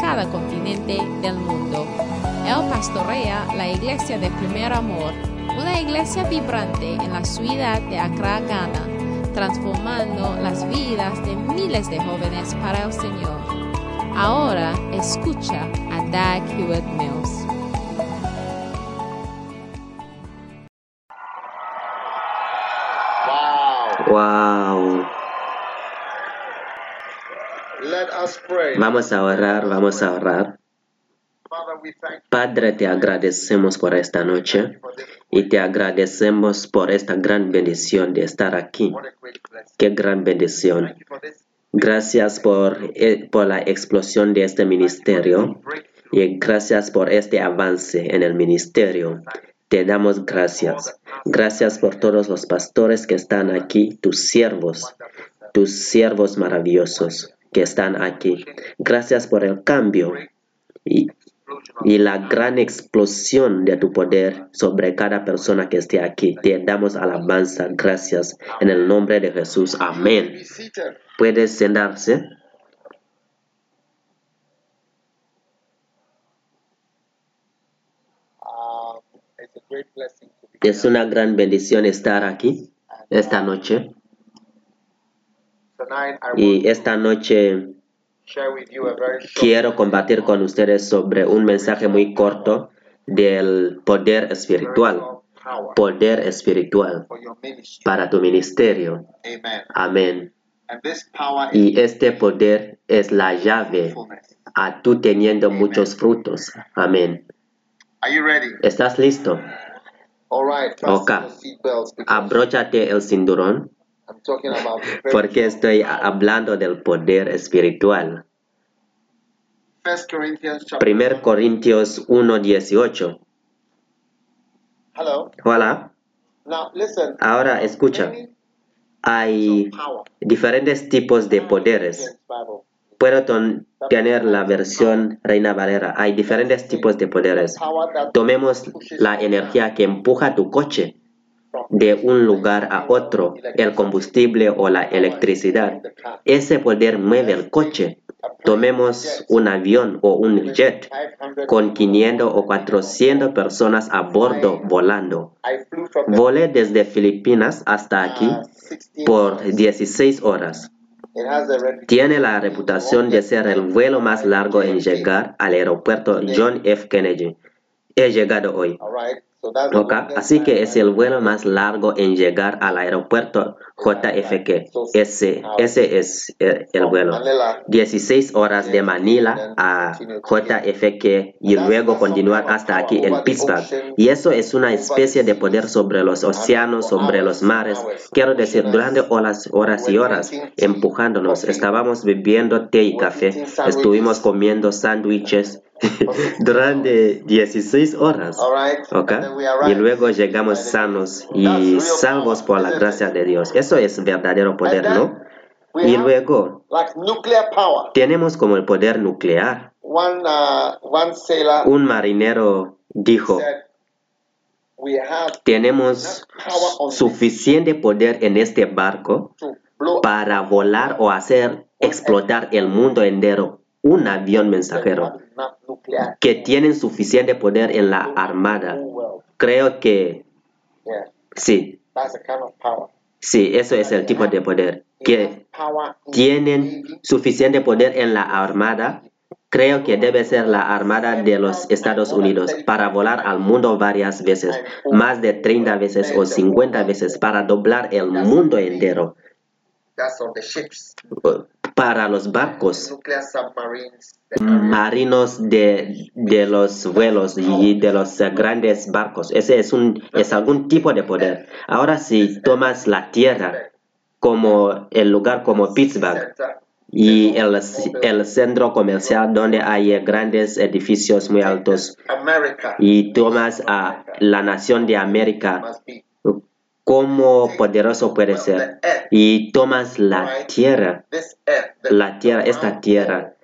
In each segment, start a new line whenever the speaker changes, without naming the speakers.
cada continente del mundo. Él pastorea la iglesia de Primer Amor, una iglesia vibrante en la ciudad de Accra, Ghana, transformando las vidas de miles de jóvenes para el Señor. Ahora escucha a Dag Hewitt Mills.
Wow.
Wow.
Let us pray.
Vamos a orar, vamos a orar. Padre, te agradecemos por esta noche y te agradecemos por esta gran bendición de estar aquí. Qué gran bendición. Gracias por, eh, por la explosión de este ministerio y gracias por este avance en el ministerio. Te damos gracias. Gracias por todos los pastores que están aquí, tus siervos, tus siervos maravillosos que están aquí. Gracias por el cambio y, y la gran explosión de tu poder sobre cada persona que esté aquí. Te damos alabanza, gracias en el nombre de Jesús. Amén. Puedes sentarse. Es una gran bendición estar aquí esta noche. Y esta noche quiero compartir con ustedes sobre un mensaje muy corto del poder espiritual. Poder espiritual para tu ministerio. Amén. Y este poder es la llave a tú teniendo muchos frutos. Amén.
Are you ready?
¿Estás listo? Ok. Abróchate el cinturón Porque estoy hablando del poder espiritual.
First Corinthians chapter.
Primer Corintios 1:18.
Hello.
Hola.
Now listen.
Ahora escucha. Hay diferentes tipos de poderes.
Yes, Bible.
Puedo tener la versión Reina Valera. Hay diferentes tipos de poderes. Tomemos la energía que empuja tu coche de un lugar a otro, el combustible o la electricidad. Ese poder mueve el coche. Tomemos un avión o un jet
500
con 500 o 400 personas a bordo volando. Volé desde Filipinas hasta aquí
16
por
hours.
16 horas. Tiene la reputación de ser el vuelo más largo en llegar al aeropuerto John F. Kennedy. He llegado hoy. Así que es el vuelo más largo en llegar al aeropuerto JFK. Ese, ese es el, el vuelo.
Manila.
16 horas de Manila a JFK y luego continuar hasta aquí en Pittsburgh. Y eso es una especie de poder sobre los océanos, sobre los mares. Quiero decir, durante horas, horas y horas empujándonos. Estábamos bebiendo té y café. Estuvimos comiendo sándwiches durante 16 horas.
All right.
¿ok?
And then we
Y luego llegamos sanos y salvos por la gracia de Dios. Eso es verdadero poder, ¿no? Y luego tenemos como el poder nuclear.
Uh,
Un marinero dijo,
said, "We have
tenemos suficiente poder en este barco para volar o hacer explotar el mundo entero. Un avión mensajero que tienen suficiente poder en la armada.
whole world."
Creo que sí, sí, eso es el tipo de poder. Que tienen suficiente poder en la armada, creo que debe ser la armada de los Estados Unidos para volar al mundo varias veces, más de 30 veces o 50 veces para doblar el mundo entero. Para los barcos marinos de, de los vuelos y de los eh, grandes barcos. Ese es, un, es algún tipo de poder. Ahora si tomas la tierra como el lugar como Pittsburgh, y el, el centro comercial donde hay grandes edificios muy altos y tomas a la nación de América como poderoso puede ser y tomas la tierra la tierra esta tierra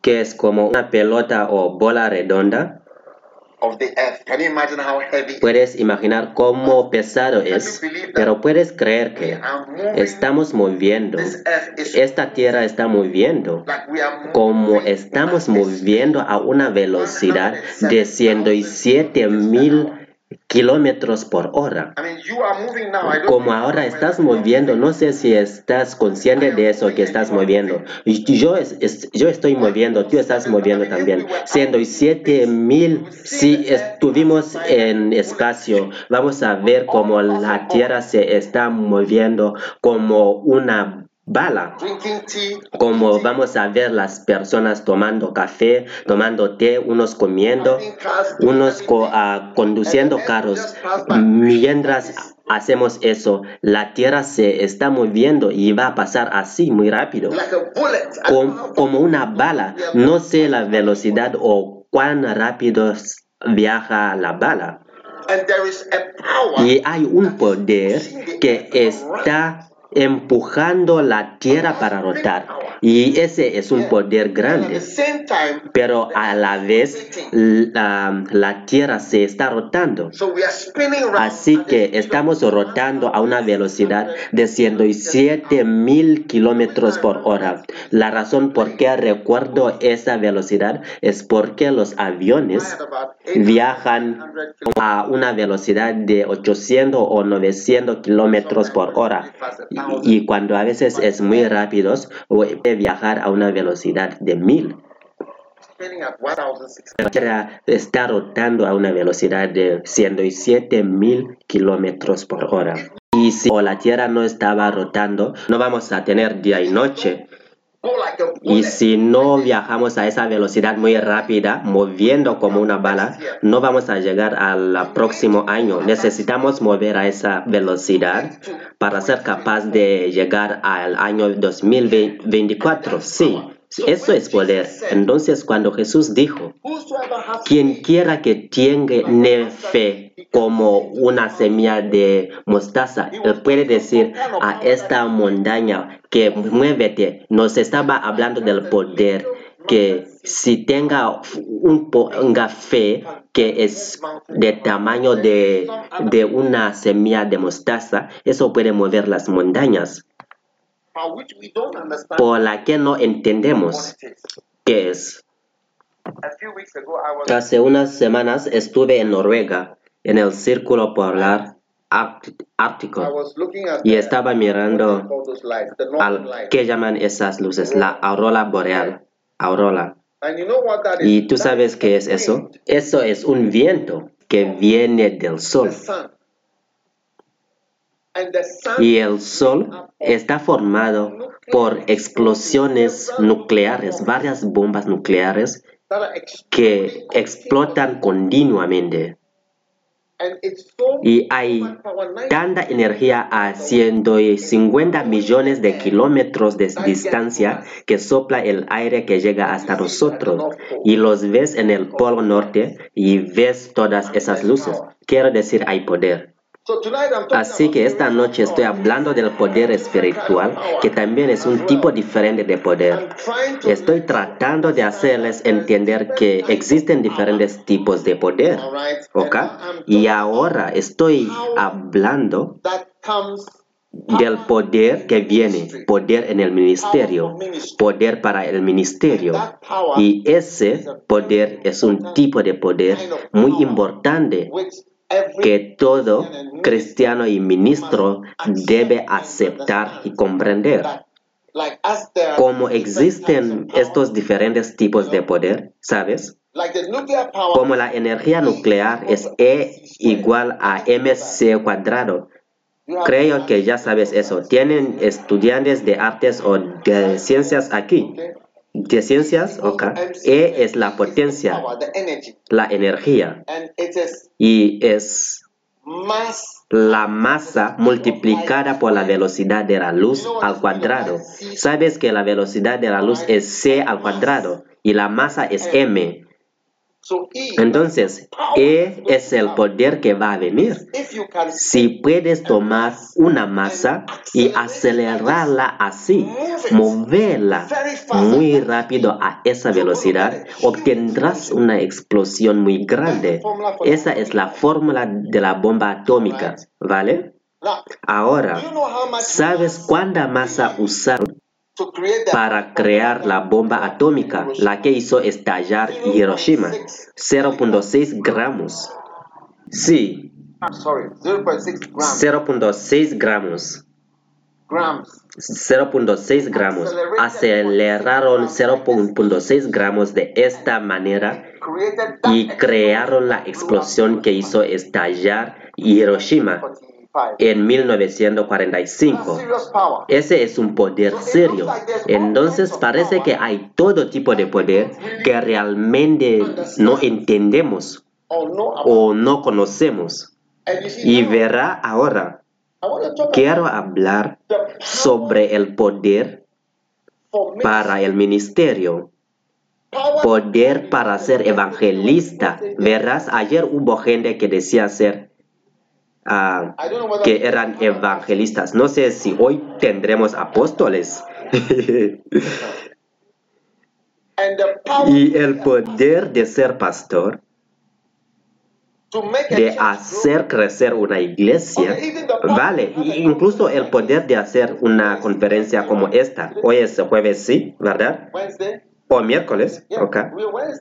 que es como una pelota o bola redonda. Puedes imaginar cómo pesado es pero puedes creer que estamos moviendo. esta tierra está moviendo como estamos moviendo a una velocidad de 107 mil kilómetros por hora. Como ahora estás moviendo, no sé si estás consciente de eso que estás moviendo. Yo, es- yo estoy moviendo, tú estás moviendo también. 107 mil, si estuvimos en espacio, vamos a ver cómo la Tierra se está moviendo como una bala
Drinking tea,
como vamos a ver las personas tomando café, tomando té, unos comiendo, unos co- ah, conduciendo carros. Mientras hacemos eso, la tierra se está moviendo y va a pasar así muy rápido,
like a bullet. I don't
com-
know how
como una bala. No sé la velocidad o cuán rápido viaja la bala. Y hay un poder que está empujando la tierra para rotar. Y ese es un poder grande. Pero a la vez la, tierra se está rotando. Así que estamos rotando a una velocidad de 107 mil kilómetros por hora. La razón por qué recuerdo esa velocidad es porque los aviones
about 800
viajan a una velocidad de 800 o 900 kilómetros por hora. Y cuando a veces es muy rápidos, puede viajar a una velocidad de 1000.
spinning at 1,600.
La Tierra está rotando a una velocidad de 107 mil kilómetros por hora. Y si la Tierra no estaba rotando, no vamos a tener día y noche. Y si no viajamos a esa velocidad muy rápida, moviendo como una bala, no vamos a llegar al próximo año. Necesitamos mover a esa velocidad para ser capaz de llegar al año 2024. Sí, eso es poder. Entonces cuando Jesús dijo, quien quiera que tenga fe como una semilla de mostaza, él puede decir a esta montaña que muévete. Nos estaba hablando del poder que si tenga un po- una fe que es de tamaño de, de una semilla de mostaza, eso puede mover las montañas,
for which we don't understand
por la que no entendemos qué es. Hace unas semanas estuve en Noruega, en el Círculo Polar Ártico, y estaba mirando al que llaman esas luces, la aurora boreal, aurora. ¿Y tú sabes qué es eso? Eso es un viento que viene del sol.
sun. And the sun
Y el sol está formado por explosiones nucleares, varias bombas nucleares que explotan continuamente. Y hay
much power, 90
tanta energía a 150 millones de kilómetros de distancia que sopla el aire que llega hasta nosotros. Y los ves en el polo norte y ves todas esas luces. Quiero decir, hay poder. Así que esta noche estoy hablando del poder espiritual, que también es un tipo diferente de poder. Estoy tratando de hacerles entender que existen diferentes tipos de poder. ¿Ok? Y ahora estoy hablando del poder que viene, poder en el ministerio, poder para el ministerio. Y ese poder es un tipo de poder muy importante que todo cristiano y ministro debe aceptar y comprender. Como existen estos diferentes tipos de poder, ¿sabes? Como la energía nuclear es E igual a mc cuadrado. Creo que ya sabes eso. Tienen estudiantes de artes o de ciencias aquí.
Okay?
De ciencias, ok. E es la potencia, la energía. Y es la masa multiplicada por la velocidad de la luz al cuadrado. Sabes que la velocidad de la luz es c al cuadrado y la masa es m. Entonces, E es el poder que va a venir. Si puedes tomar una masa y acelerarla así, moverla muy rápido a esa velocidad, obtendrás una explosión muy grande. Esa es la fórmula de la bomba atómica, ¿vale? Ahora, ¿sabes cuánta masa
that
para crear la bomba atómica, la que hizo estallar Hiroshima? 0.6 gramos. Sí,
sorry 0.6 grams
0.6 gramos.
grams
0.6 gramos. Aceleraron 0.6 gramos de esta manera y crearon la explosión que hizo estallar Hiroshima
45
en 1945.
serious power
Ese es un poder serio. Entonces parece que hay todo tipo de poder que realmente no entendemos o no conocemos. Y verá ahora, quiero hablar sobre el poder para el ministerio. Poder para ser evangelista. Verás, ayer hubo gente que decía ser que eran evangelistas. No sé si hoy tendremos apóstoles. y el poder de ser pastor, de hacer crecer una iglesia, vale, incluso el poder de hacer una conferencia como esta. Hoy es jueves, sí, ¿verdad? O miércoles, ok.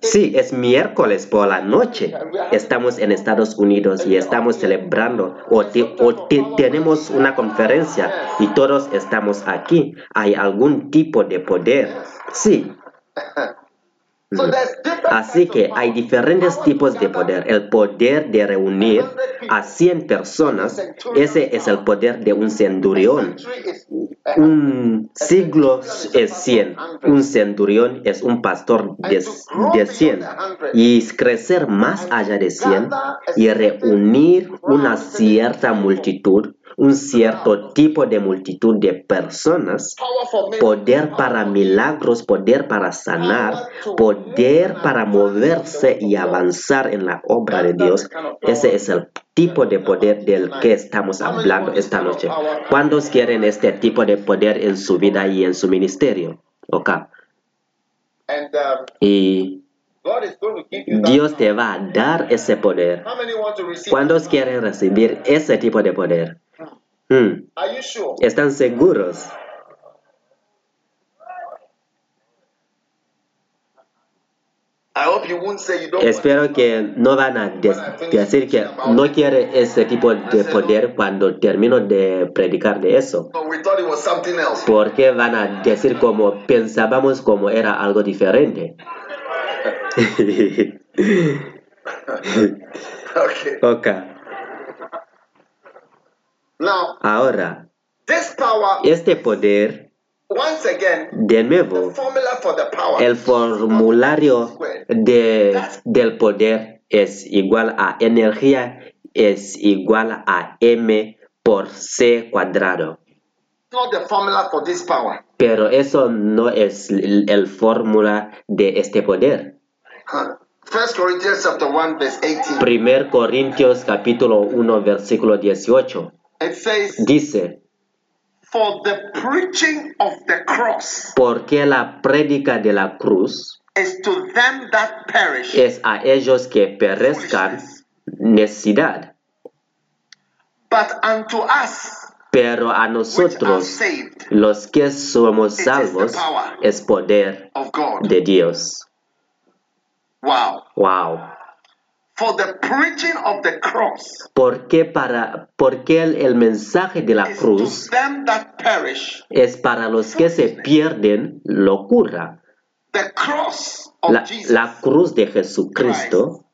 Sí, es miércoles por la noche. Estamos en Estados Unidos y estamos celebrando o, te- o te- tenemos una conferencia y todos estamos aquí. Hay algún tipo de poder. Sí. Así que hay diferentes tipos de poder. El poder de reunir a 100 personas, ese es el poder de un centurión.
Is
Un siglo es 100. Un centurión es un pastor de, de 100. Y crecer más allá de 100 y reunir una cierta multitud, un cierto tipo de multitud de personas, poder para milagros, poder para sanar, poder para moverse y avanzar en la obra de Dios. Ese es el tipo de poder del que estamos hablando esta noche. ¿Cuántos quieren este tipo de poder en su vida y en su ministerio? Ok. Y Dios te va a dar ese poder. ¿Cuántos quieren recibir ese tipo de poder? Hmm, ¿Están seguros? Espero que no van a decir que no quiere ese tipo de poder cuando termino de predicar de eso. Porque van a decir como pensábamos como era algo diferente.
Okay.
ahora,
this power,
este poder,
once again,
de
the
nuevo,
formula for the power.
el formulario de, del poder es igual a energía es igual a m por c cuadrado.
not the formula for this power.
Pero eso no es el, el fórmula de este poder.
Huh. First Corinthians chapter 1, verse 18.
Primer Corintios capítulo 1 versículo 18
It says,
dice,
For the preaching of the cross
porque la prédica de la cruz
is to them that perish,
es a ellos que perezcan necesidad,
but unto us
pero a nosotros
saved
los que somos salvos es poder de Dios.
Wow.
Wow.
For the preaching of the cross
Porque para porque el, el mensaje de la cruz
perish.
es para los que se pierden locura.
The cross of
La,
Jesus
la cruz de Jesucristo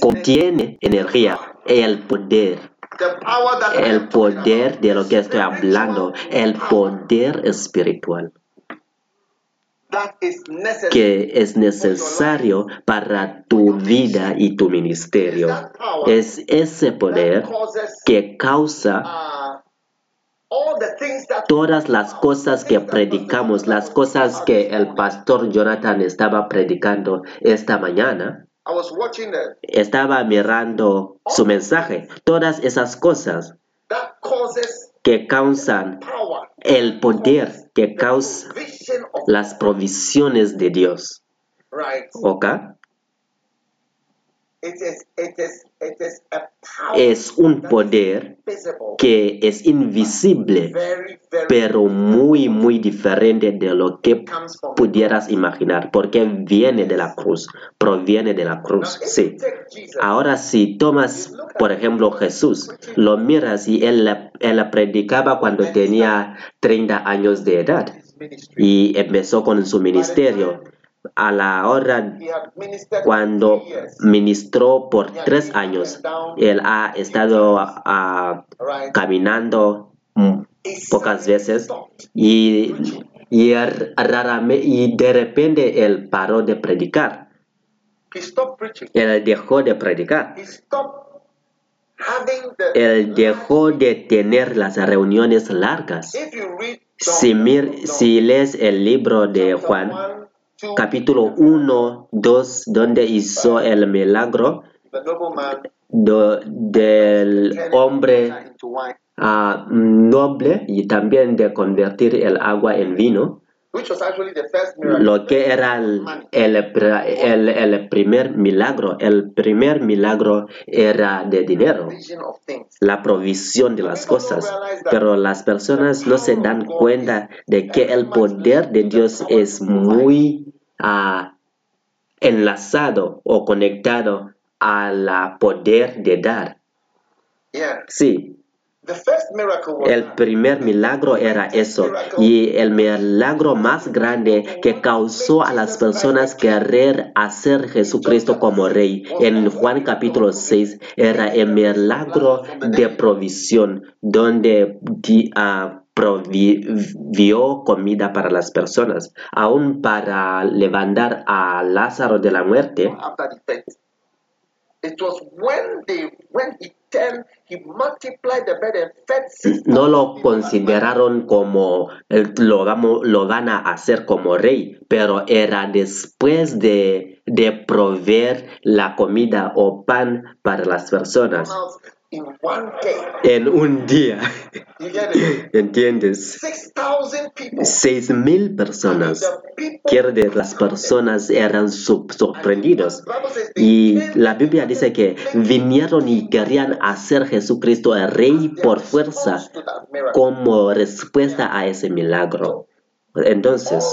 contiene energía, el poder,
the power that I
el poder de lo que estoy hablando, el poder espiritual. Que es necesario para tu vida y tu ministerio. Es ese poder que causa
uh,
todas las cosas que predicamos, las cosas que el pastor Jonathan estaba predicando esta mañana. Estaba mirando su mensaje. Todas esas cosas que causan el poder, que causa las provisiones de Dios.
right.
¿Ok?
Power
Es un poder que es invisible, pero muy, muy diferente de lo que pudieras imaginar, porque viene de la cruz, proviene de la cruz, sí. Ahora si tomas, por ejemplo, Jesús, lo miras y él, él predicaba cuando tenía 30 años de edad y empezó con su ministerio. A la hora cuando ministró por tres años, él ha estado ah, caminando mm, pocas veces y, y, er- rarame- y de repente él paró de predicar. Él dejó de predicar. Él dejó de tener las reuniones largas. Si, mir- si lees el libro de Juan, capítulo 1, 2, donde hizo el milagro del hombre ah, noble y también de convertir el agua en vino, lo que era el, el el- el primer milagro. El primer milagro era de dinero, la provisión de las cosas. Pero las personas no se dan cuenta de que el poder de Dios es muy ah, enlazado o conectado al poder de dar. Sí, El primer milagro era eso y el milagro más grande que causó a las personas querer hacer Jesucristo como rey. en Juan capítulo 6 era el milagro de provisión donde provió comida para las personas, aún para levantar a Lázaro de la muerte.
It was when they when
no lo consideraron como lo, van a hacer como rey, pero era después de, de proveer la comida o pan para las personas
in one day.
en un día.
You get it?
¿Entiendes?
Six thousand people.
Seis mil
And
personas. Quiere decir, las personas eran sor- sorprendidos.
The Bible says they
Y la Biblia dice que vinieron y querían hacer Jesucristo el rey por fuerza como respuesta a ese milagro. Entonces,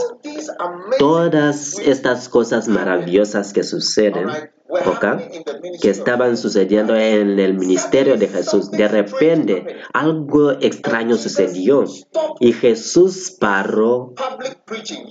todas estas cosas maravillosas que suceden,
ministry
que estaban sucediendo en el ministerio de Jesús, de repente algo extraño sucedió y Jesús paró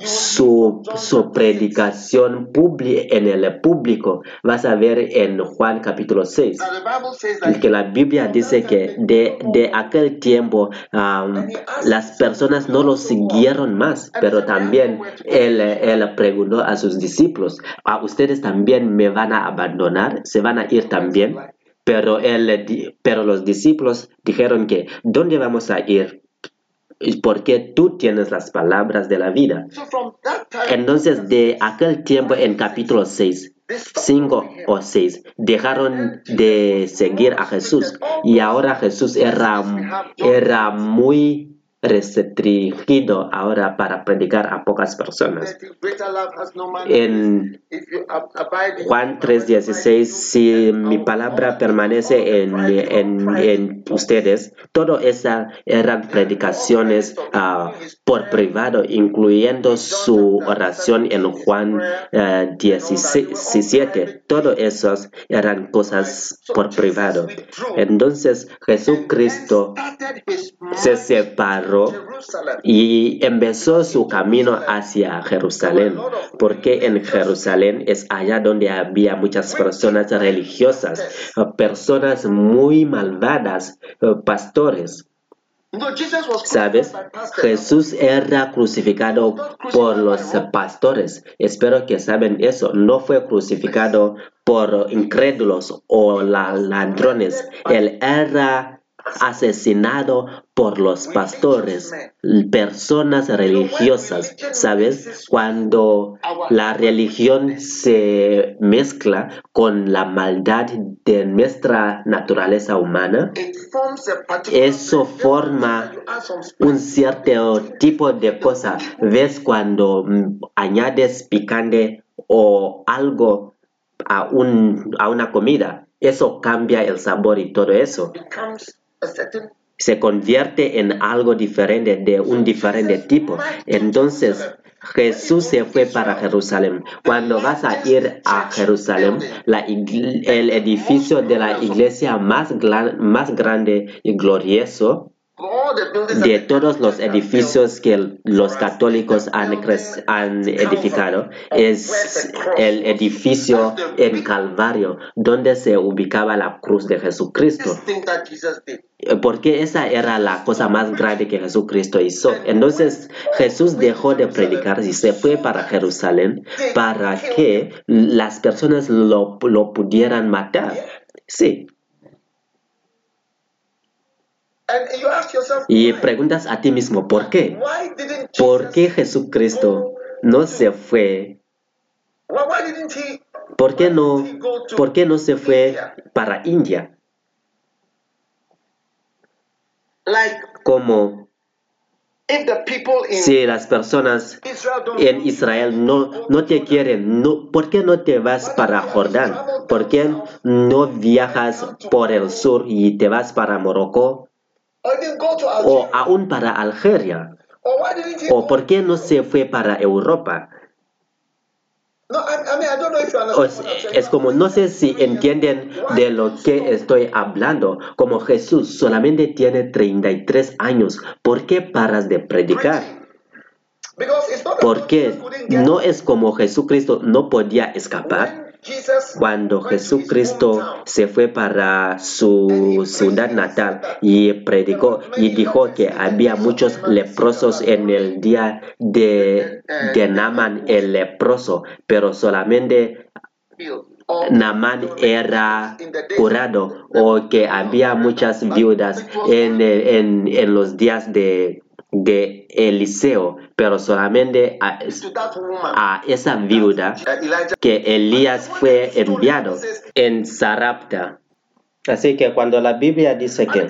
su, su predicación en el público. Vas a ver en Juan capítulo 6
Now the Bible says that
que la Biblia dice que de, de aquel tiempo um, las personas no lo siguieron más, pero también él, él preguntó a sus discípulos, ¿a ustedes también me van a abandonar? ¿Se van a ir también? Pero, él, pero los discípulos dijeron que, ¿dónde vamos a ir? Porque tú tienes las palabras de la vida. Entonces, de aquel tiempo en capítulo 6,
they stopped
5
following him.
o 6 dejaron de seguir a Jesús y ahora Jesús era, era muy restringido ahora para predicar a pocas personas. En Juan 3:16, si mi palabra permanece en, en, en ustedes, todas esas eran predicaciones ah, por privado, incluyendo su oración en Juan eh, 17. Todas esas eran cosas por privado. Entonces Jesucristo se separó y empezó su camino hacia Jerusalén, porque en Jerusalén es allá donde había muchas personas religiosas, personas muy malvadas, pastores. ¿Sabes? Jesús era crucificado por los pastores. Espero que saben eso. No fue crucificado por incrédulos o ladrones. Él era asesinado por los pastores, personas religiosas. ¿Sabes? Cuando la religión se mezcla con la maldad de nuestra naturaleza humana, eso forma un cierto tipo de cosa. ¿Ves cuando añades picante o algo a, un, a una comida? Eso cambia el sabor y todo eso se convierte en algo diferente, de un diferente tipo. Entonces, Jesús se fue para Jerusalén. Cuando vas a ir a Jerusalén, el edificio de la iglesia más, más grande y glorioso de todos los edificios que los católicos han, han, edificado es el edificio en Calvario, donde se ubicaba la cruz de Jesucristo. Porque esa era la cosa más grande que Jesucristo hizo. Entonces Jesús dejó de predicar y se fue para Jerusalén para que las personas lo, lo pudieran matar. Sí, y preguntas a ti mismo, ¿por qué? ¿Por qué Jesucristo no se fue? ¿Por qué no, por qué no se fue para India? Como si las personas en Israel no, no te quieren, no, ¿por qué no te vas para Jordán? ¿Por qué no viajas por el sur y te vas para Morocco? O aún para Algeria? ¿O por qué no se fue para Europa? es como no sé si entienden de lo que estoy hablando. Como Jesús solamente tiene 33 años, ¿por qué paras de predicar? Porque no es como Jesucristo no podía escapar. Cuando Jesucristo se fue para su ciudad natal y predicó y dijo que había muchos leprosos en el día de, de Naman el leproso, pero solamente Naman era curado o que había muchas viudas en, en, en los días de de Eliseo, pero solamente a, esa viuda que Elías fue enviado en Sarapta. Así que cuando la Biblia dice que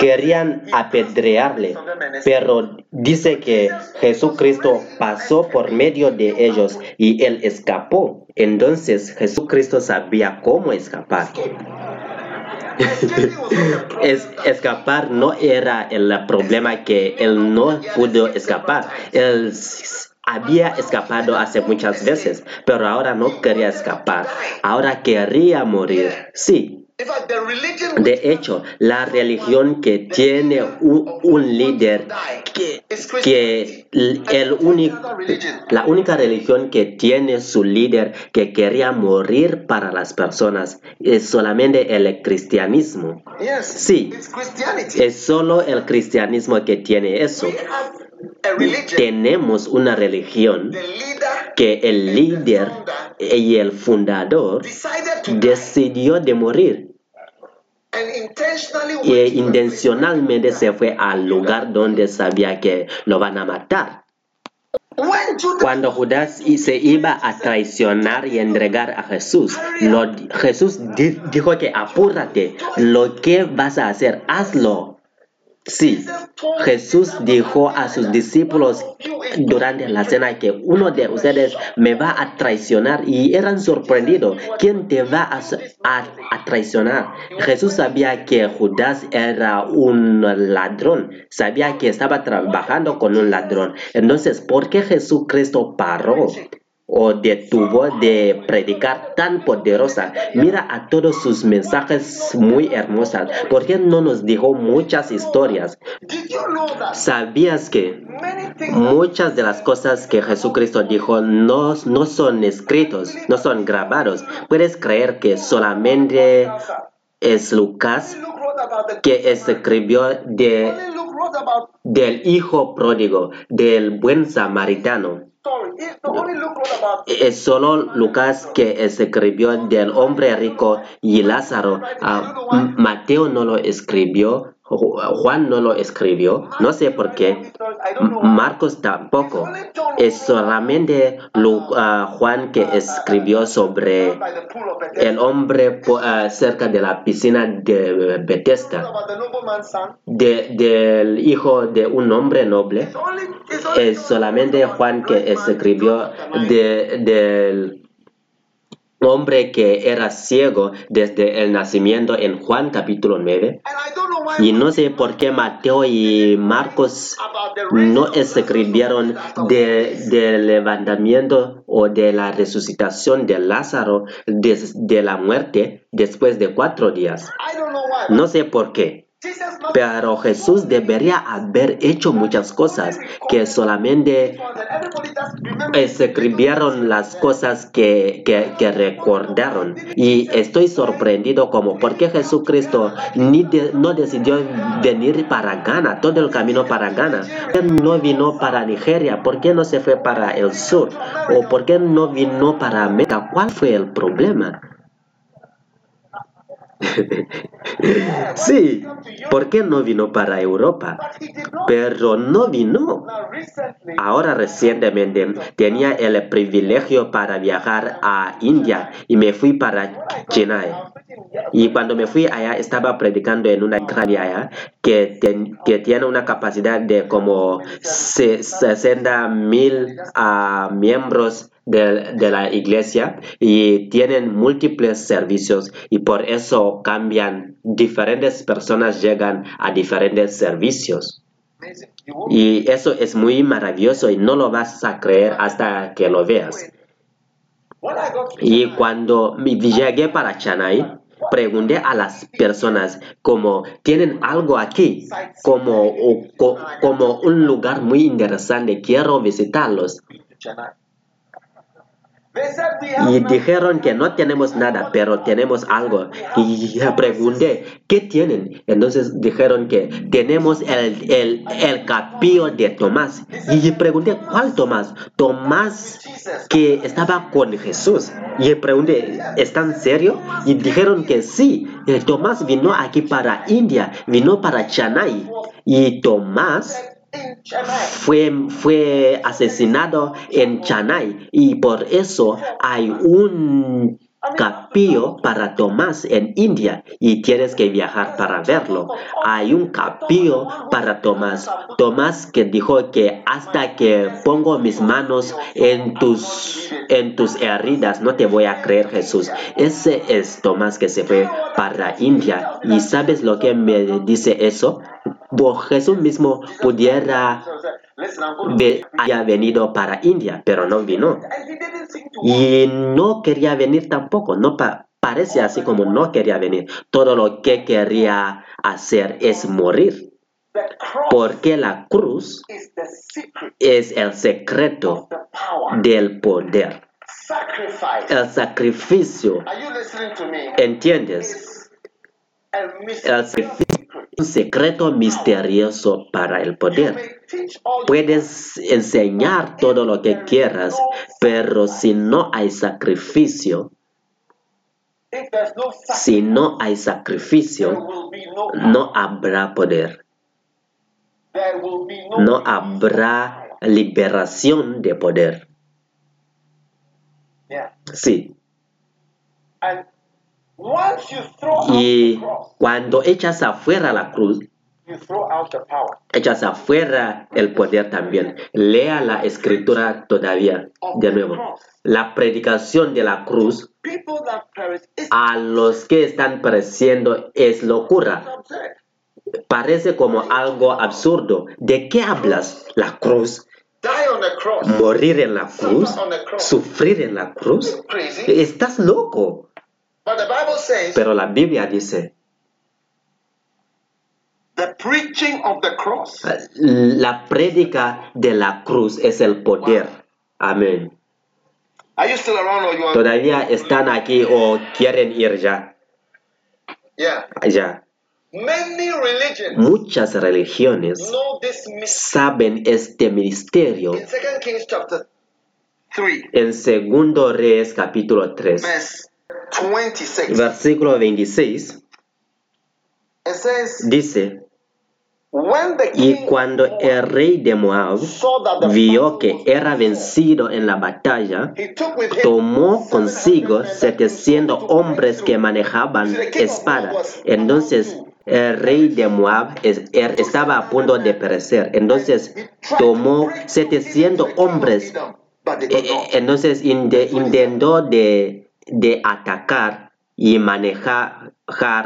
querían apedrearle, pero dice que Jesucristo pasó por medio de ellos y él escapó, entonces Jesucristo sabía cómo escapar es, escapar no era el problema que él no pudo escapar. Él había escapado hace muchas veces, pero ahora no quería escapar. Ahora quería morir. Sí, de hecho, la religión que tiene un, líder que, que el único, la única religión que tiene su líder que quería morir para las personas es solamente el cristianismo. Sí, es solo el cristianismo que tiene eso. Tenemos una religión que el líder y el fundador decidió de morir y intencionalmente se fue al lugar donde sabía que lo van a matar. Cuando Judas se iba a traicionar y entregar a Jesús, Jesús dijo que apúrate, lo que vas a hacer, hazlo. Sí, Jesús dijo a sus discípulos durante la cena que uno de ustedes me va a traicionar y eran sorprendidos. ¿Quién te va a, a, traicionar? Jesús sabía que Judas era un ladrón, sabía que estaba trabajando con un ladrón. Entonces, ¿por qué Jesucristo paró? O detuvo de predicar tan poderosa. Mira a todos sus mensajes muy hermosas. ¿Por qué no nos dijo muchas historias? ¿Sabías que muchas de las cosas que Jesucristo dijo no, no son escritos, no son grabados? ¿Puedes creer que solamente es Lucas que escribió de, del hijo pródigo, del buen samaritano. Es solo Lucas que escribió del hombre rico y Lázaro. Ah, Mateo no lo escribió Juan no lo escribió, no sé por qué. Marcos tampoco. Es solamente ah, Juan que escribió sobre el hombre ah, cerca de la piscina de Bethesda, del hijo de un hombre noble. Es solamente Juan que escribió del hombre que era ciego desde el nacimiento en Juan capítulo 9. Y no sé por qué Mateo y Marcos no escribieron del levantamiento o de la resucitación de Lázaro de la muerte después de cuatro días. No sé por qué. Pero Jesús debería haber hecho muchas cosas que solamente escribieron las cosas que, recordaron. Y estoy sorprendido como porque Jesucristo ni no decidió venir para Ghana, todo el camino para Ghana. ¿Por qué no vino para Nigeria? ¿Por qué no se fue para el sur? ¿O por qué no vino para América? ¿Cuál fue el problema? sí, ¿por qué no vino para Europa? Pero no vino. Ahora recientemente tenía el privilegio para viajar a India y me fui para Chennai. Y cuando me fui allá estaba predicando en una cránea que, que tiene una capacidad de como 60 mil uh, miembros de, la iglesia y tienen múltiples servicios y por eso cambian. Diferentes personas llegan a diferentes servicios. Y eso es muy maravilloso y no lo vas a creer hasta que lo veas. Y cuando llegué para Chennai, pregunté a las personas como tienen algo aquí, como, como un lugar muy interesante, quiero visitarlos. Y dijeron que no tenemos nada, pero tenemos algo. Y pregunté, ¿qué tienen? Entonces dijeron que tenemos el, el, el capillo de Tomás. Y pregunté, ¿cuál Tomás? Tomás que estaba con Jesús. Y pregunté, ¿están serio? Y dijeron que sí. Tomás vino aquí para India, vino para Chennai. Y Tomás fue, fue asesinado en Chennai y por eso hay un capillo para Tomás en India y tienes que viajar para verlo. Hay un capillo para Tomás. Tomás que dijo que hasta que pongo mis manos en tus, en tus heridas no te voy a creer Jesús. Ese es Tomás que se fue para India. ¿Y sabes lo que me dice eso? Jesús mismo pudiera haya venido para India, pero no vino. Y no quería venir tampoco, no parece así como no quería venir. Todo lo que quería hacer es morir. Porque la cruz es el secreto del poder. El sacrificio. ¿Entiendes? El sacrificio un secreto misterioso para el poder. Puedes enseñar todo lo que quieras, pero si no hay sacrificio, si no hay sacrificio, no habrá poder. No habrá liberación de poder. Sí. Y cuando echas afuera la cruz, echas afuera el poder también. Lea la escritura todavía de nuevo. La predicación de la cruz a los que están pereciendo es locura. Parece como algo absurdo. ¿De qué hablas? La cruz. Morir en la cruz, sufrir en la cruz. Estás loco. Pero la Biblia dice, la prédica de la cruz es el poder. Amén. ¿Todavía están aquí o quieren ir ya? Ya. Muchas religiones saben este misterio. En Segundo Reyes capítulo 3, versículo 26, dice, y cuando el rey de Moab vio que era vencido en la batalla, tomó consigo 700 hombres que manejaban espada. Entonces el rey de Moab er, estaba a punto de perecer. Entonces tomó 700 hombres. Eh, eh, entonces intentó de, de atacar y manejar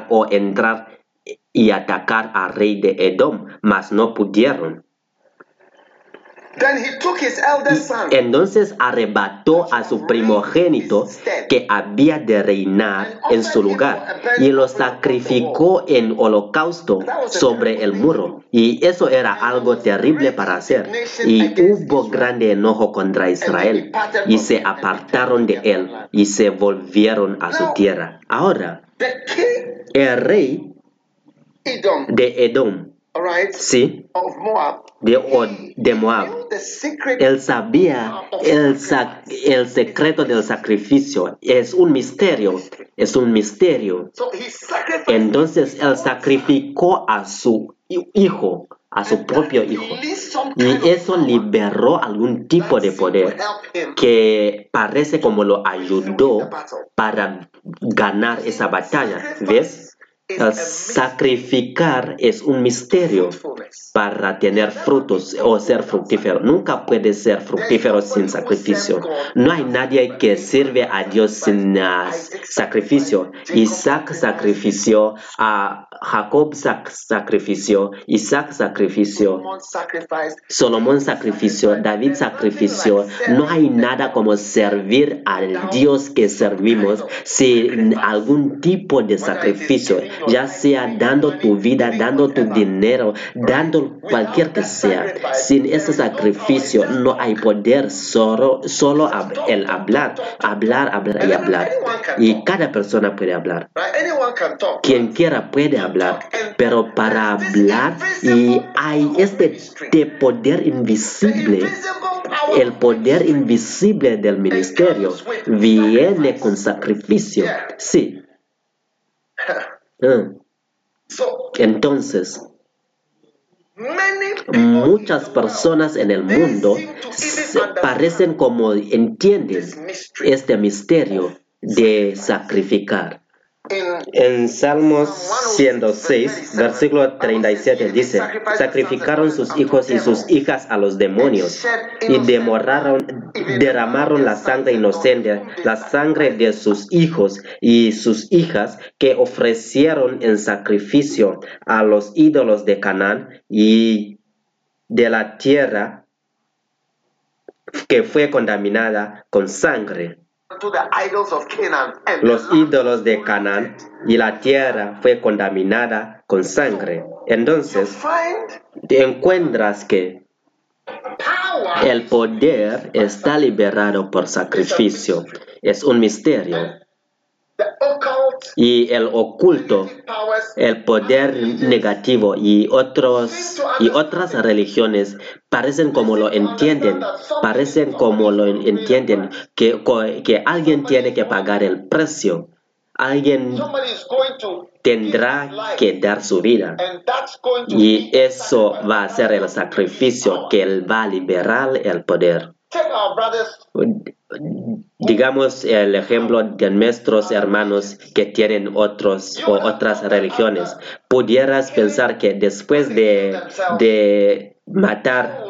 o entrar y atacar al rey de Edom, mas no pudieron. Entonces arrebató a su primogénito que había de reinar en su lugar y lo sacrificó en holocausto sobre el muro. Y eso era algo terrible para hacer. Y hubo grande enojo contra Israel y se apartaron de él y se volvieron a su tierra. Ahora, el rey de Edom, sí, de, de Moab. Él sabía el, el secreto del sacrificio. Es un misterio, es un misterio. Entonces él sacrificó a su hijo, a su propio hijo. Y eso liberó algún tipo de poder que parece como lo ayudó para ganar esa batalla. ¿Ves? El sacrificar es un misterio para tener frutos o ser fructífero. Nunca puede ser fructífero sin sacrificio. No hay nadie que sirve a Dios sin uh, sacrificio. Isaac sacrifició, a Jacob sacrifició, Isaac sacrifició, Solomón sacrifició, David sacrifició. No hay nada como servir al Dios que servimos sin algún tipo de sacrificio ya sea dando tu vida, dando tu dinero, dando cualquier que sea. Sin ese sacrificio no hay poder, solo, solo el hablar, hablar, hablar y hablar. Y cada persona puede hablar. Quien quiera puede hablar, pero para hablar y hay este poder invisible el poder invisible del ministerio viene con sacrificio. Sí. Mm. Entonces, muchas personas en el mundo parecen como entienden este misterio de sacrificar. En Salmos 106, versículo 37 dice, sacrificaron sus hijos y sus hijas a los demonios y demoraron, derramaron la sangre inocente, la sangre de sus hijos y sus hijas que ofrecieron en sacrificio a los ídolos de Canaán y de la tierra que fue contaminada con sangre. Los ídolos de Canaán y la tierra fue contaminada con sangre. Entonces, te encuentras que el poder está liberado por sacrificio. Es un misterio y el oculto, el poder negativo y, otros, y otras religiones parecen como lo entienden, parecen como lo entienden, que, que alguien tiene que pagar el precio. Alguien tendrá que dar su vida. Y eso va a ser el sacrificio que va a liberar el poder digamos el ejemplo de nuestros hermanos que tienen otros o otras religiones. Pudieras pensar que después de, de matar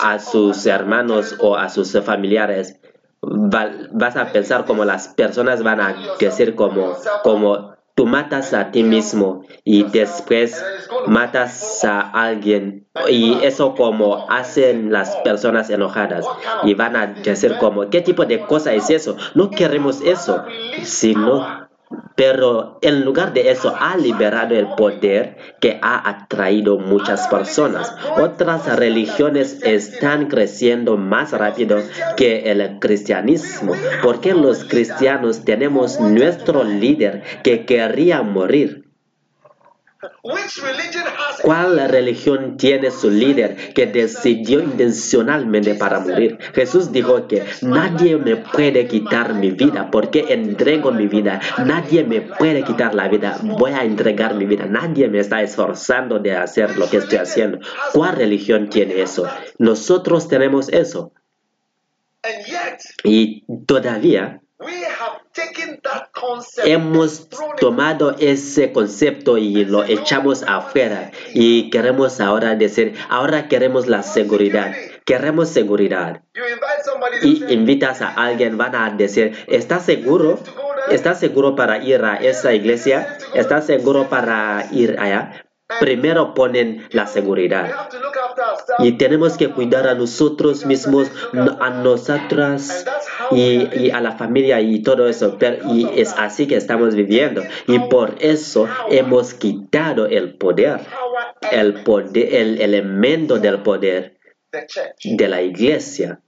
a sus hermanos o a sus familiares, vas a pensar como las personas van a decir como, como tú matas a ti mismo y después matas a alguien y eso como hacen las personas enojadas y van a decir como qué tipo de cosa es eso no queremos eso sino pero en lugar de eso ha liberado el poder que ha atraído muchas personas. Otras religiones están creciendo más rápido que el cristianismo, porque los cristianos tenemos nuestro líder que quería morir. ¿Cuál religión tiene su líder que decidió intencionalmente para morir? Jesús dijo que nadie me puede quitar mi vida porque entrego mi vida. Nadie me puede quitar la vida. Voy a entregar mi vida. Nadie me está esforzando de hacer lo que estoy haciendo. ¿Cuál religión tiene eso? Nosotros tenemos eso. Y todavía hemos tomado ese concepto y lo echamos afuera y queremos ahora decir, ahora queremos la seguridad, queremos seguridad. Y invitas a alguien, van a decir, ¿estás seguro? ¿Estás seguro para ir a esa iglesia? ¿Estás seguro para ir allá? Primero ponen la seguridad. Y tenemos que cuidar a nosotros mismos, a nosotras y, a la familia y todo eso. y es así que estamos viviendo. Y por eso hemos quitado el poder, el poder, el elemento del poder de la iglesia.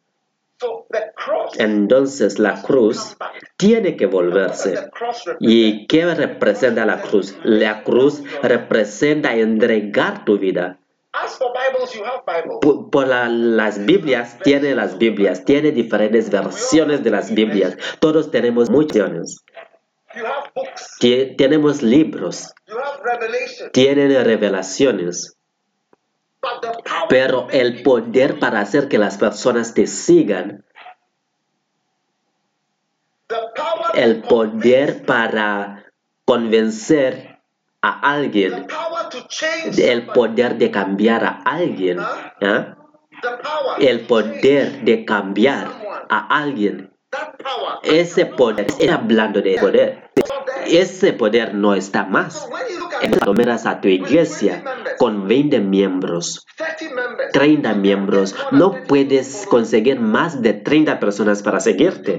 Entonces la cruz tiene que volverse. ¿Y qué representa la cruz? La cruz representa entregar tu vida. Por, las Biblias, tiene las Biblias, tiene diferentes versiones de las Biblias. Todos tenemos muchas. Tenemos libros, tienen revelaciones. Pero el poder para hacer que las personas te sigan, el poder para convencer a alguien, el poder de cambiar a alguien, ¿eh? el poder de cambiar a alguien. Ese poder, está hablando de poder, ese poder no está más. Tomeras a tu iglesia con 20 miembros, 30 miembros, no puedes conseguir más de 30 personas para seguirte.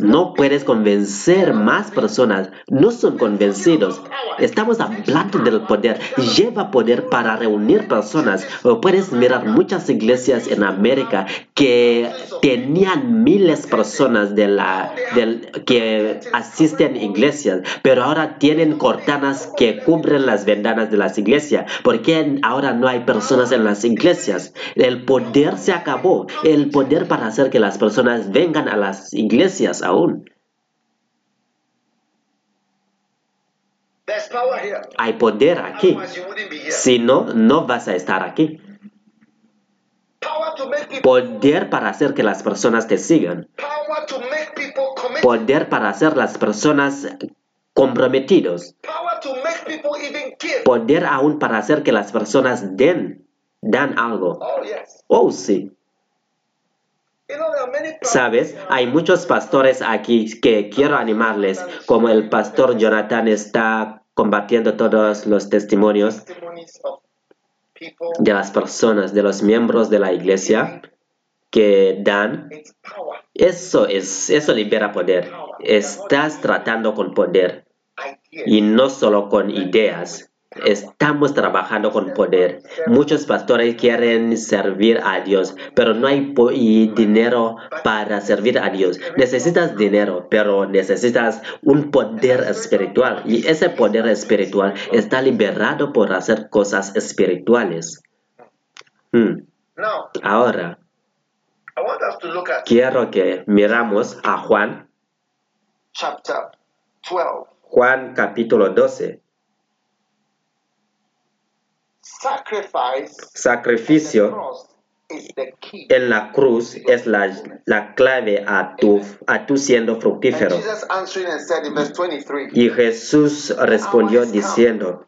No puedes convencer más personas, no son convencidos. Estamos hablando del poder. Lleva poder para reunir personas. puedes mirar muchas iglesias en América que tenían miles de personas de la, que asisten a iglesias, pero ahora tienen cortanas que cubren las ventanas de las iglesias. porque ahora no hay personas en las iglesias? El poder se acabó. El poder para hacer que las personas vengan a las iglesias aún. Hay poder aquí. Si no, no vas a estar aquí. Poder para hacer que las personas te sigan. Poder para hacer las personas comprometidos. Poder aún para hacer que las personas den, dan algo. Oh, sí. Sabes, hay muchos pastores aquí que quiero animarles, como el pastor Jonathan está combatiendo todos los testimonios de las personas, de los miembros de la iglesia que dan. Eso es, eso libera poder. Estás tratando con poder y no solo con ideas. Estamos trabajando con poder. Muchos pastores quieren servir a Dios, pero no hay dinero para servir a Dios. Necesitas dinero, pero necesitas un poder espiritual. Y ese poder espiritual está liberado por hacer cosas espirituales. Hmm. Ahora, quiero que miramos a Juan, Juan capítulo 12. Sacrificio en la cruz es la, la clave a tu, a tu siendo fructífero. Y Jesús respondió diciendo,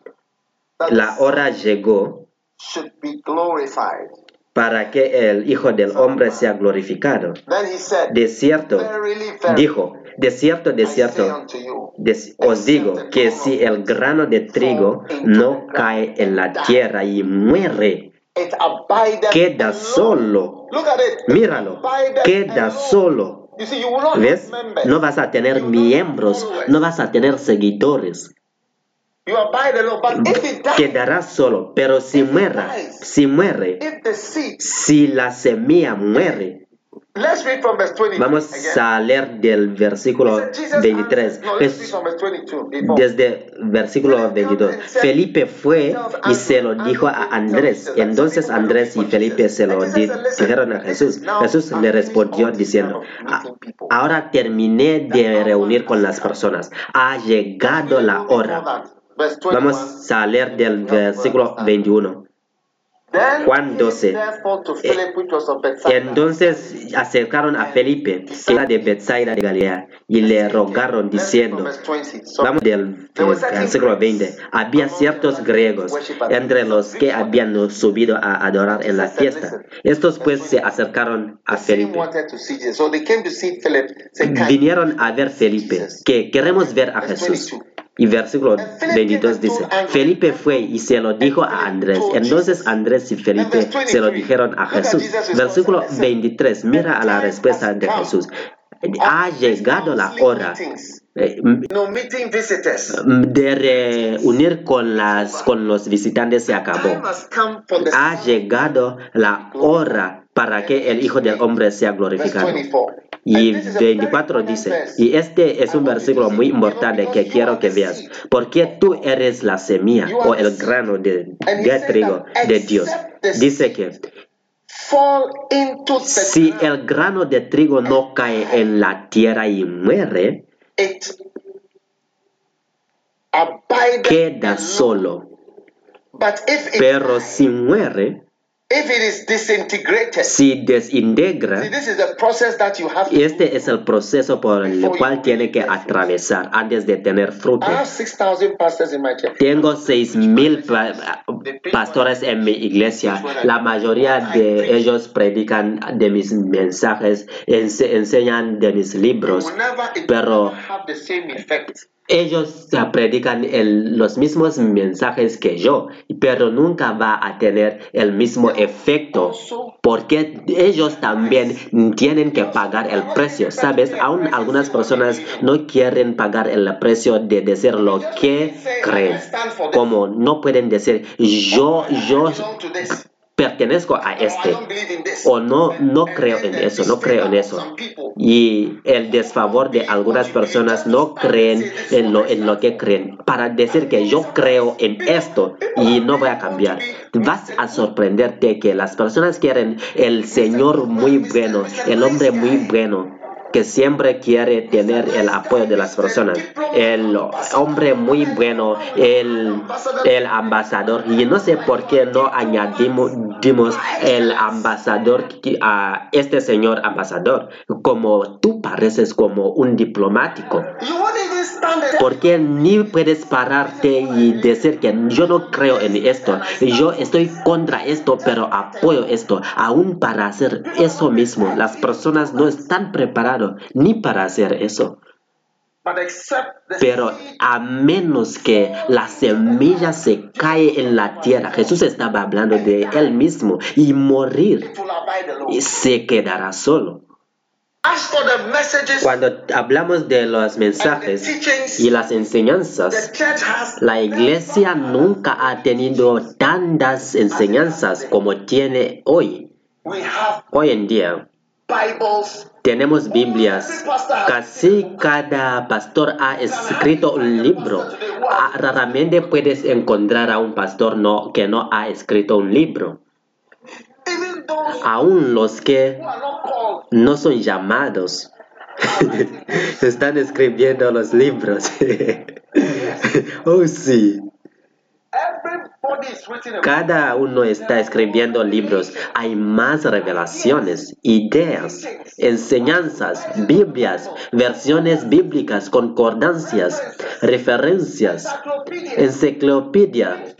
la hora llegó para que el Hijo del Hombre sea glorificado. De cierto, dijo, de cierto, de cierto, os digo que si el grano de trigo no cae en la tierra y muere, queda solo. Míralo, queda solo. ¿Ves? No vas a tener miembros, no vas a tener seguidores. Quedará solo, pero si muere, si muere, si la semilla muere, Vamos a leer del versículo 23. Desde versículo 22. Felipe fue y se lo dijo a Andrés. Entonces Andrés y Felipe se lo dijeron a Jesús. Jesús le respondió diciendo, ahora terminé de reunir con las personas. Ha llegado la hora. Vamos a leer del versículo 21. Juan 12. Entonces acercaron a Felipe, que era de Bethsaida de Galilea, y le rogaron diciendo, vamos del, versículo 20, había ciertos griegos entre los que habían subido a adorar en la fiesta. Estos pues se acercaron a Felipe. Vinieron a ver Felipe, que queremos ver a Jesús. Y versículo 22 dice, Felipe fue y se lo dijo a Andrés. Entonces Andrés y Felipe se lo dijeron a Jesús. Versículo 23, mira a la respuesta de Jesús. Ha llegado la hora eh, de reunir con, las, con los visitantes se acabó. Ha llegado la hora para que el Hijo del Hombre sea glorificado. Y 24 dice, y este es un versículo muy importante que quiero que veas, porque tú eres la semilla o el grano de, trigo de Dios. Dice que si el grano de trigo no cae en la tierra y muere, queda solo. Pero si muere, si desintegra, este es el proceso por el cual tiene que atravesar antes de tener fruto. Tengo seis mil pastores en mi iglesia. La mayoría de ellos predican de mis mensajes, enseñan de mis libros, pero ellos predican los mismos mensajes que yo, pero nunca va a tener el mismo efecto porque ellos también tienen que pagar el precio, ¿sabes? Aún algunas personas no quieren pagar el precio de decir lo que creen, como no pueden decir yo, yo pertenezco a este. O no, no creo en eso, no creo en eso. Y el desfavor de algunas personas no creen en lo, en lo que creen. Para decir que yo creo en esto y no voy a cambiar, vas a sorprenderte que las personas quieren el Señor muy bueno, el hombre muy bueno que siempre quiere tener el apoyo de las personas. El hombre muy bueno, el, el ambasador. Y no sé por qué no añadimos el ambasador a este señor ambasador. Como tú pareces como un diplomático. Porque ni puedes pararte y decir que yo no creo en esto. Yo estoy contra esto, pero apoyo esto. Aún para hacer eso mismo, las personas no están preparadas ni para hacer eso. Pero a menos que la semilla se cae en la tierra, Jesús estaba hablando de él mismo y morir y se quedará solo. Cuando hablamos de los mensajes y las enseñanzas, la iglesia nunca ha tenido tantas enseñanzas como tiene hoy. Hoy en día tenemos Biblias. Casi cada pastor ha escrito un libro. Ah, raramente puedes encontrar a un pastor no, que no ha escrito un libro. Aún los que no son llamados están escribiendo los libros. oh, sí. Cada uno está escribiendo libros. Hay más revelaciones, ideas, enseñanzas, Biblias, versiones bíblicas, concordancias, referencias, enciclopedia,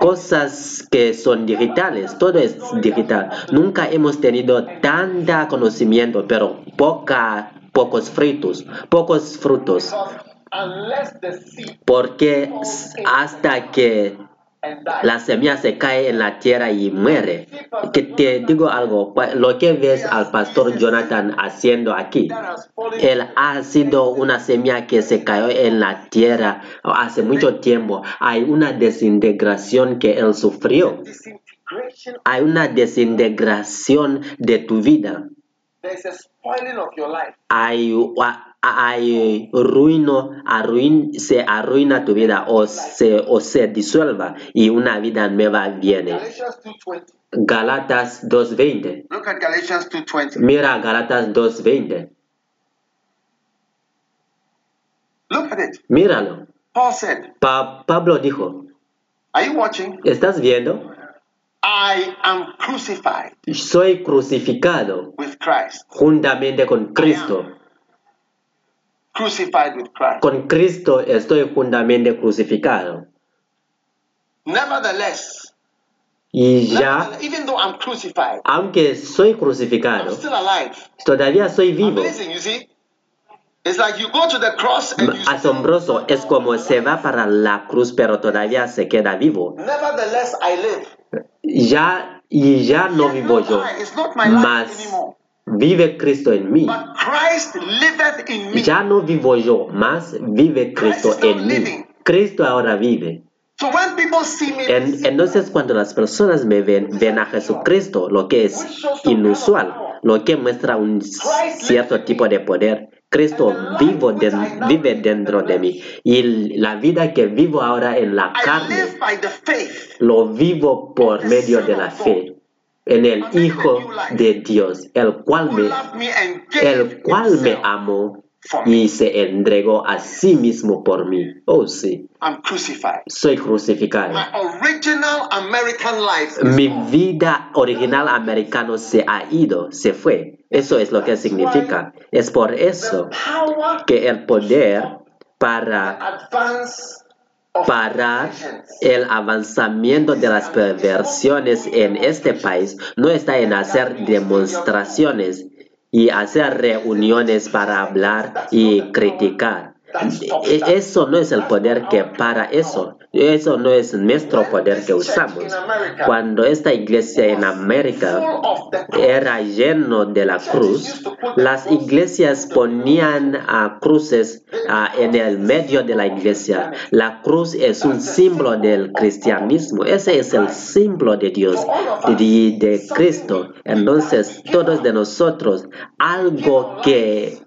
cosas que son digitales. Todo es digital. Nunca hemos tenido tanta conocimiento, pero poca, pocos frutos, pocos frutos. Porque hasta que la semilla se cae en la tierra y muere. Que te digo algo, pues, lo que ves al pastor Jonathan haciendo aquí, él ha sido una semilla que se cayó en la tierra hace mucho tiempo. Hay una desintegración que él sufrió. Hay una desintegración de tu vida. Hay, hay ruino, arruin, se arruina tu vida o se, o se disuelva y una vida nueva viene. Galatas 2.20.
Look at Galatians 2:20.
Mira Galatas 2.20.
Look at it.
Míralo.
Paul said,
Pa- Pablo dijo,
Are you watching?
¿estás viendo?
I am crucified
Soy crucificado
with Christ.
juntamente con Cristo.
Crucified with Christ.
Con Cristo estoy juntamente crucificado.
Nevertheless,
Y ya,
even though I'm crucified,
aunque soy
I'm
crucificado,
still alive.
todavía soy vivo.
Amazing, you see? It's like you go to the cross and you
Asombroso es como se va para la cruz pero todavía se queda vivo.
Nevertheless, I live.
Ya y ya no vivo yo, mas vive Cristo en mí. Ya no vivo yo, mas vive Cristo en mí. Cristo ahora vive. En- entonces cuando las personas me ven, ven a Jesucristo, lo que es inusual, lo que muestra un cierto tipo de poder. Cristo vivo den- vive dentro de mí. Y la vida que vivo ahora en la carne lo vivo por medio de la fe en el Hijo de Dios, el cual me, el cual me amó. Y se entregó a sí mismo por mí. Oh sí,
I'm crucified.
soy crucificado.
My original American life
Mi vida original americano se ha ido, se fue. Eso es lo que significa. Es por eso que el poder para parar el avanzamiento de las perversiones en este país no está en hacer demostraciones y hacer reuniones para hablar y criticar. E- Eso no es el poder que para eso. Eso no es nuestro poder que usamos. Cuando esta iglesia en América era lleno de la cruz, las iglesias ponían a cruces ah, en el medio de la iglesia. La cruz es un símbolo del cristianismo. Ese es el símbolo de Dios, de, de Cristo. Entonces, todos de nosotros, algo que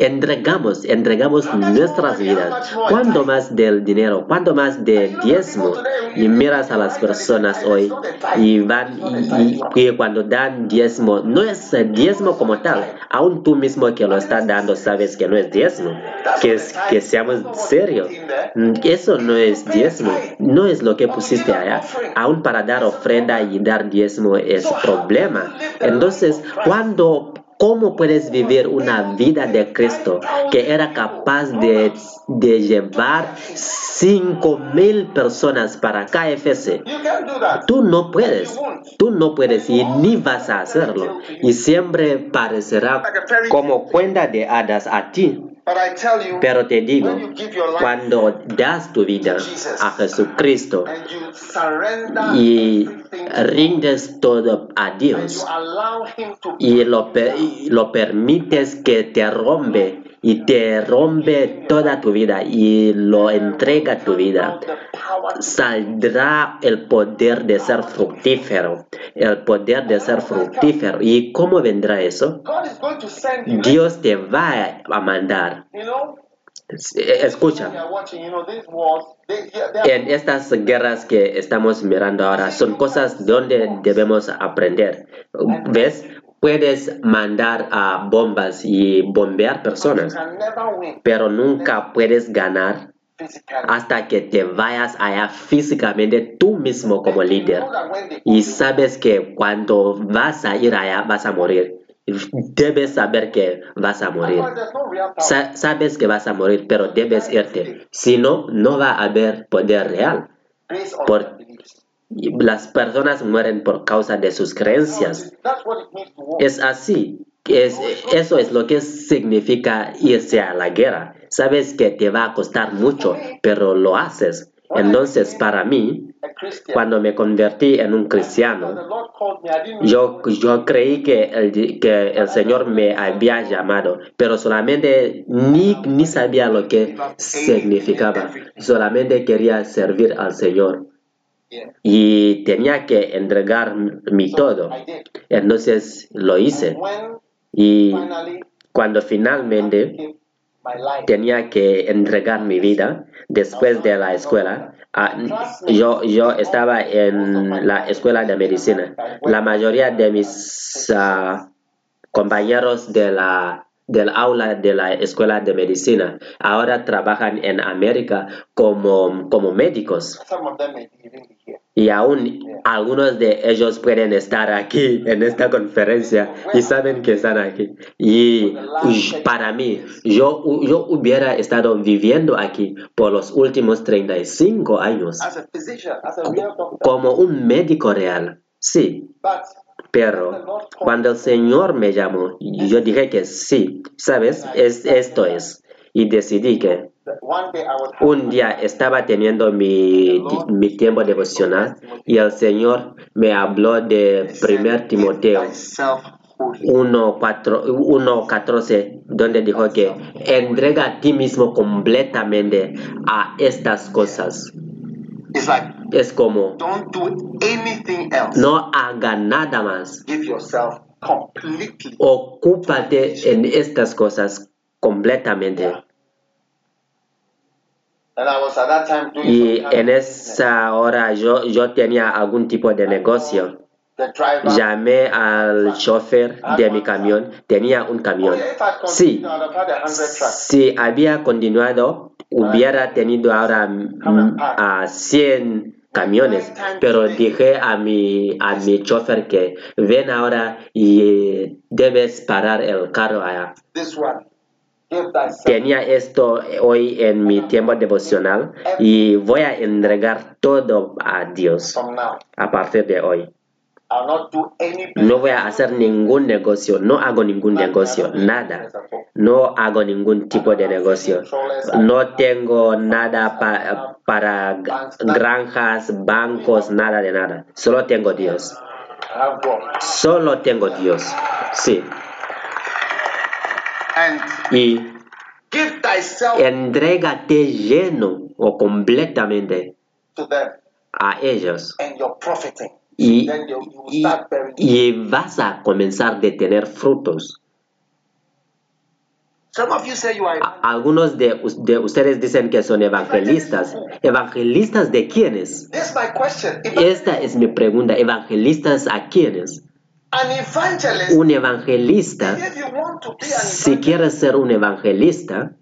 entregamos, entregamos nuestras vidas. ¿Cuánto más del dinero? ¿Cuánto más de diezmo? Y miras a las personas hoy y van y, cuando dan diezmo, no es diezmo como tal. Aún tú mismo que lo estás dando sabes que no es diezmo. Que, que seamos serios. Eso no es diezmo. No es lo que pusiste allá. Aún para dar ofrenda y dar diezmo es problema. Entonces, cuando ¿Cómo puedes vivir una vida de Cristo que era capaz de, de llevar 5 mil personas para KFC? Tú no puedes, tú no puedes y ni vas a hacerlo. Y siempre parecerá como cuenta de hadas a ti. Pero te digo, cuando das tu vida a Jesucristo y rindes todo a Dios, y lo, y lo permites que te rompe y te rompe toda tu vida y lo entrega tu vida, saldrá el poder de ser fructífero, el poder de ser fructífero. ¿Y cómo vendrá eso? Dios te va a mandar. Escucha. En estas guerras que estamos mirando ahora son cosas donde debemos aprender. ¿Ves? Puedes mandar a bombas y bombear personas, pero nunca puedes ganar hasta que te vayas allá físicamente tú mismo como líder. Y sabes que cuando vas a ir allá vas a morir. Debes saber que vas a morir. Sa- sabes que vas a morir, pero debes irte. Si no, no va a haber poder real. Por- Las personas mueren por causa de sus creencias. Es así. Es, eso es lo que significa irse a la guerra. Sabes que te va a costar mucho, pero lo haces. Entonces, para mí, cuando me convertí en un cristiano, yo, yo creí que el, que el Señor me había llamado, pero solamente ni, ni sabía lo que significaba. Solamente quería servir al Señor. Y tenía que entregar mi todo. Entonces lo hice. Y cuando finalmente tenía que entregar mi vida después de la escuela, ah, yo, yo estaba en la escuela de medicina. La mayoría de mis ah, compañeros de la del aula de la escuela de medicina ahora trabajan en América como, como médicos. Y aún algunos de ellos pueden estar aquí en esta conferencia y saben que están aquí. Y para mí, yo, yo hubiera estado viviendo aquí por los últimos 35 años como un médico real. Sí. Pero cuando el Señor me llamó, yo dije que sí, ¿sabes? Es, esto es. Y decidí que un día estaba teniendo mi, mi tiempo devocional y el Señor me habló de 1 Timoteo 1.14, donde dijo que entrega a ti mismo completamente a estas cosas. Es como no haga nada más. Ocúpate en estas cosas completamente. Y en esa hora yo, yo tenía algún tipo de negocio. Llamé al chofer de mi camión, tenía un camión. Sí, si había continuado, hubiera tenido ahora mm, a 100 camiones, pero dije a mi, a mi chofer que ven ahora y debes parar el carro allá. Tenía esto hoy en mi tiempo devocional y voy a entregar todo a Dios a partir de hoy. No voy a hacer ningún negocio, no hago ningún negocio, nada. No hago ningún tipo de negocio. No tengo nada para granjas, bancos, nada de nada. Solo tengo Dios. Solo tengo Dios. Sí. Y entrégate lleno o completamente a ellos y, y, vas a comenzar a tener frutos. Algunos de, de, ustedes dicen que son evangelistas. ¿Evangelistas de quiénes? Esta es mi pregunta. ¿Evangelistas a quiénes? Un evangelista, si quieres ser un evangelista,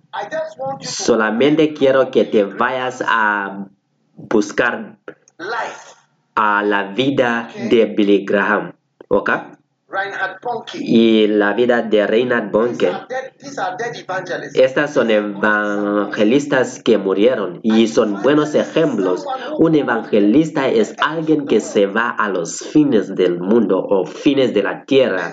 solamente quiero que te vayas a buscar a la vida de Billy Graham, ¿ok? Y la vida de Reinhard Bonke. Estas son evangelistas que murieron y son buenos ejemplos. Un evangelista es alguien que se va a los fines del mundo o fines de la tierra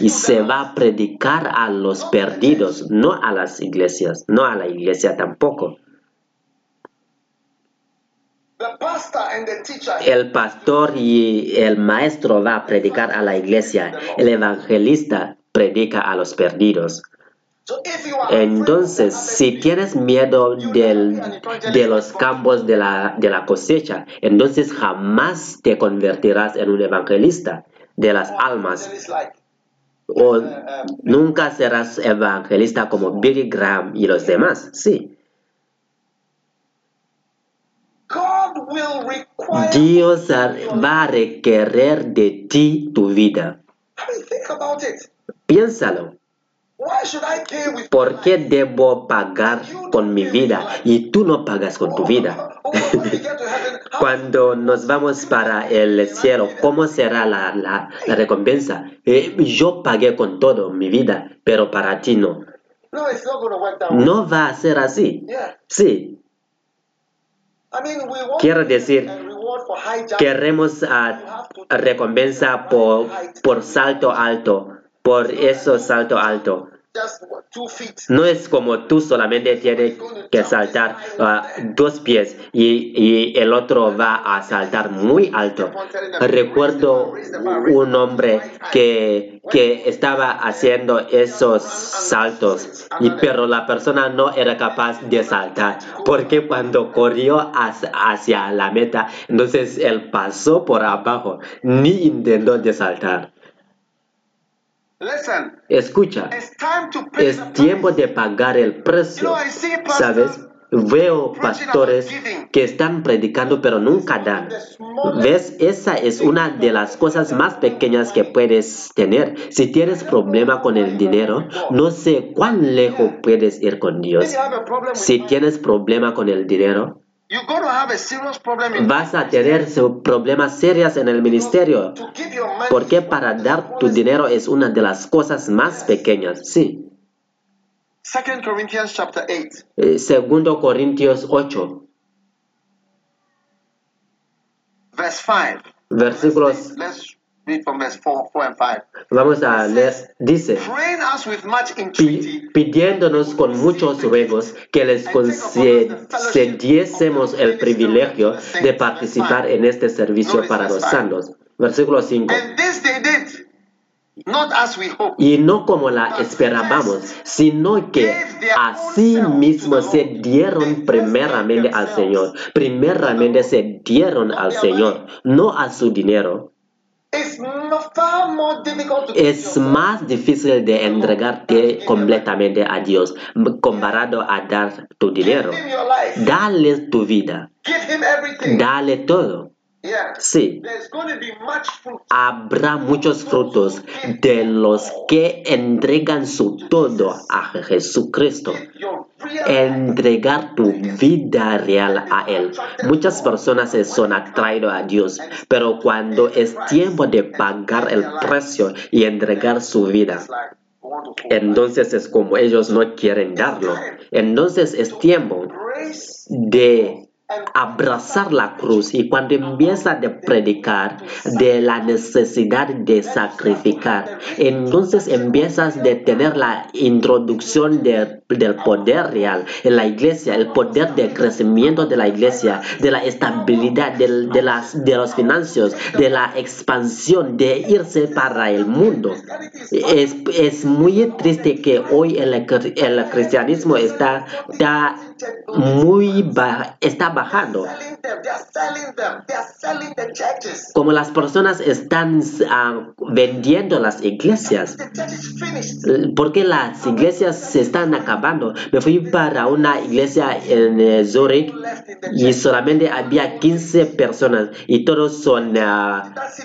y se va a predicar a los perdidos, no a las iglesias, no a la iglesia tampoco. El pastor y el maestro va a predicar a la iglesia. El evangelista predica a los perdidos. Entonces, si tienes miedo de los campos de la, de la cosecha, entonces jamás te convertirás en un evangelista de las almas. O nunca serás evangelista como Billy Graham y los demás. Sí. Dios va a requerir de ti tu vida. Piénsalo. ¿Por qué debo pagar con mi vida y tú no pagas con tu vida? Cuando nos vamos para el cielo, ¿cómo será la, la, recompensa? Eh, yo pagué con todo mi vida, pero para ti no. No va a ser así. Sí, Quiero decir, queremos a, recompensa por, por salto alto, por eso salto alto. No es como tú solamente tienes que saltar uh, dos pies y, y, el otro va a saltar muy alto. Recuerdo un hombre que, que estaba haciendo esos saltos, y, pero la persona no era capaz de saltar porque cuando corrió hacia, hacia la meta, entonces él pasó por abajo, ni intentó de saltar. Escucha, es tiempo de pagar el precio. ¿Sabes? Veo pastores que están predicando pero nunca dan. ¿Ves? Esa es una de las cosas más pequeñas que puedes tener. Si tienes problema con el dinero, no sé cuán lejos puedes ir con Dios. Si tienes problema con el dinero, vas a tener problemas serios en el ministerio. Porque para dar tu dinero es una de las cosas más pequeñas. Sí.
Second Corinthians chapter 8.
Eh, segundo Corintios 8.
Verse 5.
Versículos.
Let's read from verse 4, 4 and 5.
Vamos a leer. Dice, pidiéndonos con muchos ruegos que les concediésemos el privilegio de participar en este servicio para los santos. Versículo 5.
And this they did
y no como la esperábamos, sino que así mismo se dieron primeramente al Señor. Primeramente se dieron al Señor, no a su dinero. Es más difícil de entregarte completamente a Dios comparado a dar tu dinero. Dale tu vida. Dale todo. Sí, habrá muchos frutos de los que entregan su todo a Jesucristo. Entregar tu vida real a Él. Muchas personas son atraídas a Dios, pero cuando es tiempo de pagar el precio y entregar su vida, entonces es como ellos no quieren darlo. Entonces es tiempo de abrazar la cruz y cuando empieza a predicar de la necesidad de sacrificar, entonces empiezas a tener la introducción del poder real en la iglesia, el poder de crecimiento de la iglesia, de la estabilidad de, las, de los financios, de la expansión, de irse para el mundo. Es, es muy triste que hoy el, el cristianismo está, está muy bajo, está bajando. Como las personas están uh, vendiendo las iglesias. Porque las iglesias se están acabando. Me fui para una iglesia en uh, Zurich y solamente había 15 personas y todos son, uh,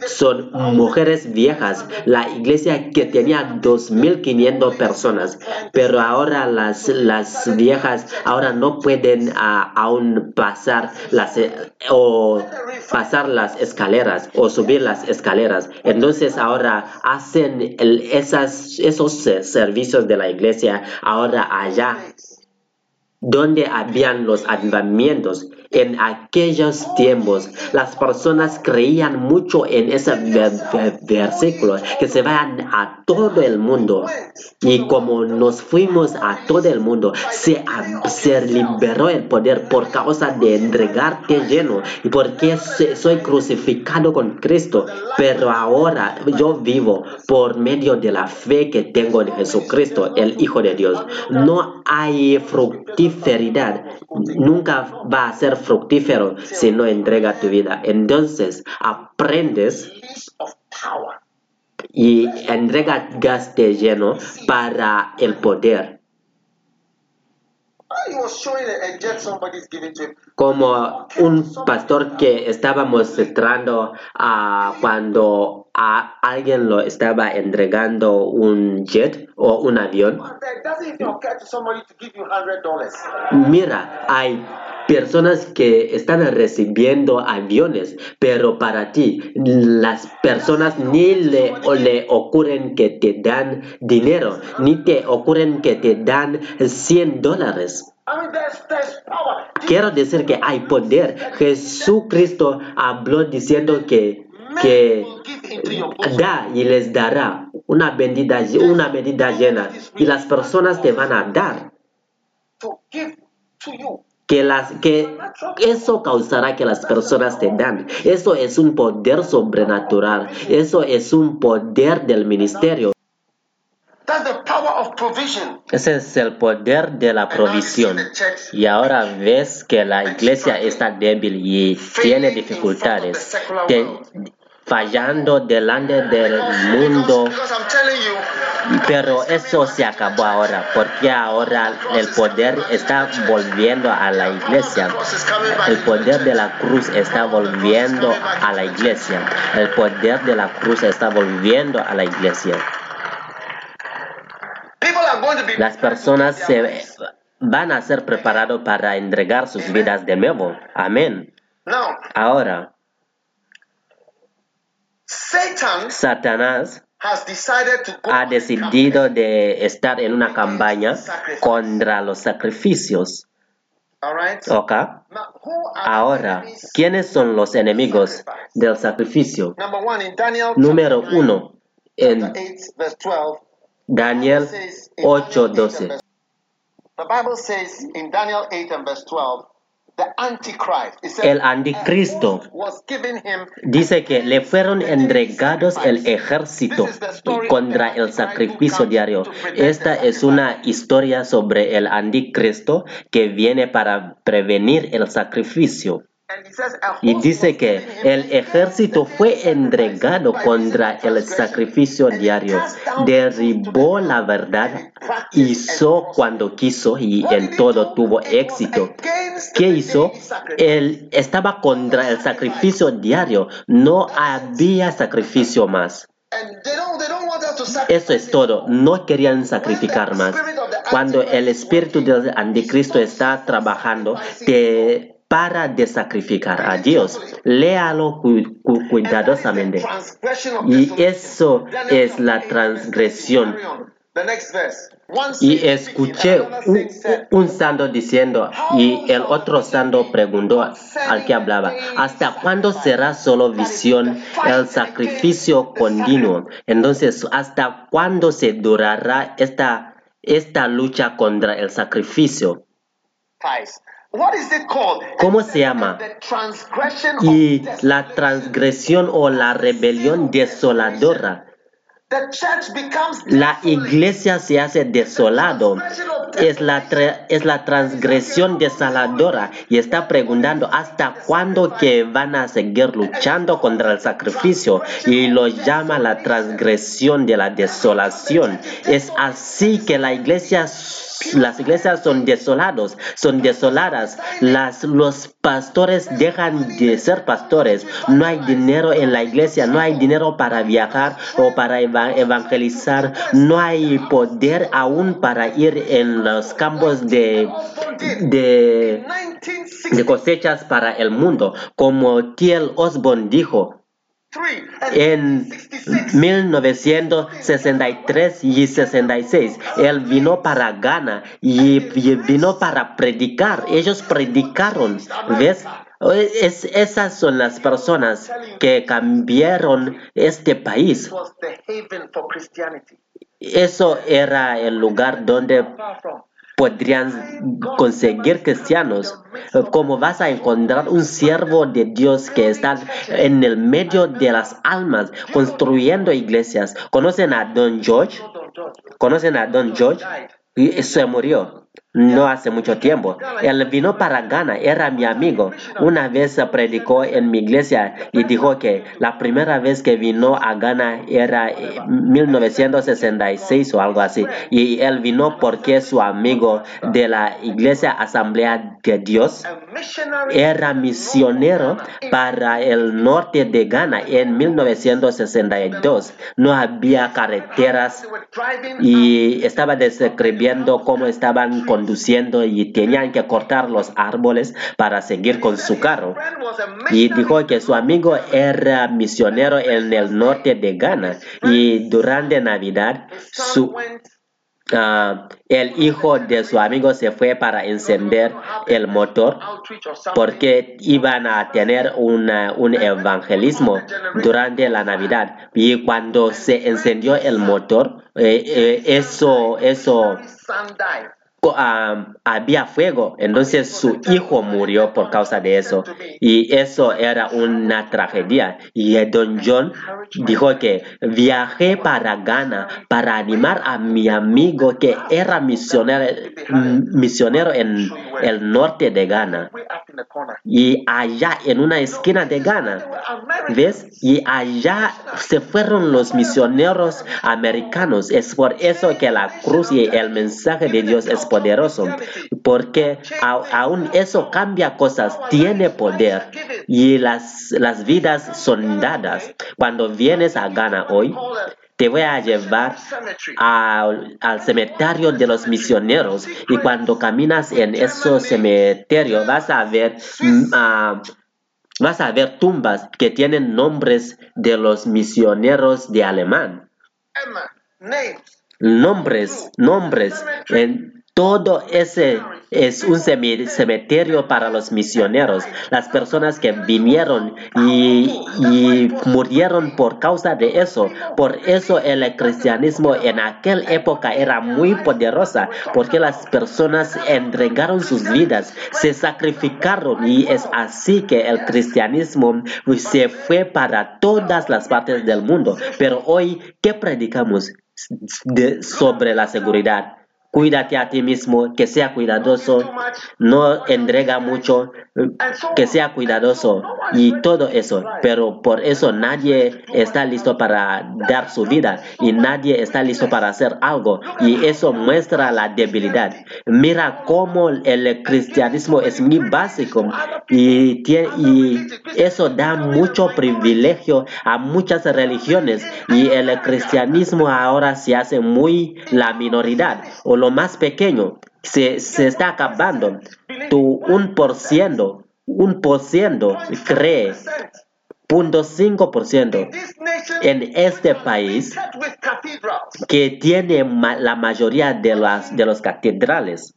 son mujeres viejas. La iglesia que tenía 2.500 personas. Pero ahora las, las viejas ahora no pueden aún pasar las o pasar las escaleras o subir las escaleras. Entonces ahora hacen esas, esos servicios de la iglesia ahora allá donde habían los avivamientos en aquellos tiempos, las personas creían mucho en ese versículo, que se vayan a todo el mundo. Y como nos fuimos a todo el mundo, se, se liberó el poder por causa de entregarte lleno y porque soy crucificado con Cristo. Pero ahora yo vivo por medio de la fe que tengo en Jesucristo, el Hijo de Dios. No hay fructiferidad, nunca va a ser fructífero si no entrega tu vida. Entonces aprendes y entrega gaste lleno para el poder. Como un pastor que estábamos mostrando a cuando a alguien lo estaba entregando un jet o un avión. Mira, hay personas que están recibiendo aviones, pero para ti las personas ni le, le ocurren que te dan dinero, ni te ocurren que te dan 100 dólares. Quiero decir que hay poder. Jesucristo habló diciendo que, que da y les dará una bendita, una medida llena y las personas te van a dar que, las, que eso causará que las personas te dan. Eso es un poder sobrenatural. Eso es un poder del ministerio. Ese es el poder de la provisión. Y ahora ves que la iglesia está débil y tiene dificultades fallando delante del mundo. Pero eso se acabó ahora, porque ahora el poder está volviendo a la iglesia. El poder de la cruz está volviendo a la iglesia. El poder de la cruz está volviendo a la iglesia. Las personas se van a ser preparados para entregar sus vidas de nuevo. Amén. Ahora, Satanás ha decidido de estar en una campaña contra los sacrificios. Ok. Ahora, ¿quiénes son los enemigos del sacrificio? Número uno, en Daniel 8:12. El anticristo dice que le fueron entregados el ejército contra el sacrificio diario. Esta es una historia sobre el anticristo que viene para prevenir el sacrificio. Y dice que el ejército fue entregado contra el sacrificio diario, derribó la verdad, hizo cuando quiso y en todo tuvo éxito. ¿Qué hizo? Él estaba contra el sacrificio diario, no había sacrificio más. Eso es todo. No querían sacrificar más. Cuando el espíritu del anticristo está trabajando, te para de sacrificar a Dios. Léalo cuidadosamente. Y eso es la transgresión. Y escuché un, santo diciendo, y el otro santo preguntó al que hablaba, ¿hasta cuándo será solo visión el sacrificio continuo? Entonces, ¿hasta cuándo se durará esta, esta lucha contra el sacrificio? ¿Cómo se llama? Y la transgresión o la rebelión desoladora. La iglesia se hace desolado. Es la, es la transgresión desoladora y está preguntando hasta cuándo que van a seguir luchando contra el sacrificio y lo llama la transgresión de la desolación. Es así que la iglesia las iglesias son desolados, son desoladas. Las, los pastores dejan de ser pastores. No hay dinero en la iglesia, no hay dinero para viajar o para evangelizar. No hay poder aún para ir en los campos de, de, de cosechas para el mundo. Como Tiel Osborne dijo, en 1963 y 66, él vino para Ghana y vino para predicar. Ellos predicaron, ¿ves? Es, esas son las personas que cambiaron este país. Eso era el lugar donde podrían conseguir cristianos. Como vas a encontrar un siervo de Dios que está en el medio de las almas construyendo iglesias. ¿Conocen a Don George? ¿Conocen a Don George? Se murió no hace mucho tiempo. Él vino para Ghana, era mi amigo. Una vez predicó en mi iglesia y dijo que la primera vez que vino a Ghana era en 1966 o algo así. Y él vino porque su amigo de la iglesia Asamblea de Dios era misionero para el norte de Ghana en 1962. No había carreteras y estaba describiendo cómo estaban con conduciendo y tenían que cortar los árboles para seguir con su carro. Y dijo que su amigo era misionero en el norte de Ghana y durante Navidad su, ah, el hijo de su amigo se fue para encender el motor porque iban a tener un evangelismo durante la Navidad. Y cuando se encendió el motor, eh, eh, eso, eso había fuego, entonces su hijo murió por causa de eso. Y eso era una tragedia. Y don John dijo que viajé para Ghana para animar a mi amigo que era misionero, misionero en el norte de Ghana. y allá en una esquina de Ghana. ¿Ves? Y allá se fueron los misioneros americanos. Es por eso que la cruz y el mensaje de Dios es poderoso. Porque aún eso cambia cosas, tiene poder. Y las, las vidas son dadas. Cuando vienes a Ghana hoy, te voy a llevar al, cementerio de los misioneros y cuando caminas en ese cementerio vas a ver mm, ah, vas a ver tumbas que tienen nombres de los misioneros de alemán nombres nombres en todo ese es un cementerio para los misioneros, las personas que vinieron y, murieron por causa de eso. Por eso el cristianismo en aquella época era muy poderosa, porque las personas entregaron sus vidas, se sacrificaron y es así que el cristianismo se fue para todas las partes del mundo. Pero hoy, ¿qué predicamos sobre la seguridad? Cuídate a ti mismo, que sea cuidadoso, no entrega mucho, que sea cuidadoso y todo eso. Pero por eso nadie está listo para dar su vida y nadie está listo para hacer algo. Y eso muestra la debilidad. Mira cómo el cristianismo es muy básico y, y eso da mucho privilegio a muchas religiones y el cristianismo ahora se hace muy la minoridad lo más pequeño se, se está acabando. Tu un por ciento, un por ciento cree 0.5% en este país que tiene la mayoría de las de los catedrales.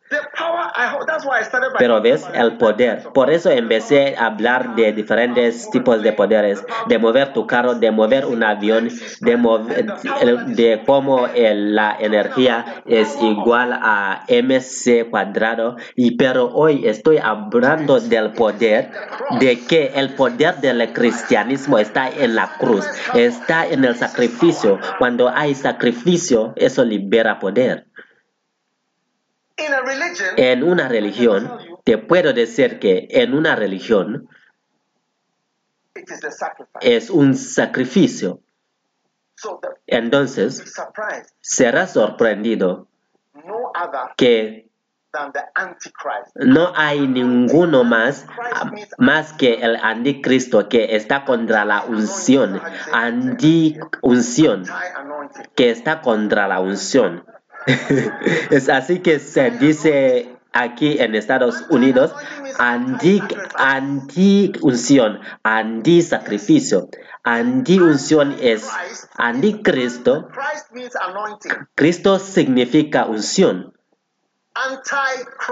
Pero ves el poder. Por eso empecé a hablar de diferentes tipos de poderes, de mover tu carro, de mover un avión, de, mover, de cómo la energía es igual a mc cuadrado. Y pero hoy estoy hablando del poder, de que el poder del está en la cruz, está en el sacrificio. Cuando hay sacrificio, eso libera poder. En una religión, te puedo decir que en una religión es un sacrificio. Entonces, será sorprendido que no hay ninguno más más que el anticristo que está contra la unción, anti-unción, que está contra la unción. es así que se dice aquí en Estados Unidos anti, anti unción, anti sacrificio. Anti unción es anticristo. Cristo significa unción.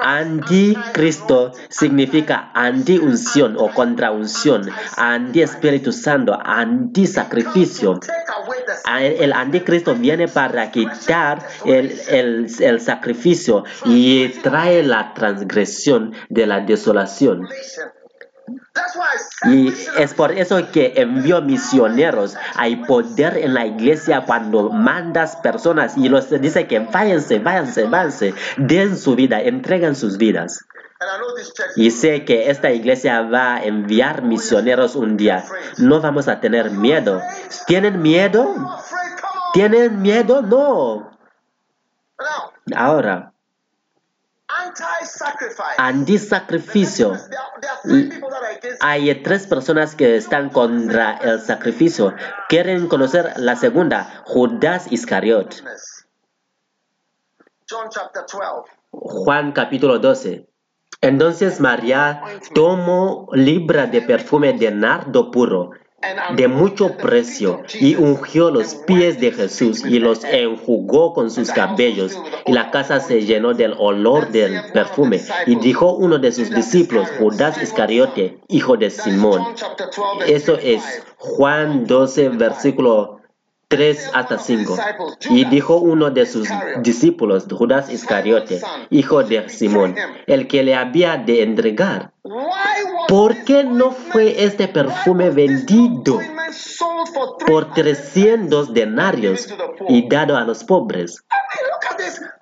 Anticristo significa anti-unción o contra-unción, anti-Espíritu Santo, anti-sacrificio. El anticristo viene para quitar el, el sacrificio y trae la transgresión de la desolación. Y es por eso que envió misioneros. Hay poder en la iglesia cuando mandas personas y los dice que váyanse, váyanse, váyanse, den su vida, entreguen sus vidas. Y sé que esta iglesia va a enviar misioneros un día. No vamos a tener miedo. ¿Tienen miedo? ¿Tienen miedo? No. Ahora, anti-sacrificio. Hay tres personas que están contra el sacrificio. Quieren conocer la segunda, Judas Iscariot. Juan capítulo 12. Entonces María tomó libra de perfume de nardo puro de mucho precio y ungió los pies de Jesús y los enjugó con sus cabellos y la casa se llenó del olor del perfume. Y dijo uno de sus discípulos Judas Iscariote hijo de Simón eso es Juan 12 versículo 3 hasta 5. Y dijo uno de sus discípulos, Judas Iscariote, hijo de Simón, el que le había de entregar. ¿Por qué no fue este perfume vendido por 300 denarios y dado a los pobres?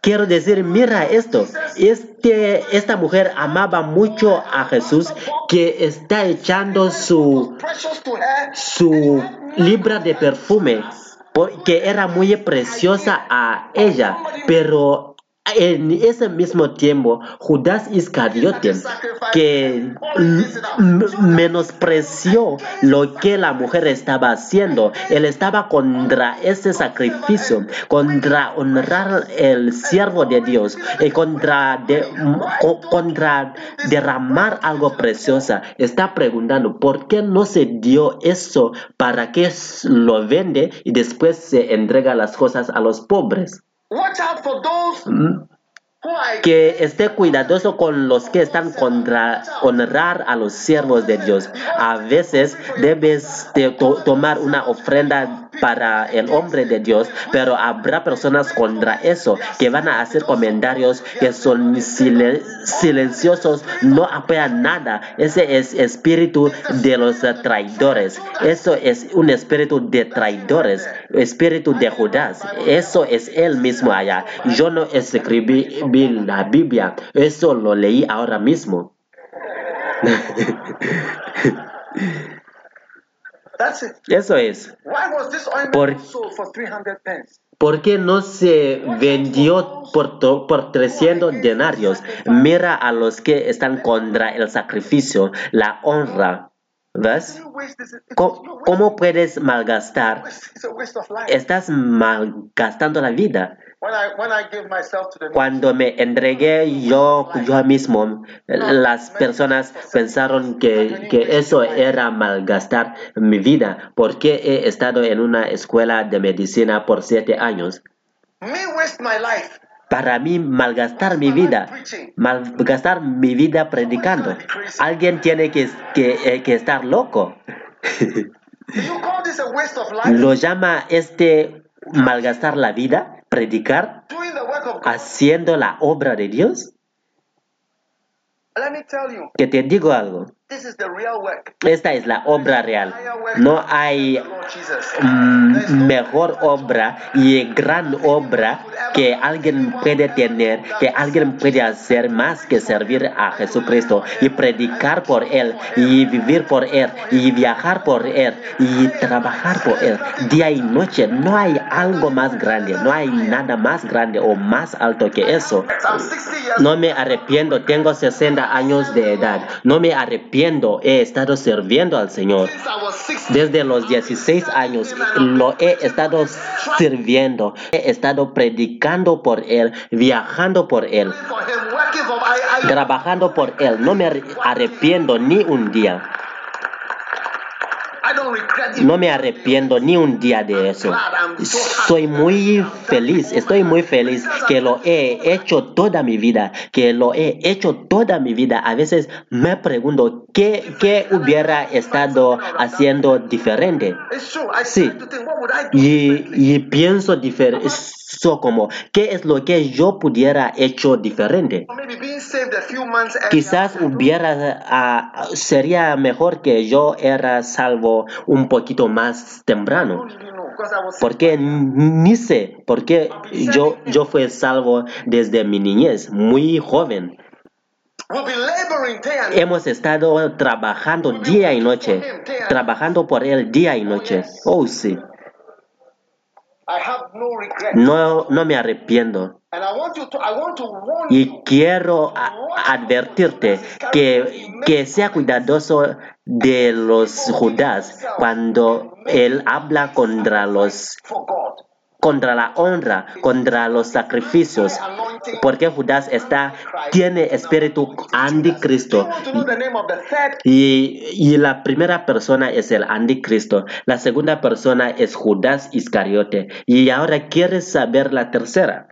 quiero decir, mira esto, este, esta mujer amaba mucho a Jesús que está echando su, su libra de perfume que era muy preciosa a ella, pero en ese mismo tiempo, Judas Iscariote, que menospreció lo que la mujer estaba haciendo, él estaba contra ese sacrificio, contra honrar el siervo de Dios y contra, contra derramar algo precioso. Está preguntando, ¿por qué no se dio eso para que lo vende y después se entrega las cosas a los pobres? Que esté cuidadoso con los que están contra honrar a los siervos de Dios. A veces debes tomar una ofrenda para el hombre de Dios, pero habrá personas contra eso que van a hacer comentarios que son silenciosos, no apoyan nada. Ese es espíritu de los traidores. Eso es un espíritu de traidores, espíritu de Judas. Eso es él mismo allá. Yo no escribí la Biblia, eso lo leí ahora mismo. Eso es. ¿Por, qué no se vendió por, por 300 denarios? Mira a los que están contra el sacrificio, la honra. ¿Ves? ¿Cómo, puedes malgastar? Estás malgastando la vida. Cuando me entregué yo, yo mismo, las personas pensaron que, que, eso era malgastar mi vida, porque he estado en una escuela de medicina por siete años. Para mí, malgastar mi vida, malgastar mi vida predicando. Alguien tiene que, que, eh, que estar loco. ¿Lo llama este malgastar la vida? Predicar haciendo la obra de Dios? Que te digo algo. Esta es la obra real. No hay mm, mejor obra y gran obra que alguien puede tener, que alguien puede hacer más que servir a Jesucristo y predicar por Él y vivir por Él y viajar por Él y trabajar por Él día y noche. No hay algo más grande, no hay nada más grande o más alto que eso. No me arrepiento, tengo 60 años de edad. No me arrepiento he estado sirviendo al Señor. Desde los 16 años lo he estado sirviendo. He estado predicando por Él, viajando por Él, trabajando por Él. No me arrepiento ni un día. No me arrepiento ni un día de eso. Soy muy feliz, estoy muy feliz que lo he hecho toda mi vida, que lo he hecho toda mi vida. A veces me pregunto qué, qué hubiera estado haciendo diferente. Sí, y, y pienso diferente como, ¿qué es lo que yo pudiera hecho diferente? Quizás hubiera, ah, sería mejor que yo era salvo un poquito más temprano. Porque ni sé, porque yo, yo fui salvo desde mi niñez, muy joven. Hemos estado trabajando día y noche, trabajando por él día y noche. Oh, sí. No, no me arrepiento. Y quiero advertirte que, que sea cuidadoso de los judás cuando él habla contra los contra la honra, contra los sacrificios, porque Judas está, tiene espíritu anticristo. Y, y la primera persona es el anticristo, la segunda persona es Judas Iscariote. Y ahora quieres saber la tercera.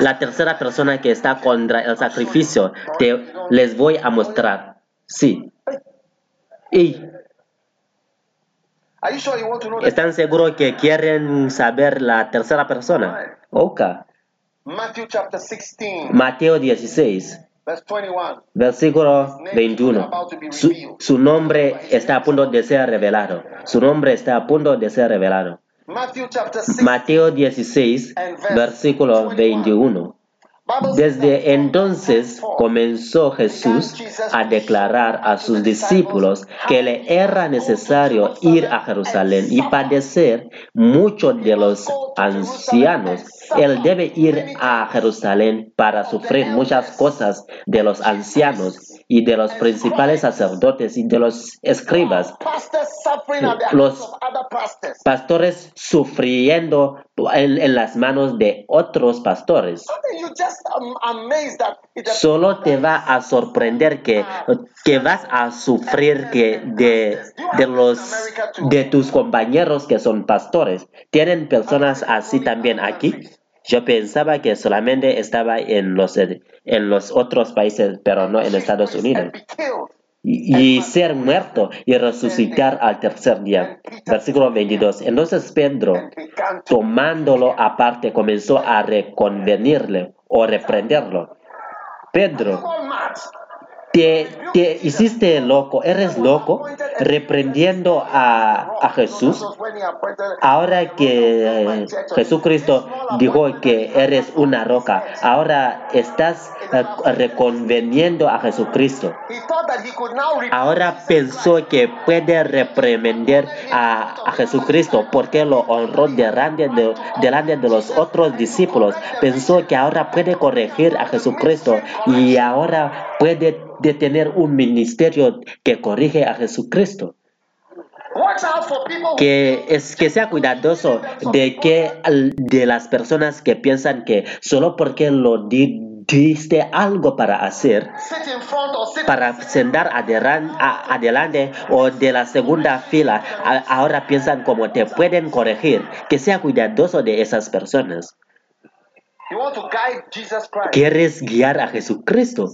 La tercera persona que está contra el sacrificio, te les voy a mostrar. Sí. Y ¿Están seguros que quieren saber la tercera persona? Ok. Mateo 16. Versículo 21. Su, su, nombre está a punto de ser revelado. Su nombre está a punto de ser revelado. Mateo 16, versículo 21. Desde entonces comenzó Jesús a declarar a sus discípulos que le era necesario ir a Jerusalén y padecer mucho de los ancianos. Él debe ir a Jerusalén para sufrir muchas cosas de los ancianos y de los principales sacerdotes y de los escribas. Los pastores sufriendo en, en las manos de otros pastores. Solo te va a sorprender que, que vas a sufrir que de, de, los, de tus compañeros que son pastores. ¿Tienen personas así también aquí? Yo pensaba que solamente estaba en los, en los otros países, pero no en Estados Unidos. Y, y ser muerto y resucitar al tercer día. Versículo 22. Entonces Pedro, tomándolo aparte, comenzó a reconvenirle o reprenderlo. Pedro, te, te, hiciste loco, eres loco, reprendiendo a, a, Jesús. Ahora que Jesucristo dijo que eres una roca, ahora estás eh, reconveniendo a Jesucristo. Ahora pensó que puede reprender a, a Jesucristo porque lo honró delante de, delante de los otros discípulos. Pensó que ahora puede corregir a Jesucristo y ahora puede de tener un ministerio que corrige a Jesucristo. Que, es, que sea cuidadoso de, que, de las personas que piensan que solo porque lo diste algo para hacer, para sentar adelante o de la segunda fila, ahora piensan como te pueden corregir. Que sea cuidadoso de esas personas. ¿Quieres guiar a Jesucristo?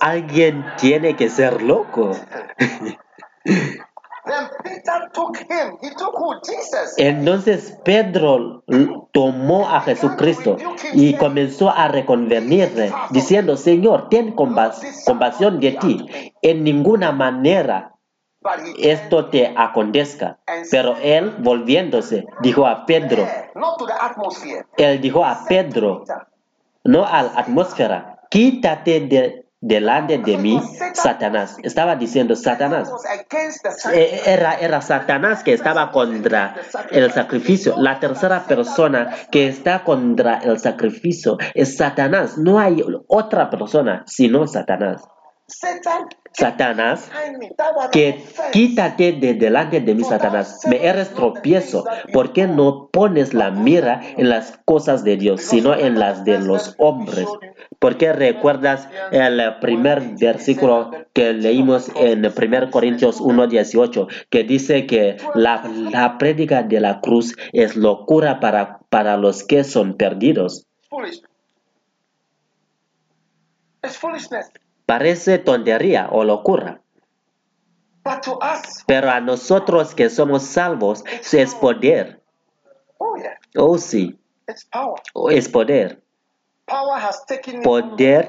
Alguien tiene que ser loco. Entonces Pedro tomó a Jesucristo y comenzó a reconvenirle, diciendo, Señor, ten compasión de ti. En ninguna manera esto te acontezca. Pero él, volviéndose, dijo a Pedro, él dijo a Pedro, no a la atmósfera, quítate de, delante de mí, Satanás. Estaba diciendo Satanás. E, era, era Satanás que estaba contra el sacrificio. La tercera persona que está contra el sacrificio es Satanás. No hay otra persona sino Satanás. Satanás, que quítate de delante de mí, Satanás. Me eres tropiezo. ¿Por qué no pones la mira en las cosas de Dios, sino en las de los hombres? ¿Por qué recuerdas el primer versículo que leímos en 1 Corintios 1.18, que dice que la, la prédica de la cruz es locura para, para los que son perdidos?
Es foolishness.
Parece tontería o locura. Pero a nosotros que somos salvos es poder. Oh sí. Oh, es poder. Poder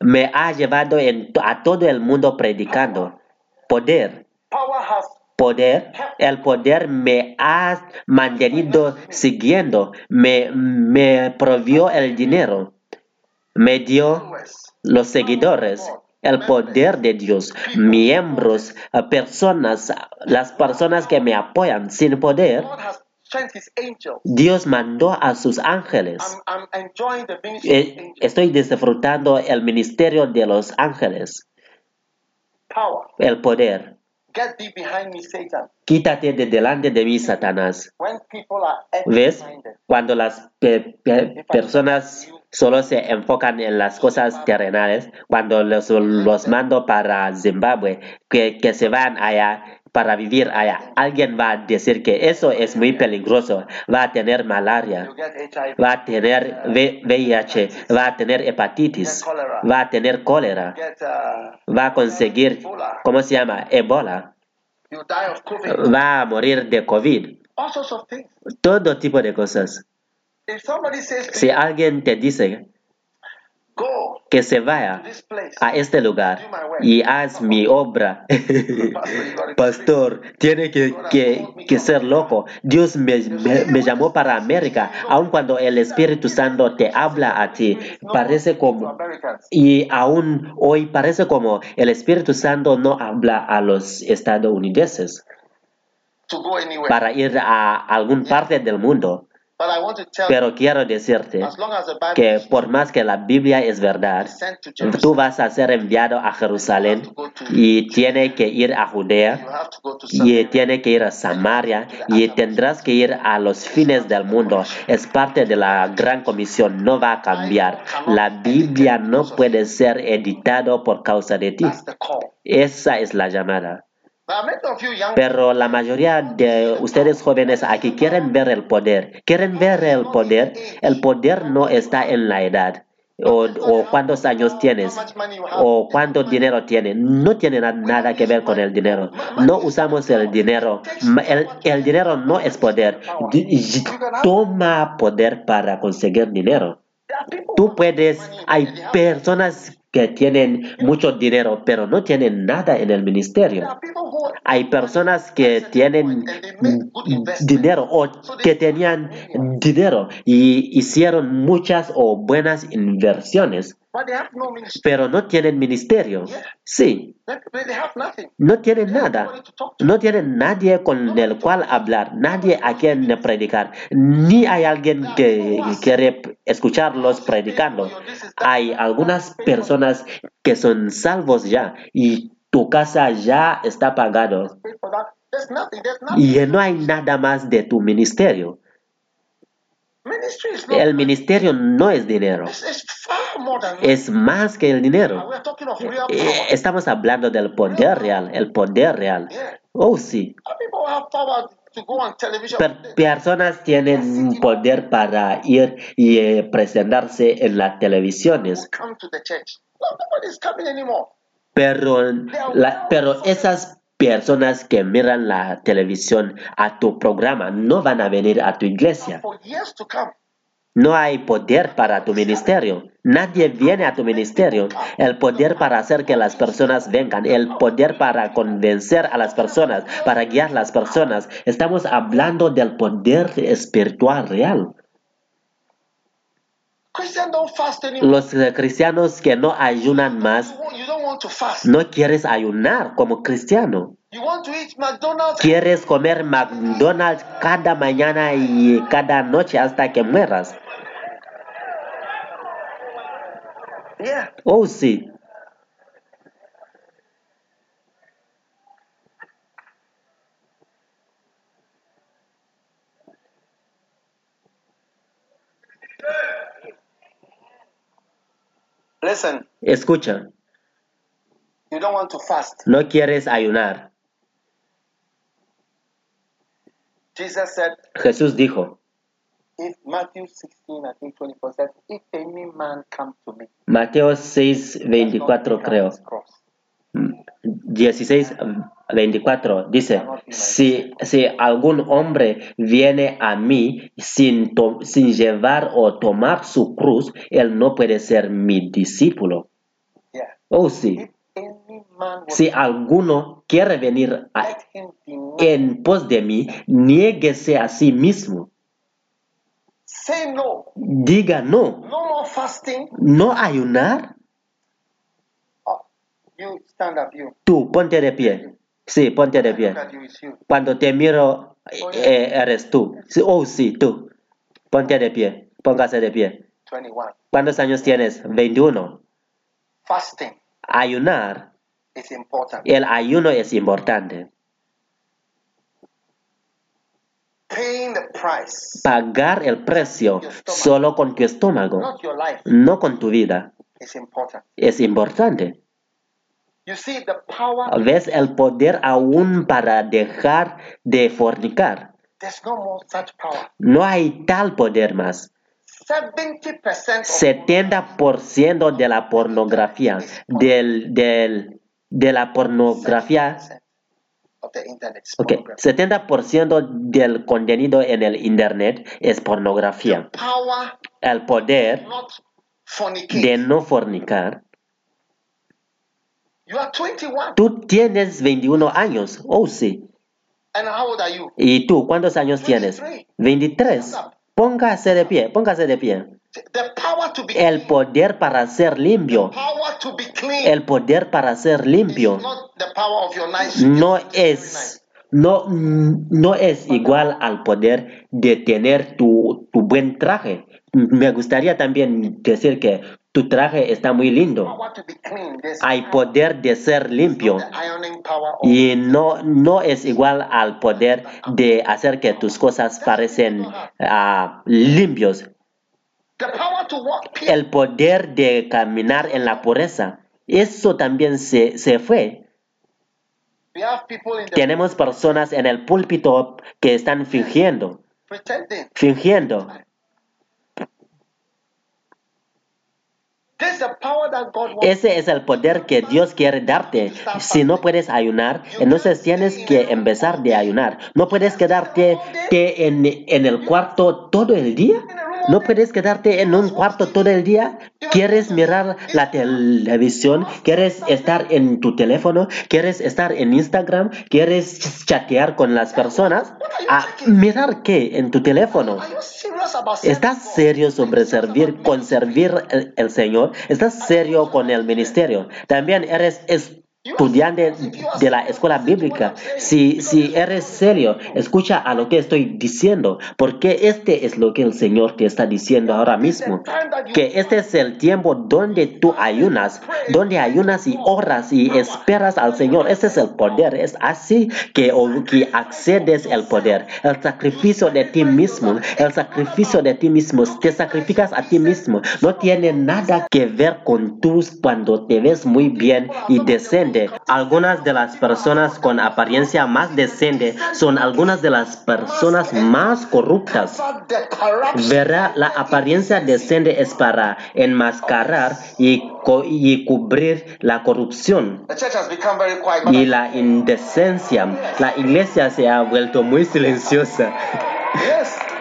me ha llevado en, a todo el mundo predicando. Poder. Poder, el poder me ha mantenido siguiendo, me, me provió el dinero, me dio los seguidores, el poder de Dios, miembros, personas, las personas que me apoyan sin poder. Dios mandó a sus ángeles. Eh, estoy disfrutando el ministerio de los ángeles. El poder. Quítate de delante de mí, Satanás. ¿Ves? Cuando las personas solo se enfocan en las cosas terrenales, cuando los, los mando para Zimbabue, que, que se van allá para vivir allá. Alguien va a decir que eso es muy peligroso, va a tener malaria, va a tener VIH, va a tener hepatitis, va a tener cólera, va a conseguir, ¿cómo se llama? Ebola, va a morir de COVID, todo tipo de cosas. Si alguien te dice que se vaya a este lugar y haz mi obra. Pastor, tiene que, que, que, ser loco. Dios me, me, me, llamó para América, aun cuando el Espíritu Santo te habla a ti. Parece como, y aún hoy parece como el Espíritu Santo no habla a los estadounidenses para ir a algún parte del mundo. Pero quiero decirte que por más que la Biblia es verdad, tú vas a ser enviado a Jerusalén y tiene que ir a Judea y tiene que ir a Samaria y tendrás que ir a los fines del mundo. Es parte de la gran comisión, no va a cambiar. La Biblia no puede ser editado por causa de ti. Esa es la llamada. Pero la mayoría de ustedes jóvenes aquí quieren ver el poder. Quieren ver el poder. El poder no está en la edad. O, o, cuántos años tienes o cuánto dinero tienes. No tiene nada que ver con el dinero. No usamos el dinero. El, el dinero no es poder. Toma poder para conseguir dinero. Tú puedes, hay personas que tienen mucho dinero, pero no tienen nada en el ministerio. Hay personas que tienen dinero o que tenían dinero y hicieron muchas o buenas inversiones, pero no tienen ministerio. Sí, no tienen nada. No tienen nadie con el cual hablar, nadie a quien predicar, ni hay alguien que quiere escucharlos predicando. Hay algunas personas que son salvos ya y tu casa ya está pagado. Y no hay nada más de tu ministerio. El ministerio no es dinero. Es más que el dinero. Eh, estamos hablando del poder real, el poder real. Oh, sí. personas tienen poder para ir y eh, presentarse en las televisiones. Pero, la, pero esas personas que miran la televisión a tu programa no van a venir a tu iglesia. No hay poder para tu ministerio. Nadie viene a tu ministerio. El poder para hacer que las personas vengan. El poder para convencer a las personas, para guiar a las personas. Estamos hablando del poder espiritual real. Los cristianos que no ayunan más, no quieres ayunar como cristiano. Quieres comer McDonald's cada mañana y cada noche hasta que mueras. Oh, sí.
Listen.
Escucha.
You don't want to fast.
No quieres ayunar.
Jesus said,
Jesús dijo.
If Matthew 16, I think 24 says, if any man come to me.
Mateo 6, 24 creo. 16, 24 dice, si, si algún hombre viene a mí sin, to, sin llevar o tomar su cruz, él no puede ser mi discípulo. Oh, sí. Si alguno quiere venir a- en pos de mí, niéguese a sí mismo. Diga no.
No more fasting.
No ayunar.
You stand up, you.
Tú, ponte de pie. Sí, ponte de pie. Cuando te miro, eh, eres tú. Sí, Oh, sí, tú. Ponte de pie. Póngase de pie.
21.
¿Cuántos años tienes? 21.
Fasting
Ayunar,
is important.
el ayuno es importante.
Paying the price,
Pagar el precio solo con tu estómago,
not your life,
no con tu vida,
is important.
es importante.
You see, the power,
¿Ves el poder aún para dejar de fornicar?
no
hay tal poder más.
70% of
70% de la pornografía, del, del, de la pornografía,
70% of the internet is
ok,
pornography.
70% del contenido en el Internet es pornografía. El poder de no fornicar.
You are 21.
Tú tienes 21 años, oh sí.
And how old are you?
¿Y tú cuántos años tienes? 23. Póngase de pie, póngase de pie.
The power to be
El poder para ser limpio,
power to be clean
el poder para ser limpio
nice
no es no, no es igual al poder de tener tu, tu buen traje. Me gustaría también decir que tu traje está muy lindo. Hay poder de ser limpio y no, no es igual al poder de hacer que tus cosas parecen ah, limpios. El poder de caminar en la pureza. Eso también se, se fue. Tenemos personas en el púlpito que están fingiendo, fingiendo.
This is the power that God wants.
Ese es el poder que Dios quiere darte. Si no puedes ayunar, entonces tienes que empezar de ayunar. No puedes quedarte que en, en el cuarto todo el día. No puedes quedarte en un cuarto todo el día. ¿Quieres mirar la televisión? ¿Quieres estar en tu teléfono? ¿Quieres estar en Instagram? ¿Quieres chatear con las personas? Ah, ¿Mirar qué en tu teléfono? ¿Estás serio sobre servir, con servir el, el Señor? ¿Estás serio con el ministerio? También eres estudiante de la escuela bíblica. Si, si eres serio, escucha a lo que estoy diciendo, porque este es lo que el Señor te está diciendo ahora mismo. Que este es el tiempo donde tú ayunas, donde ayunas y oras y esperas al Señor. Este es el poder. Es así que, que accedes el poder. El sacrificio de ti mismo, el sacrificio de ti mismo, te sacrificas a ti mismo. No tiene nada que ver con tú cuando te ves muy bien y decente. Algunas de las personas con apariencia más decente son algunas de las personas más corruptas. Verá, la apariencia decente es para enmascarar y, co- y cubrir la corrupción
The church has become very quiet.
y
but
la indecencia. La iglesia se ha vuelto muy silenciosa,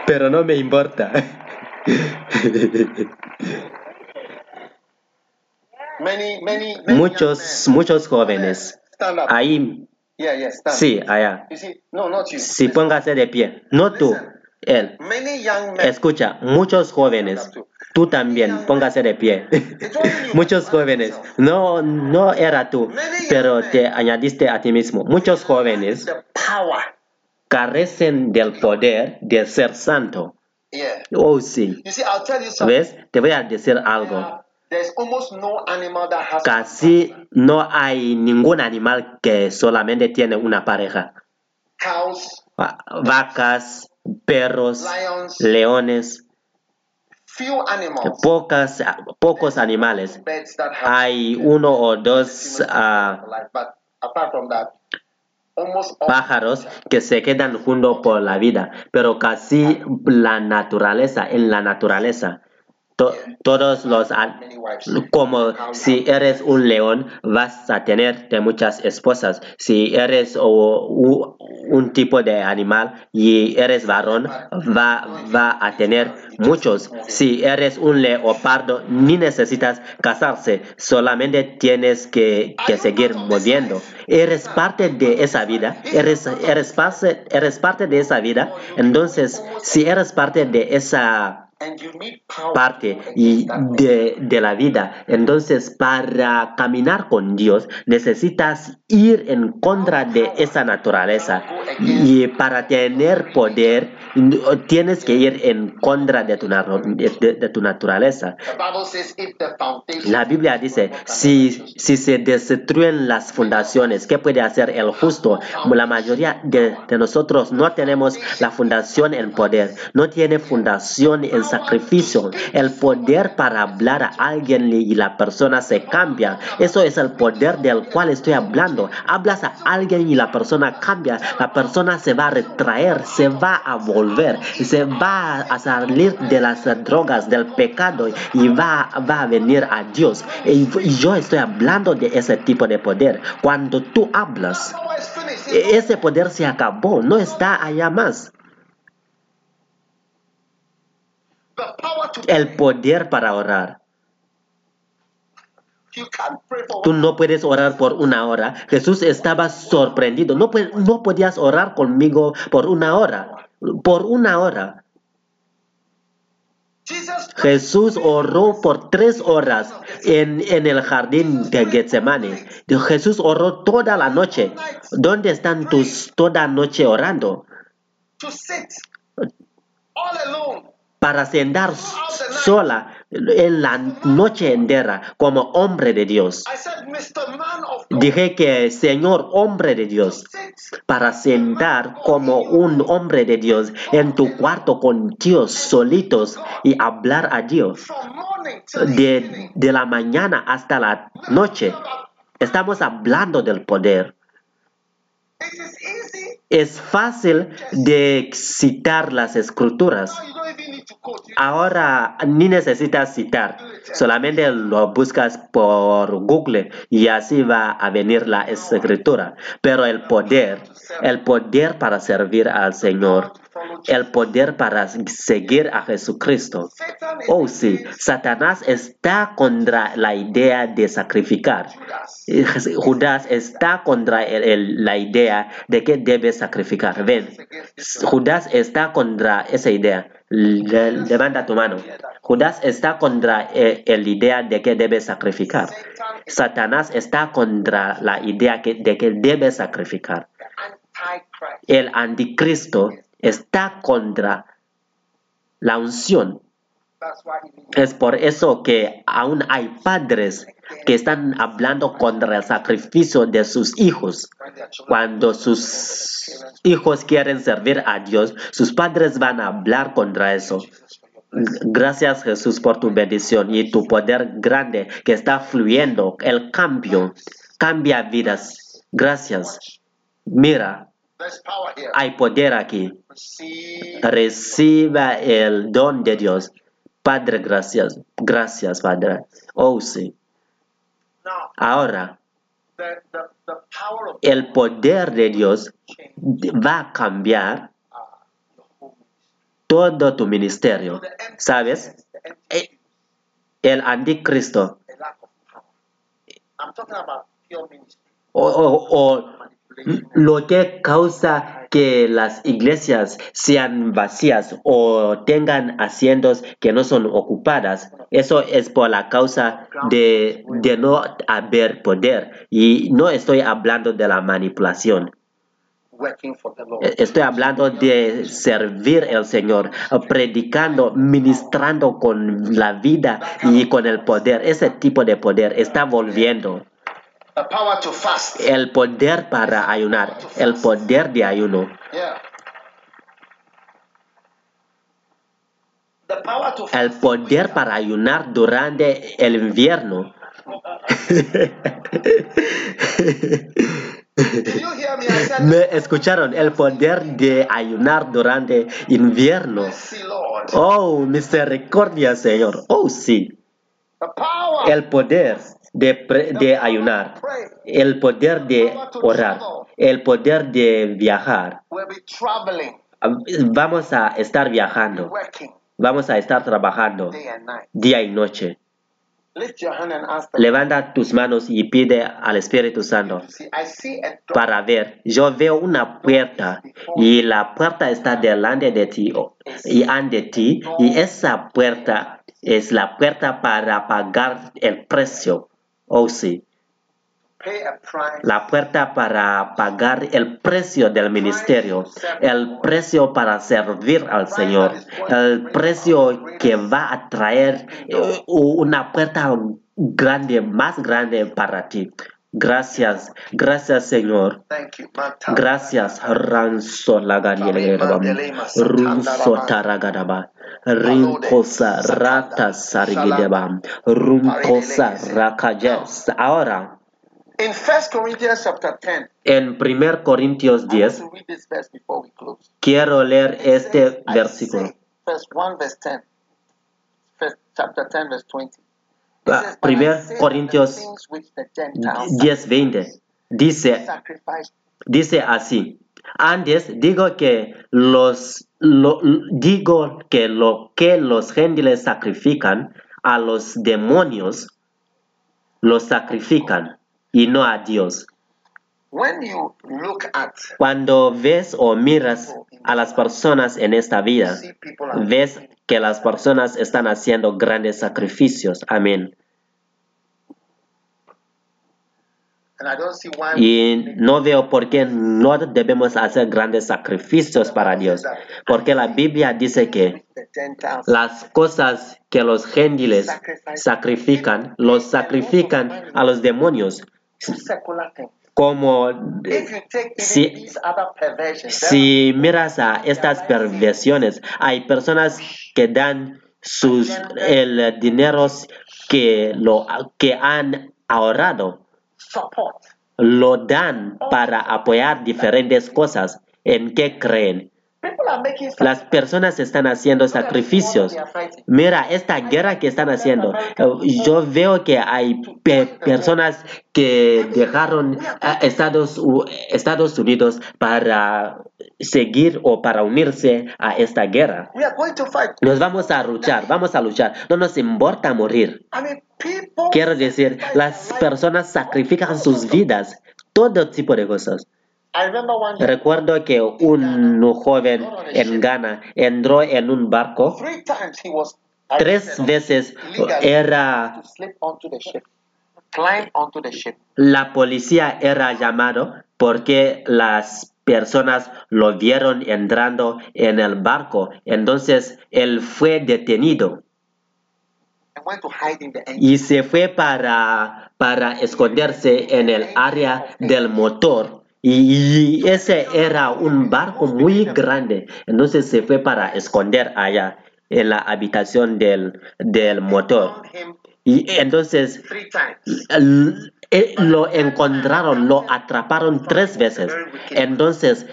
pero no me importa. Muchos, muchos jóvenes. Ahí, sí, allá. Si póngase de pie. No tú, él. Escucha, muchos jóvenes. Tú también, póngase de pie. Muchos jóvenes. No, no era tú, pero te añadiste a ti mismo. Muchos jóvenes carecen del poder de ser santo. Oh, sí. ¿Ves? Te voy a decir algo.
Uh, There's almost no animal that has
Casi no hay ningún animal que solamente tiene una pareja. Vacas, perros, leones,
few animals.
pocas, pocos animales. Hay uno o dos ah,
all
pájaros que se quedan juntos por la vida, pero casi la naturaleza, en la naturaleza, to- todos los como si eres un león vas a tener de muchas esposas. Si eres o- un tipo de animal y eres varón va, va a tener muchos. Si eres un leopardo ni necesitas casarse solamente tienes que, que seguir moviendo eres parte de esa vida eres, eres, eres parte de esa vida entonces si eres parte de esa Parte y de, de la vida. Entonces, para caminar con Dios, necesitas ir en contra de esa naturaleza. Y para tener poder, tienes que ir en contra de tu, na- de- de tu naturaleza. La Biblia dice, si, si se destruyen las fundaciones, ¿qué puede hacer el justo? La mayoría de, de nosotros no tenemos la fundación en poder, no tiene fundación en sacrificio. El poder para hablar a alguien y la persona se cambia. Eso es el poder del cual estoy hablando. Hablas a alguien y la persona cambia. La persona se va a retraer, se va a volver, se va a salir de las drogas, del pecado y va, a venir a Dios. Y, yo estoy hablando de ese tipo de poder. Cuando tú hablas, e- ese poder se acabó, no está allá más.
The power to
El poder para orar. Tú no puedes orar por una hora. Jesús estaba sorprendido. No, no podías orar conmigo por una hora. Por una hora. Jesús oró por tres horas en, en, el jardín de Getsemane. Jesús oró toda la noche. ¿Dónde están tus toda noche orando? Para sentar sola en la noche entera como hombre de Dios. Dije que Señor hombre de Dios, para sentar como un hombre de Dios en tu cuarto con Dios solitos y hablar a Dios de, de la mañana hasta la noche. Estamos hablando del poder. Es fácil de citar las escrituras. Ahora ni necesitas citar, solamente lo buscas por Google y así va a venir la escritura. Pero el poder, el poder para servir al Señor, el poder para seguir a Jesucristo. Oh sí, Satanás está contra la idea de sacrificar. Judas está contra la idea de que debe sacrificar. Ven, Judas está contra esa idea. Levanta tu mano. Judas está contra eh, la idea de que debe sacrificar. Satanás está contra la idea de que debe sacrificar. El anticristo está contra la unción. Es por eso que aún hay padres que están hablando contra el sacrificio de sus hijos. Cuando sus hijos quieren servir a Dios, sus padres van a hablar contra eso. Gracias Jesús por tu bendición y tu poder grande que está fluyendo. El cambio cambia vidas. Gracias. Mira, hay poder aquí. Reciba el don de Dios. Padre, gracias. Gracias, Padre. Oh, sí. Ahora, el poder de Dios va a cambiar todo tu ministerio. ¿Sabes? El anticristo. O, o, lo que causa que las iglesias sean vacías o tengan asientos que no son ocupadas, eso es por la causa de, de no haber poder. Y no estoy hablando de la manipulación. Estoy hablando de servir al Señor, predicando, ministrando con la vida y con el poder. Ese tipo de poder está volviendo. El poder para ayunar, el poder de ayuno. El poder para ayunar durante el invierno. Me escucharon el poder de ayunar durante invierno. Oh, misericordia, Señor. Oh, sí. El poder de, de ayunar, el poder de orar, el poder de viajar. Vamos a estar viajando, vamos a estar trabajando día y noche. Levanta tus manos y pide al Espíritu Santo para ver. Yo veo una puerta y la puerta está delante de ti y ante ti y esa puerta es la puerta para pagar el precio Oh sí. La puerta para pagar el precio del ministerio, el precio para servir al Señor, el precio que va a traer eh, una puerta grande, más grande para ti. Gracias, gracias Señor. Gracias, Ranso Runso Taragadaba. Rinkosa Rata Sarigideba. Runkosa Rakajes. Ahora.
In 1 Corinthians chapter 10,
en 1 Corintios 10, quiero leer este versículo.
Verse 1, verse 10. chapter 10, verse 20.
1 Corintios 10, 20 dice, dice así, antes digo que los digo que lo que los gentiles sacrifican a los demonios lo sacrifican y no a Dios. Cuando ves o miras a las personas en esta vida, ves que las personas están haciendo grandes sacrificios. Amén. Y no veo por qué no debemos hacer grandes sacrificios para Dios. Porque la Biblia dice que las cosas que los gentiles sacrifican, los sacrifican a los demonios. Como
even
si, miras a estas perversiones, hay personas que dan sus el dinero que lo que han ahorrado. Lo dan para apoyar diferentes cosas. En que creen. Las personas están haciendo sacrificios. Mira, esta guerra que están haciendo, yo veo que hay pe- personas que dejaron a Estados, U- Estados Unidos para seguir o para unirse a esta guerra. Nos vamos a luchar, vamos a luchar. No nos importa morir. Quiero decir, las personas sacrifican sus vidas, todo tipo de cosas. Recuerdo que un joven en Ghana entró en un barco. Tres veces era la policía era llamado porque las personas lo vieron entrando en el barco. Entonces él fue detenido y se fue para para esconderse en el área del motor y, ese era un barco muy grande. Entonces se fue para esconder allá en la habitación del, del motor. Y entonces lo encontraron, lo atraparon tres veces. Entonces,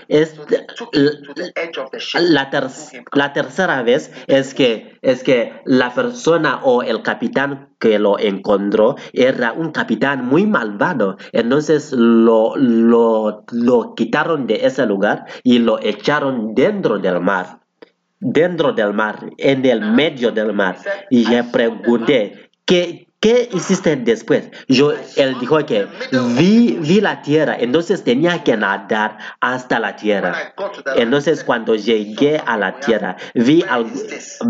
la tercera vez es que, es que la persona o el capitán que lo encontró era un capitán muy malvado. Entonces lo, lo, lo quitaron de ese lugar y lo echaron dentro del mar. Dentro del mar, en el medio del mar. Y le pregunté, ¿qué, ¿qué hiciste después? Yo, él dijo que vi, vi la tierra, entonces tenía que nadar hasta la tierra. Entonces cuando llegué a la tierra, vi, al-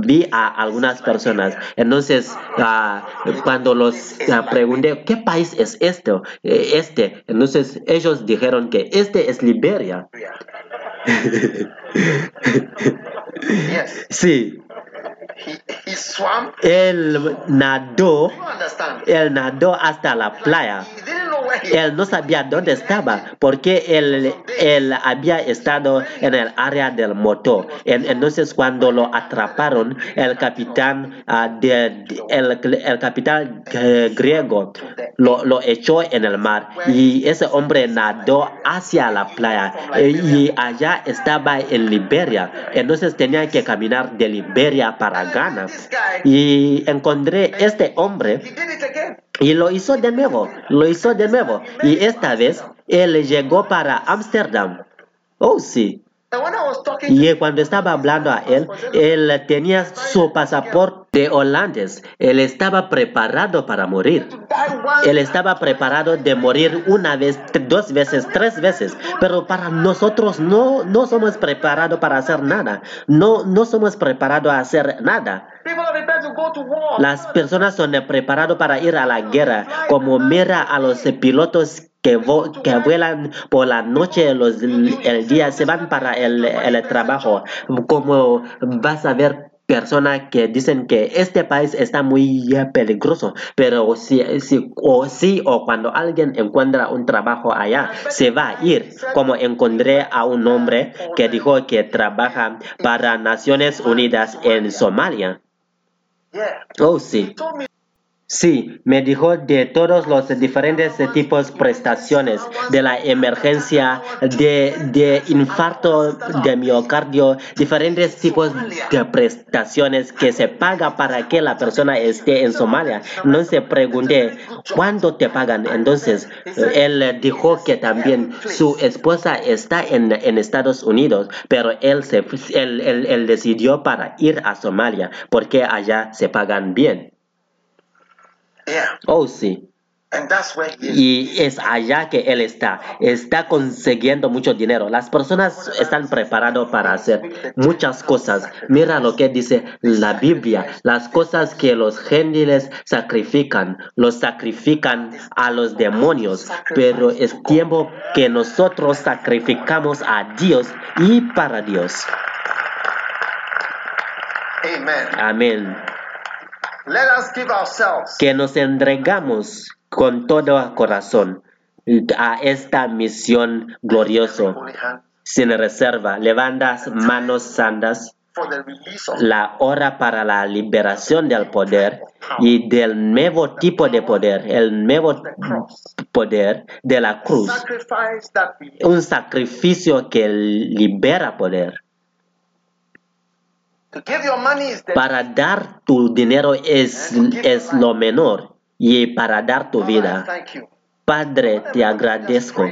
vi a algunas personas. Entonces ah, cuando los ah, pregunté, ¿qué país es esto? Eh, este. Entonces ellos dijeron que este es Liberia. Sí,
he, he swam.
él nadó, él nadó hasta la playa. Él no sabía dónde estaba porque él, él había estado en el área del motor. En- entonces cuando lo atraparon, el capitán, ah, de, de- el, el capitán eh, griego lo, lo echó en el mar y ese hombre nadó hacia la playa y allá estaba en Liberia. Entonces tenía que caminar de Liberia para Ghana. Y encontré este hombre y lo hizo de nuevo, lo hizo de nuevo. Y esta vez él llegó para Ámsterdam. Oh, sí. Y cuando estaba hablando a él, él tenía su pasaporte holandés. Él estaba preparado para morir. Él estaba preparado de morir una vez, dos veces, tres veces. Pero para nosotros no, no somos preparados para hacer nada. No, no somos preparados a hacer nada.
people are prepared to go to war.
Las personas son preparados para ir a la guerra, como mira a los pilotos que, vo- que vuelan por la noche, los, el día, se van para el, el trabajo. Como vas a ver personas que dicen que este país está muy peligroso, pero si, si, o sí o cuando alguien encuentra un trabajo allá, se va a ir. Como encontré a un hombre que dijo que trabaja para Naciones Unidas en Somalia. Oh, sí. Sí, me dijo de todos los diferentes tipos de prestaciones, de la emergencia, de, de infarto de miocardio, diferentes tipos de prestaciones que se paga para que la persona esté en Somalia. Entonces pregunté, ¿cuándo te pagan? Entonces él dijo que también su esposa está en, en Estados Unidos, pero él, se, él- él decidió para ir a Somalia porque allá se pagan bien.
Yeah.
Oh, sí. Y es allá que él está. Está consiguiendo mucho dinero. Las personas están preparadas para hacer muchas cosas. Mira lo que dice la Biblia. Las cosas que los gentiles sacrifican, los sacrifican a los demonios. Pero es tiempo que nosotros sacrificamos a Dios y para Dios. Amén. Que nos entregamos con todo corazón a esta misión gloriosa, sin reserva. Levantas manos santas la hora para la liberación del poder y del nuevo tipo de poder, el nuevo poder de la cruz, un sacrificio que libera poder. Para dar tu dinero es, es lo menor y para dar tu vida. Padre, te agradezco.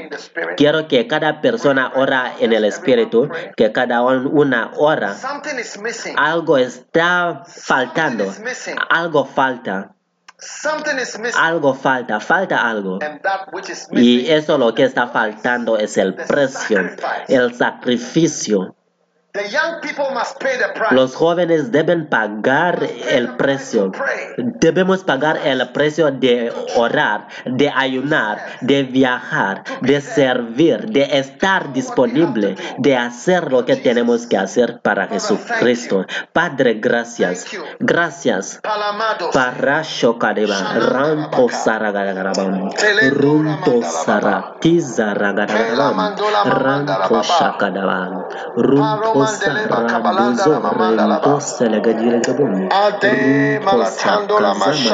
Quiero que cada persona ora en el Espíritu, que cada una ora. Algo está faltando. Algo falta. Algo falta, falta algo. Y eso lo que está faltando es el precio, el sacrificio. Los jóvenes deben pagar el precio. Debemos pagar el precio de orar, de ayunar, de viajar, de servir, de estar disponible, de hacer lo que tenemos que hacer para Jesucristo. Padre, gracias. Gracias. Para Shokadeva, Ranto Saragarabam, Runto Saratizaragarabam, Ranto Shakadabam, Runto Randozo Rendosa la gadira gabon. Runto Saka Zamani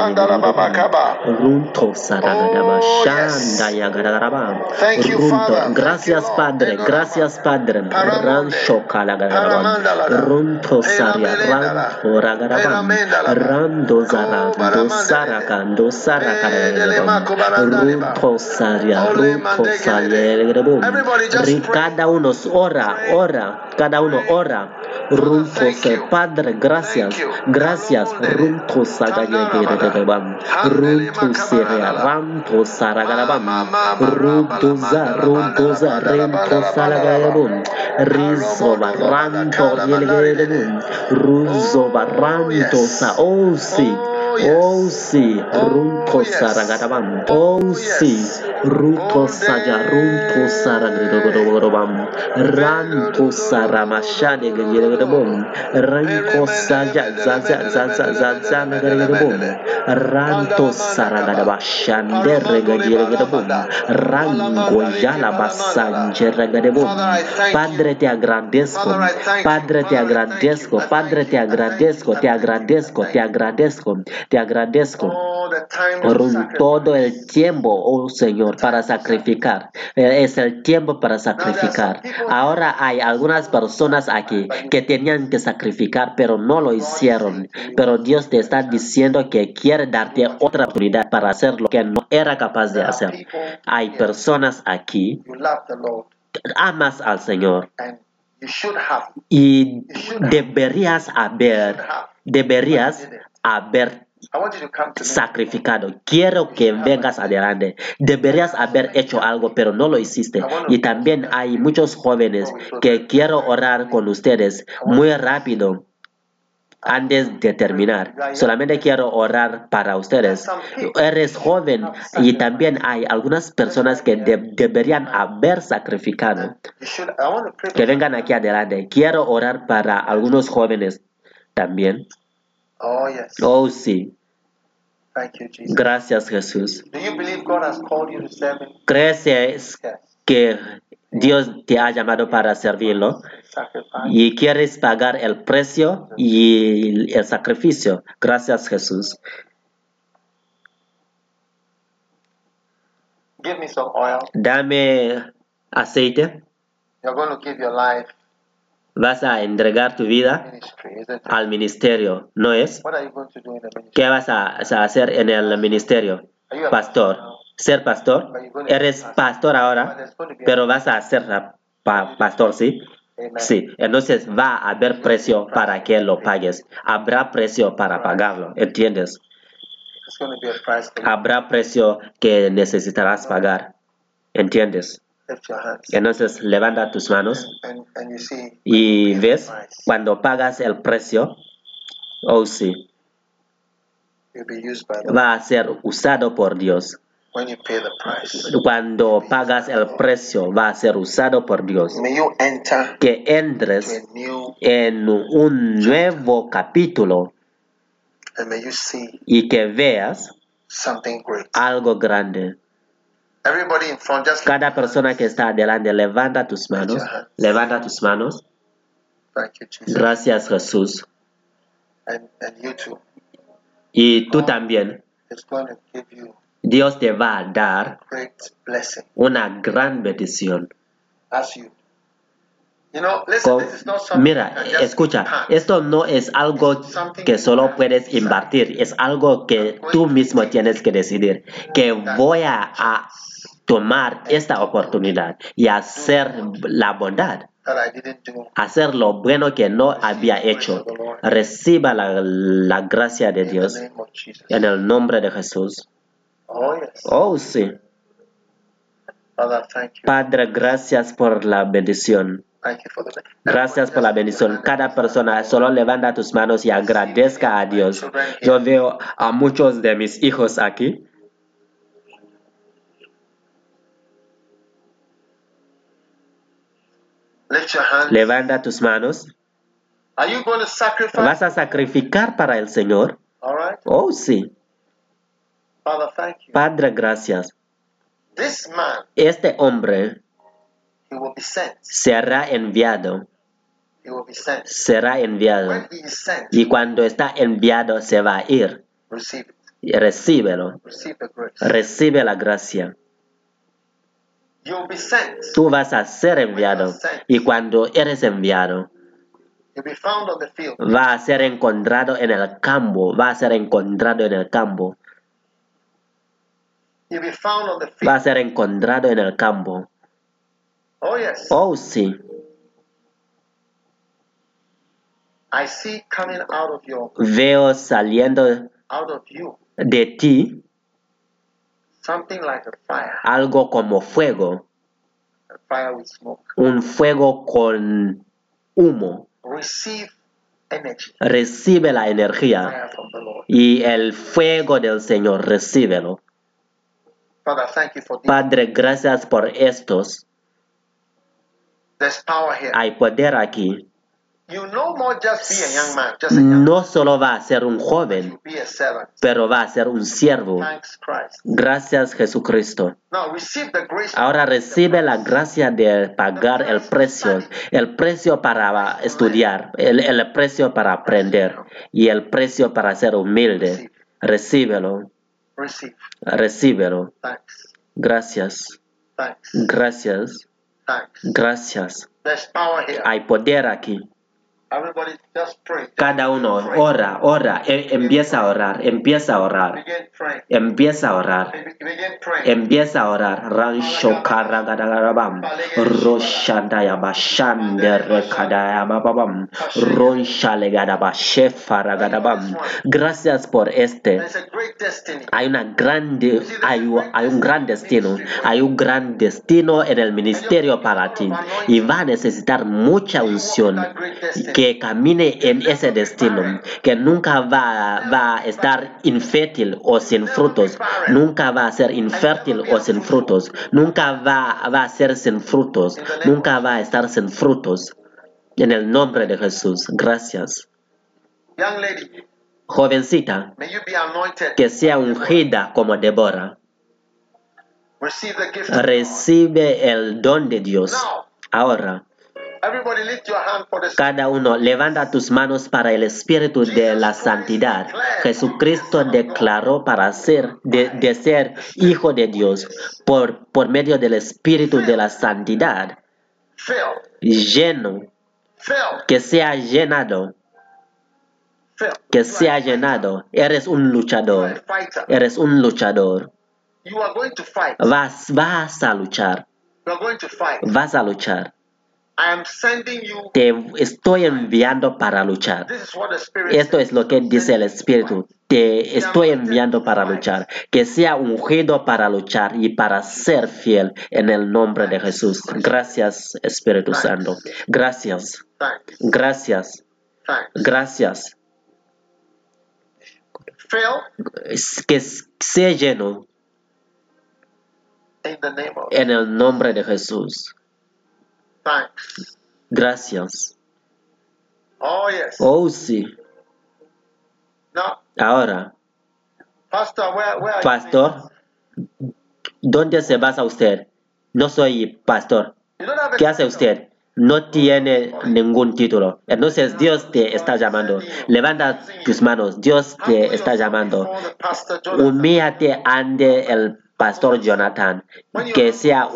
Runto Saragadaba Shanda Yagaraba Runto Gracias Padre. Gracias Padre. Rancho Kalagaraba Runto Saria Ranto Ragaraba Rando Zara Do Saraka Do Saraka Runto Saria Runto Saria Cada uno ora ora. Cada uno ora. Runtos, Padre, gracias, gracias. Runtos, Sagayagarabam, Runtos, Rantos, Saragarabam, Runtosa, Runtosa, Rentos, Salagarabum, Rizo, Barranto, Yelgarabum, Ruzo, Barrantosa, oh sí. Oh sí, Runto Saragarabam. Oh sí, Ruto Saja, Runto Saragarabam. Ranto Saramashane Gagarabum. Ranko Saja, Zaza, Zaza, Zaza, Gagarabum. Ranto Saragarabashande Regagarabum. Rango Yala Basanje Regagarabum. Padre, te agradezco. Padre, te agradezco. Padre, te agradezco. Te agradezco. Te agradezco. Te agradezco por todo el tiempo, oh Señor, para sacrificar. Es el tiempo para sacrificar. Ahora hay algunas personas aquí que tenían que sacrificar, pero no lo hicieron. Pero Dios te está diciendo que quiere darte otra oportunidad para hacer lo que no era capaz de hacer. Hay personas aquí amas al Señor. Y deberías haber, deberías haber sacrificado. Quiero que vengas adelante. Deberías haber hecho algo, pero no lo hiciste. Y también hay muchos jóvenes que quiero orar con ustedes muy rápido. Antes de terminar, solamente quiero orar para ustedes. Eres joven y también hay algunas personas que deberían haber sacrificado. Que vengan aquí adelante. Quiero orar para algunos jóvenes también.
Oh, yes.
Oh, sí.
Thank you, Jesus.
Gracias, Jesús.
Do you believe God has called you to serve Him?
¿Crees que Dios te ha llamado para servirlo y quieres pagar el precio y el sacrificio? Gracias, Jesús.
Give me some oil.
Dame aceite.
You're going to give your life
Vas a entregar tu vida al ministerio, ¿no es? ¿Qué vas a, hacer en el ministerio? Pastor. ¿Ser pastor? Eres pastor ahora, pero vas a ser pa- pastor, ¿sí? Sí, entonces va a haber precio para que lo pagues. Habrá precio para pagarlo, ¿entiendes? Habrá precio que necesitarás pagar. ¿Entiendes? Entonces levanta tus manos y ves cuando pagas el precio, oh sí, va a ser usado por Dios. Cuando pagas el precio, va a ser usado por Dios. Que entres en un nuevo capítulo y que veas algo grande. Cada persona que está adelante, levanta tus manos. Levanta tus manos.
Thank you, Jesus.
Gracias Jesús. Y tú también, Dios te va a dar una gran bendición.
As you. You know, listen,
Co-
this is not something
Mira, escucha, esto no es algo que solo puedes invertir, es algo que tú mismo tienes que decidir, que voy a, a tomar esta oportunidad y hacer la bondad, hacer lo bueno que no había hecho. Reciba la, la gracia de Dios en el nombre de Jesús.
Oh, yes.
Oh, sí. Padre, gracias por la bendición. Gracias por la bendición. Cada persona solo levanta tus manos y agradezca a Dios. Yo veo a muchos de mis hijos aquí. Levanta tus manos. ¿Vas a sacrificar para el Señor? Oh, sí. Padre, gracias. Este hombre
he will be sent.
Será enviado. Será enviado. Y cuando está enviado se va a ir. Recíbelo. Recibe la gracia. Tú vas a ser enviado. Y cuando eres enviado, va a ser encontrado en el campo. Va a ser encontrado en el campo. Va a ser encontrado en el campo.
Oh, yes.
Oh, sí.
I see coming out of your,
Veo saliendo
out of you,
de ti
something like a fire.
algo como fuego.
A fire with smoke.
Un fuego con humo.
Receive energy.
Recibe la energía.
Fire from the Lord.
Y el fuego del Señor, recíbelo.
Father, thank you for this.
Padre, gracias por estos.
There's power here.
Hay poder aquí.
You no more just be a young man, just a young
No solo va a ser un joven, pero va a ser un siervo. Gracias Jesucristo.
Now receive the grace.
Ahora recibe la gracia de pagar el precio, el precio para estudiar, el, el precio para aprender y el precio para ser humilde. Recíbelo, recíbelo. Gracias, gracias. Gracias. Hay poder aquí. Cada uno ora, ora, e- empieza a orar, empieza a orar, empieza a orar. Empieza a orar. Rancho karagadagabam. Roshandaya bashande rekadaya babam. Ronshalegadaba shefaragadabam. Gracias por este. Hay una grande, hay, hay un gran destino, hay un gran destino en el ministerio para ti y va a necesitar mucha unción que camine en ese destino, que nunca va, va a estar infértil o sin frutos, nunca va a ser infértil o sin frutos, nunca va, va a ser sin frutos, nunca va a estar sin frutos. En el nombre de Jesús, gracias. Jovencita,
may you be anointed.
que sea ungida como Débora. Recibe el don de Dios. Ahora, cada uno levanta tus manos para el espíritu de la santidad. Jesucristo declaró para ser, de, de ser hijo de Dios por, por medio del espíritu de la santidad. Lleno, que sea llenado, que sea llenado. Eres un luchador. Eres un luchador. Vas, vas a luchar. Vas a luchar. Te estoy enviando para luchar. Esto es lo que dice el Espíritu. Te estoy enviando para luchar. Que sea ungido para luchar y para ser fiel en el nombre de Jesús. Gracias, Espíritu Santo. Gracias. Gracias. Gracias. Que sea lleno en el nombre de Jesús.
Thanks.
Gracias.
Oh, yes.
Oh, sí.
Now,
Ahora,
Pastor, where, where
pastor, ¿dónde se basa usted? No soy pastor. ¿Qué hace usted? No tiene ningún título. Entonces Dios te está llamando. Levanta tus manos. Dios te está llamando. Humíllate ante el pastor Jonathan. Que sea,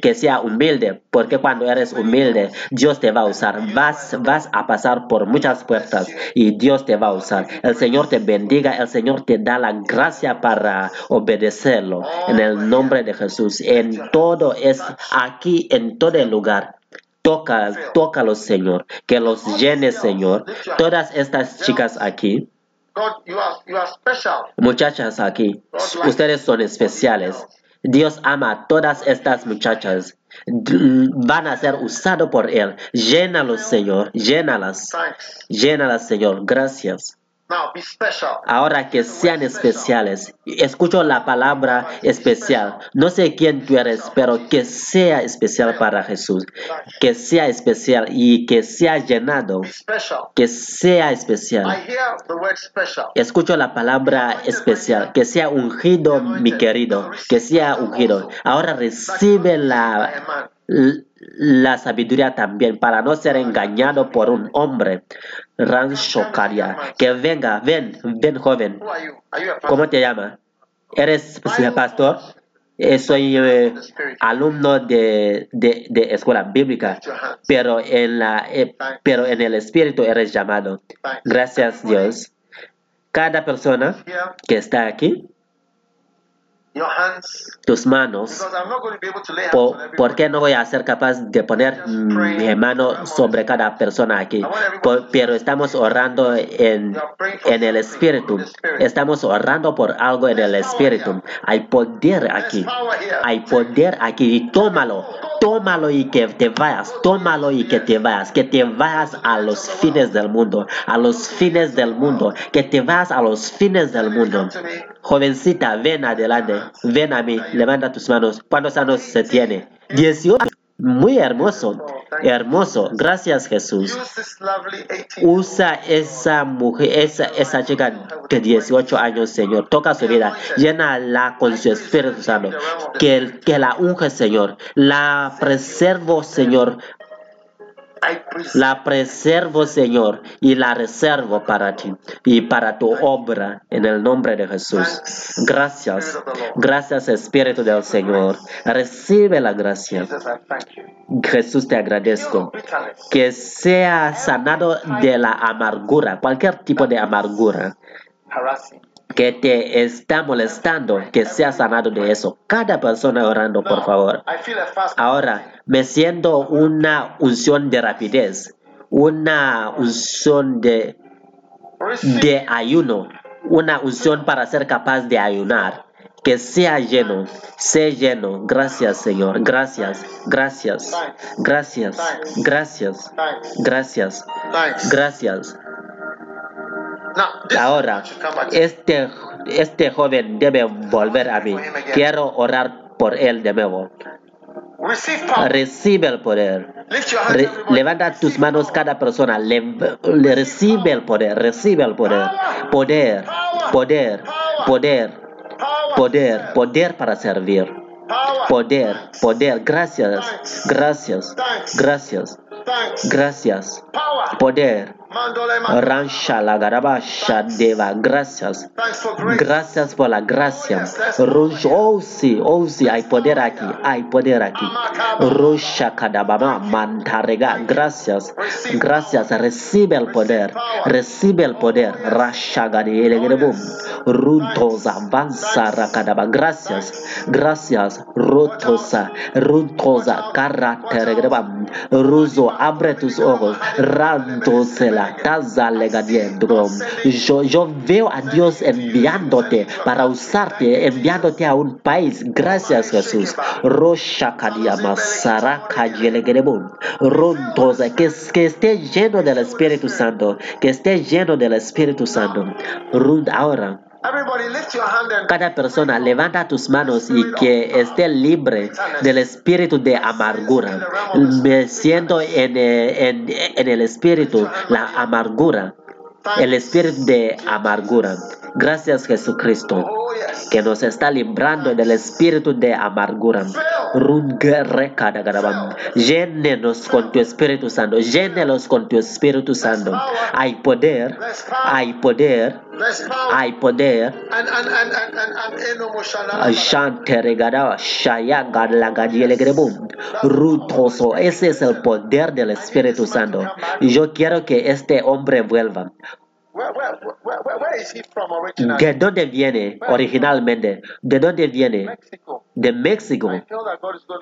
que sea humilde. Porque cuando eres humilde, Dios te va a usar. Vas, vas a pasar por muchas puertas y Dios te va a usar. El Señor te bendiga. El Señor te da la gracia para obedecerlo. En el nombre de Jesús. En todo es aquí, en todo el lugar. Toca, tócalos, Señor. Que los llenes, Señor. Todas estas chicas aquí, Muchachas aquí, ustedes son especiales. Dios ama a todas estas muchachas. Van a ser usados por Él. Llénalos, Señor. Llénalas. Llénalas, Señor. Gracias. Ahora que sean especiales. Escucho la palabra especial. No sé quién tú eres, pero que sea especial para Jesús. Que sea especial y que sea llenado. Que sea especial. Escucho la palabra especial. Que sea ungido, mi querido. Que sea ungido. Ahora recibe la. La sabiduría también para no ser engañado por un hombre. Ranshokaria. Que venga, ven, ven joven. ¿Cómo te llamas? ¿Eres pastor? Eh, soy eh, alumno de, de, escuela bíblica, pero en, la, eh, pero en el espíritu eres llamado. Gracias Dios. Cada persona que está aquí,
lay hands
¿por,
on everybody.
por qué no voy a ser capaz de poner mi mano sobre cada persona aquí? Por- pero estamos orando en, en el espíritu. Estamos orando por algo en el espíritu. Hay poder aquí. Hay poder aquí y tómalo, tómalo y que te vayas, tómalo y que te vayas, que te vayas a los fines del mundo, a los fines del mundo, que te vayas a los fines del mundo. Jovencita, ven adelante, ven a mí, levanta tus manos. ¿Cuántos años se tiene? 18. Muy hermoso, hermoso. Gracias Jesús.
Use this lovely 18.
Usa esa mujer, esa, esa chica de 18 años, Señor. Toca su vida. Llénala con su Espíritu Santo. Que, que la unge, Señor. La preservo, Señor. La preservo, Señor. Y la reservo para ti. Y para tu obra. En el nombre de Jesús. Gracias. Gracias, Espíritu del Señor. Recibe la gracia. Jesús, te agradezco que sea sanado de la amargura, cualquier tipo de amargura. Que te está molestando, que sea sanado de eso. Cada persona orando, por favor. Ahora, me siento una unción de rapidez, una unción de, de ayuno, una unción para ser capaz de ayunar. Que sea lleno, sea lleno. Gracias, Señor. Gracias, gracias, gracias, gracias, gracias,
Thanks.
gracias. Ahora, este, este joven debe volver a mí. Quiero orar por él de nuevo. Recibe el poder. Levanta tus manos cada persona. Recibe el poder. Recibe el poder. Poder. Poder. Poder. Poder. Poder para servir. Poder. Poder. Gracias. Gracias. Gracias. Gracias. Poder. Deva. Gracias. Gracias por la gracia. Oh sí, oh sí, hay poder aquí, hay poder aquí. Mantarega. Gracias. Gracias. Recibe el poder. Recibe el poder. Rasha gadielegrebum. Runtosa avanza rakadaba. Gracias. Gracias. Rotosa. Runtosa. Karateregrebam. Ruzo, abre tus ojos. Rantosela. Taza legadiendrom. Yo, yo veo a Dios enviándote para usarte, enviándote a un país. Gracias, Jesús. Yelegrebum. Runtosa. Que, que esté lleno del Espíritu Santo. Que esté lleno del Espíritu Santo. Ahora. Cada persona levanta tus manos y que esté libre del espíritu de amargura. Me siento en, eh, en, en el espíritu la amargura. El espíritu de amargura. Gracias Jesucristo que nos está librando del espíritu de amargura. Llénenos con tu Espíritu Santo. Llénenos con tu Espíritu Santo. Hay poder, hay poder, hay poder. Rutoso, ese es el poder del Espíritu Santo. Yo quiero que este hombre vuelva. ¿De dónde viene originalmente? ¿De dónde viene?
Mexico.
De México.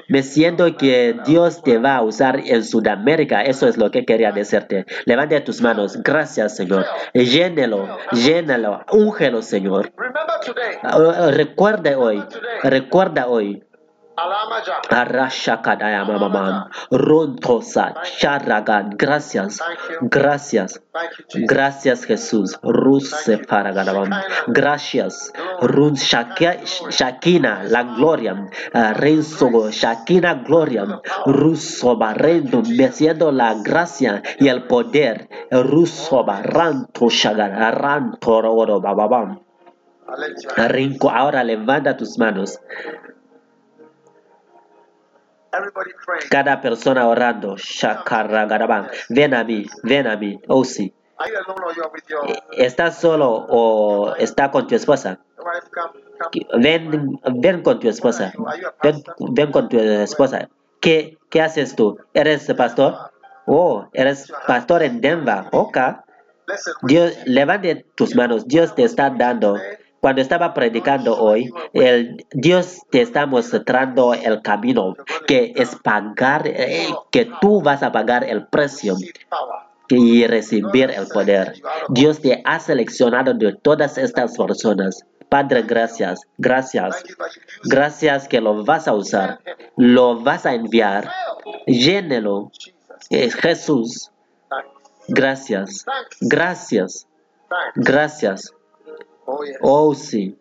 Me siento que Dios te va a usar en Sudamérica. Eso es lo que quería decirte. Levante tus manos. Gracias, Señor. Llénelo, llénalo. Úngelo, Señor.
Remember today,
Uh, Recuerda hoy. Recuerda hoy.
Alamaja.
Arashakadaya mamamam. Rontosa. Charagan. Gracias. Gracias. Gracias Jesús. Ruse Faragadabam. Gracias. Run Shakina, la gloria. Ah, Renzo, Shakina, gloria. Ruso barrendo, meciendo la gracia y el poder. Ruso barranto shagara, ranto bababam. Rinco, ahora levanta tus manos. Cada persona orando. Shakaragadabam. Ven a mí, ven a mí. Oh sí. ¿Estás solo o está con tu esposa? Ven, ven con tu esposa. Ven, ven con tu esposa. ¿Qué, ¿Qué haces tú? ¿Eres pastor? Oh, eres pastor en Denver. Ok. Dios, levante tus manos. Dios te está dando. Cuando estaba predicando hoy, el Dios te está mostrando el camino que es pagar, eh, que tú vas a pagar el precio y recibir el poder. Dios te ha seleccionado de todas estas personas. Padre, gracias, gracias, gracias que lo vas a usar, lo vas a enviar. Llénelo. Eh, Jesús. Gracias, gracias, gracias.
Oh.
Oh sí.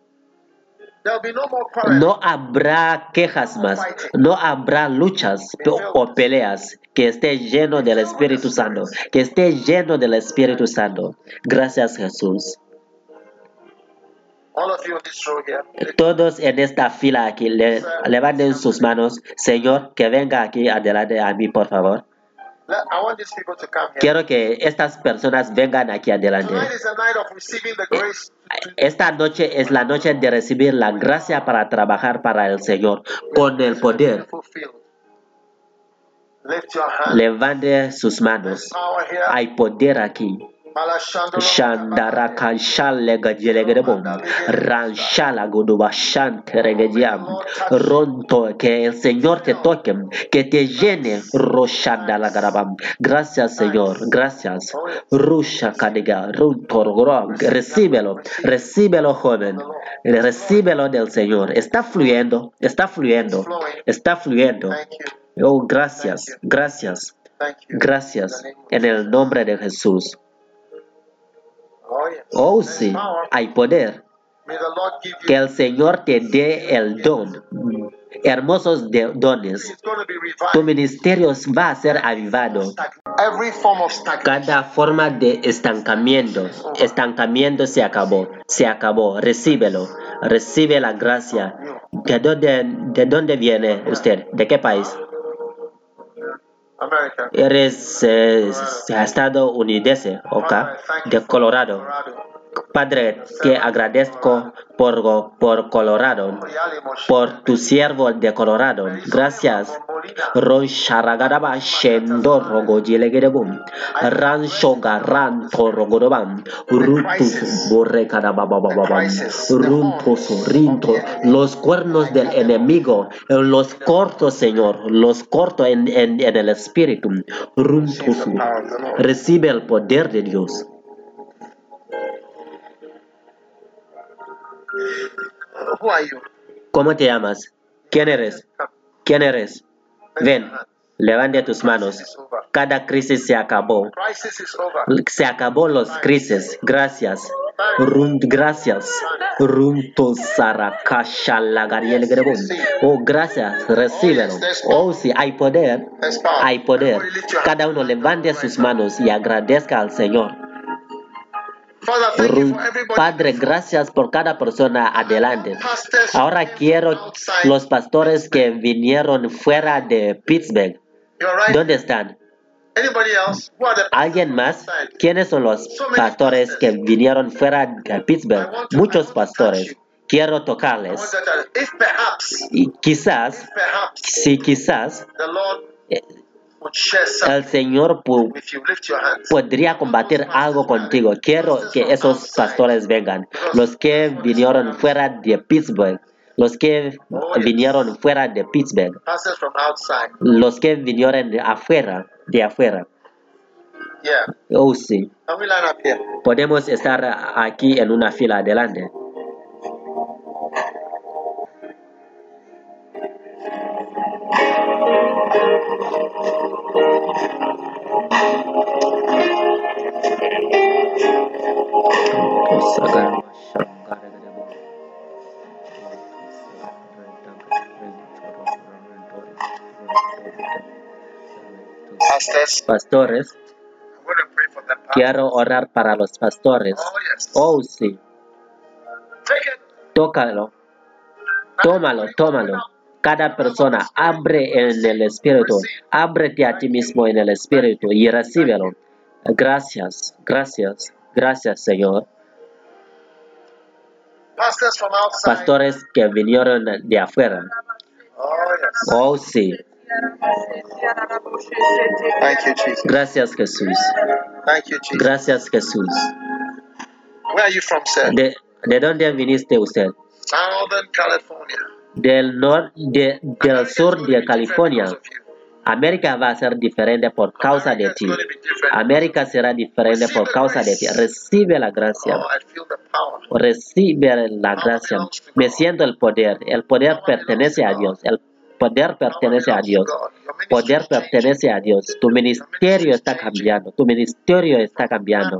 No
habrá quejas más, no habrá luchas o peleas. Que esté lleno del Espíritu Santo, que esté lleno del Espíritu Santo. Gracias Jesús.
Here.
Todos en esta fila aquí, le- levanten sus manos. Señor, que venga aquí adelante a mí, por favor. Quiero que estas personas vengan aquí adelante.
Grace.
Esta noche es la noche de recibir la gracia para trabajar para el Señor con el poder. Levante sus manos. Hay poder aquí. Shandaraka shalega jelegrebom. Ranshala goduba shanteregediam. Ronto, que el Señor te toque, que te llene. Roshandalagarabam. Gracias, Señor. Gracias. Rusha kadiga. Runtorgoro. Recíbelo. Recíbelo, joven. Recíbelo del Señor. Está fluyendo. Está fluyendo. Está fluyendo. Oh, gracias. Gracias. Gracias. En el nombre de Jesús.
Oh
sí, hay poder. Que el Señor te dé el don. Hermosos dones. Tu ministerio va a ser avivado. Cada forma de estancamiento, estancamiento se acabó, se acabó. Recíbelo, recibe la gracia. ¿De dónde, de dónde viene usted? ¿De qué país? Eres eh, estadounidense, ¿ok? De Colorado. Padre, te agradezco por, Colorado, por tu siervo de Colorado. Gracias. Ron sharagadaba shendo rogo jilegerebum. Ran shogaran torogodobam. Rutus borrecadabababam. Runtoso, rinto. Los cuernos del enemigo, los corto, Señor, los corto en, en, en el espíritu. Runtoso. Recibe el poder de Dios. ¿Cómo te llamas? ¿Quién eres? ¿Quién eres? Ven, levante tus manos. Cada crisis se acabó. Se acabó los crisis. Gracias. Rum, gracias. Runto sarakasha lagariel. Oh, gracias. Recíbelo. Oh, sí, hay poder. Hay poder. Cada uno levante sus manos y agradezca al Señor. Padre, gracias por cada persona adelante. Ahora quiero los pastores que vinieron fuera de Pittsburgh. ¿Dónde están? ¿Alguien más? ¿Quiénes son los pastores que vinieron fuera de Pittsburgh? Muchos pastores. Quiero tocarles. Y quizás, si quizás el Señor podría combatir algo contigo. Quiero que esos pastores vengan. Los que vinieron fuera de Pittsburgh. Los que vinieron fuera de Pittsburgh. Los que vinieron de afuera. De afuera. Oh, sí. Podemos estar aquí en una fila adelante. Pastores, quiero orar para los pastores.
Oh, yes.
Oh, sí. Tócalo. Tómalo, tómalo. Cada persona abre en el espíritu. Ábrete a ti mismo en el espíritu y recíbelo. Gracias, gracias, gracias, Señor. Pastores que vinieron de afuera.
Oh,
sí.
Thank you, Jesus.
Gracias, Jesús.
Thank you, Jesus.
Gracias, Jesús.
Where are you from, sir?
¿De, de dónde viniste usted?
Southern California.
Del sur de California. América va a ser diferente por causa de ti. América será diferente por causa de ti. Recibe la gracia. Recibe la gracia. Me siento el poder. El poder pertenece a Dios. El poder pertenece a Dios. Poder pertenece a Dios. Tu ministerio está cambiando. Tu ministerio está cambiando.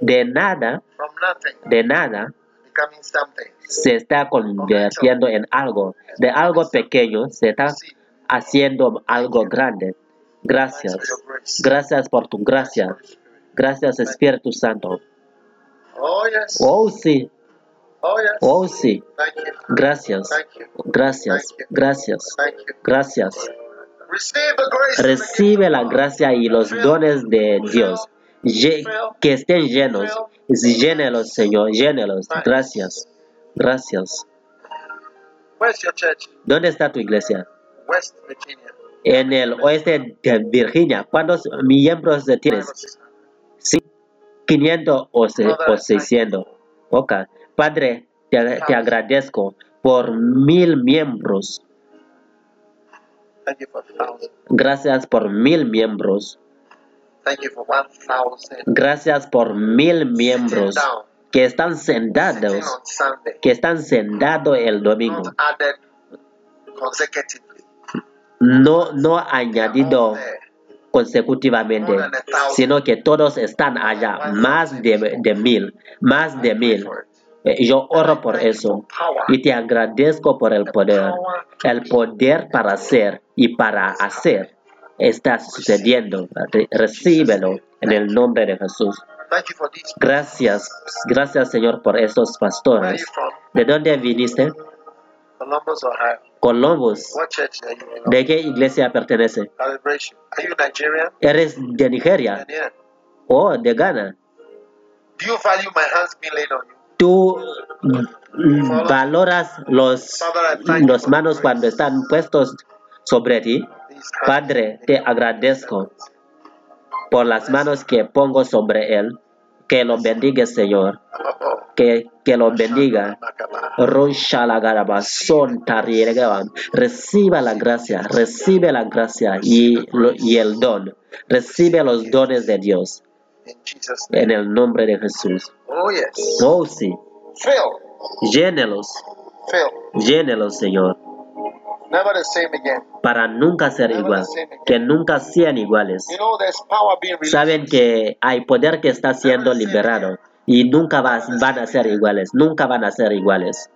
De nada, de nada. Se está convirtiendo en algo. De algo pequeño se está haciendo algo grande. Gracias. Gracias por tu gracia. Gracias Espíritu Santo.
Oh.
Oh sí,
Oh,
oh sí. Gracias. Gracias. Gracias. Gracias. Recibe la gracia y los dones de Dios. Que estén llenos. Llénelos, Señor. Llénelos. Gracias. Gracias. ¿Dónde está tu iglesia? En el oeste de Virginia. ¿Cuántos miembros tienes? Sí, 500 o, se- o 600. Ok. Padre, te, te agradezco por mil miembros. Gracias por mil miembros.
Thank you for one thousand.
Gracias por mil miembros que están sentados, que están sentados el domingo. No, no añadido consecutivamente, sino que todos están allá, más de, de mil, más de mil. Eh, Yo oro por eso y te agradezco por el poder, el poder para hacer y para hacer está sucediendo. Re- Recíbelo en el nombre de Jesús. Gracias, gracias Señor por estos pastores. ¿De dónde viniste?
Columbus?
¿De qué iglesia pertenece? ¿Eres de Nigeria o de Ghana? ¿Tú valoras los, los manos cuando están puestos sobre ti? Padre, te agradezco por las manos que pongo sobre él. Que lo bendiga, Señor. Que, que lo bendiga. Reciba la gracia, recibe la gracia y, y el don. Recibe los dones de Dios en el nombre de Jesús.
Oh.
Oh, sí. Llénelos, llénelos, Señor, para nunca ser igual. Que nunca sean iguales. Saben que hay poder que está siendo liberado y nunca van a ser iguales. Nunca van a ser iguales.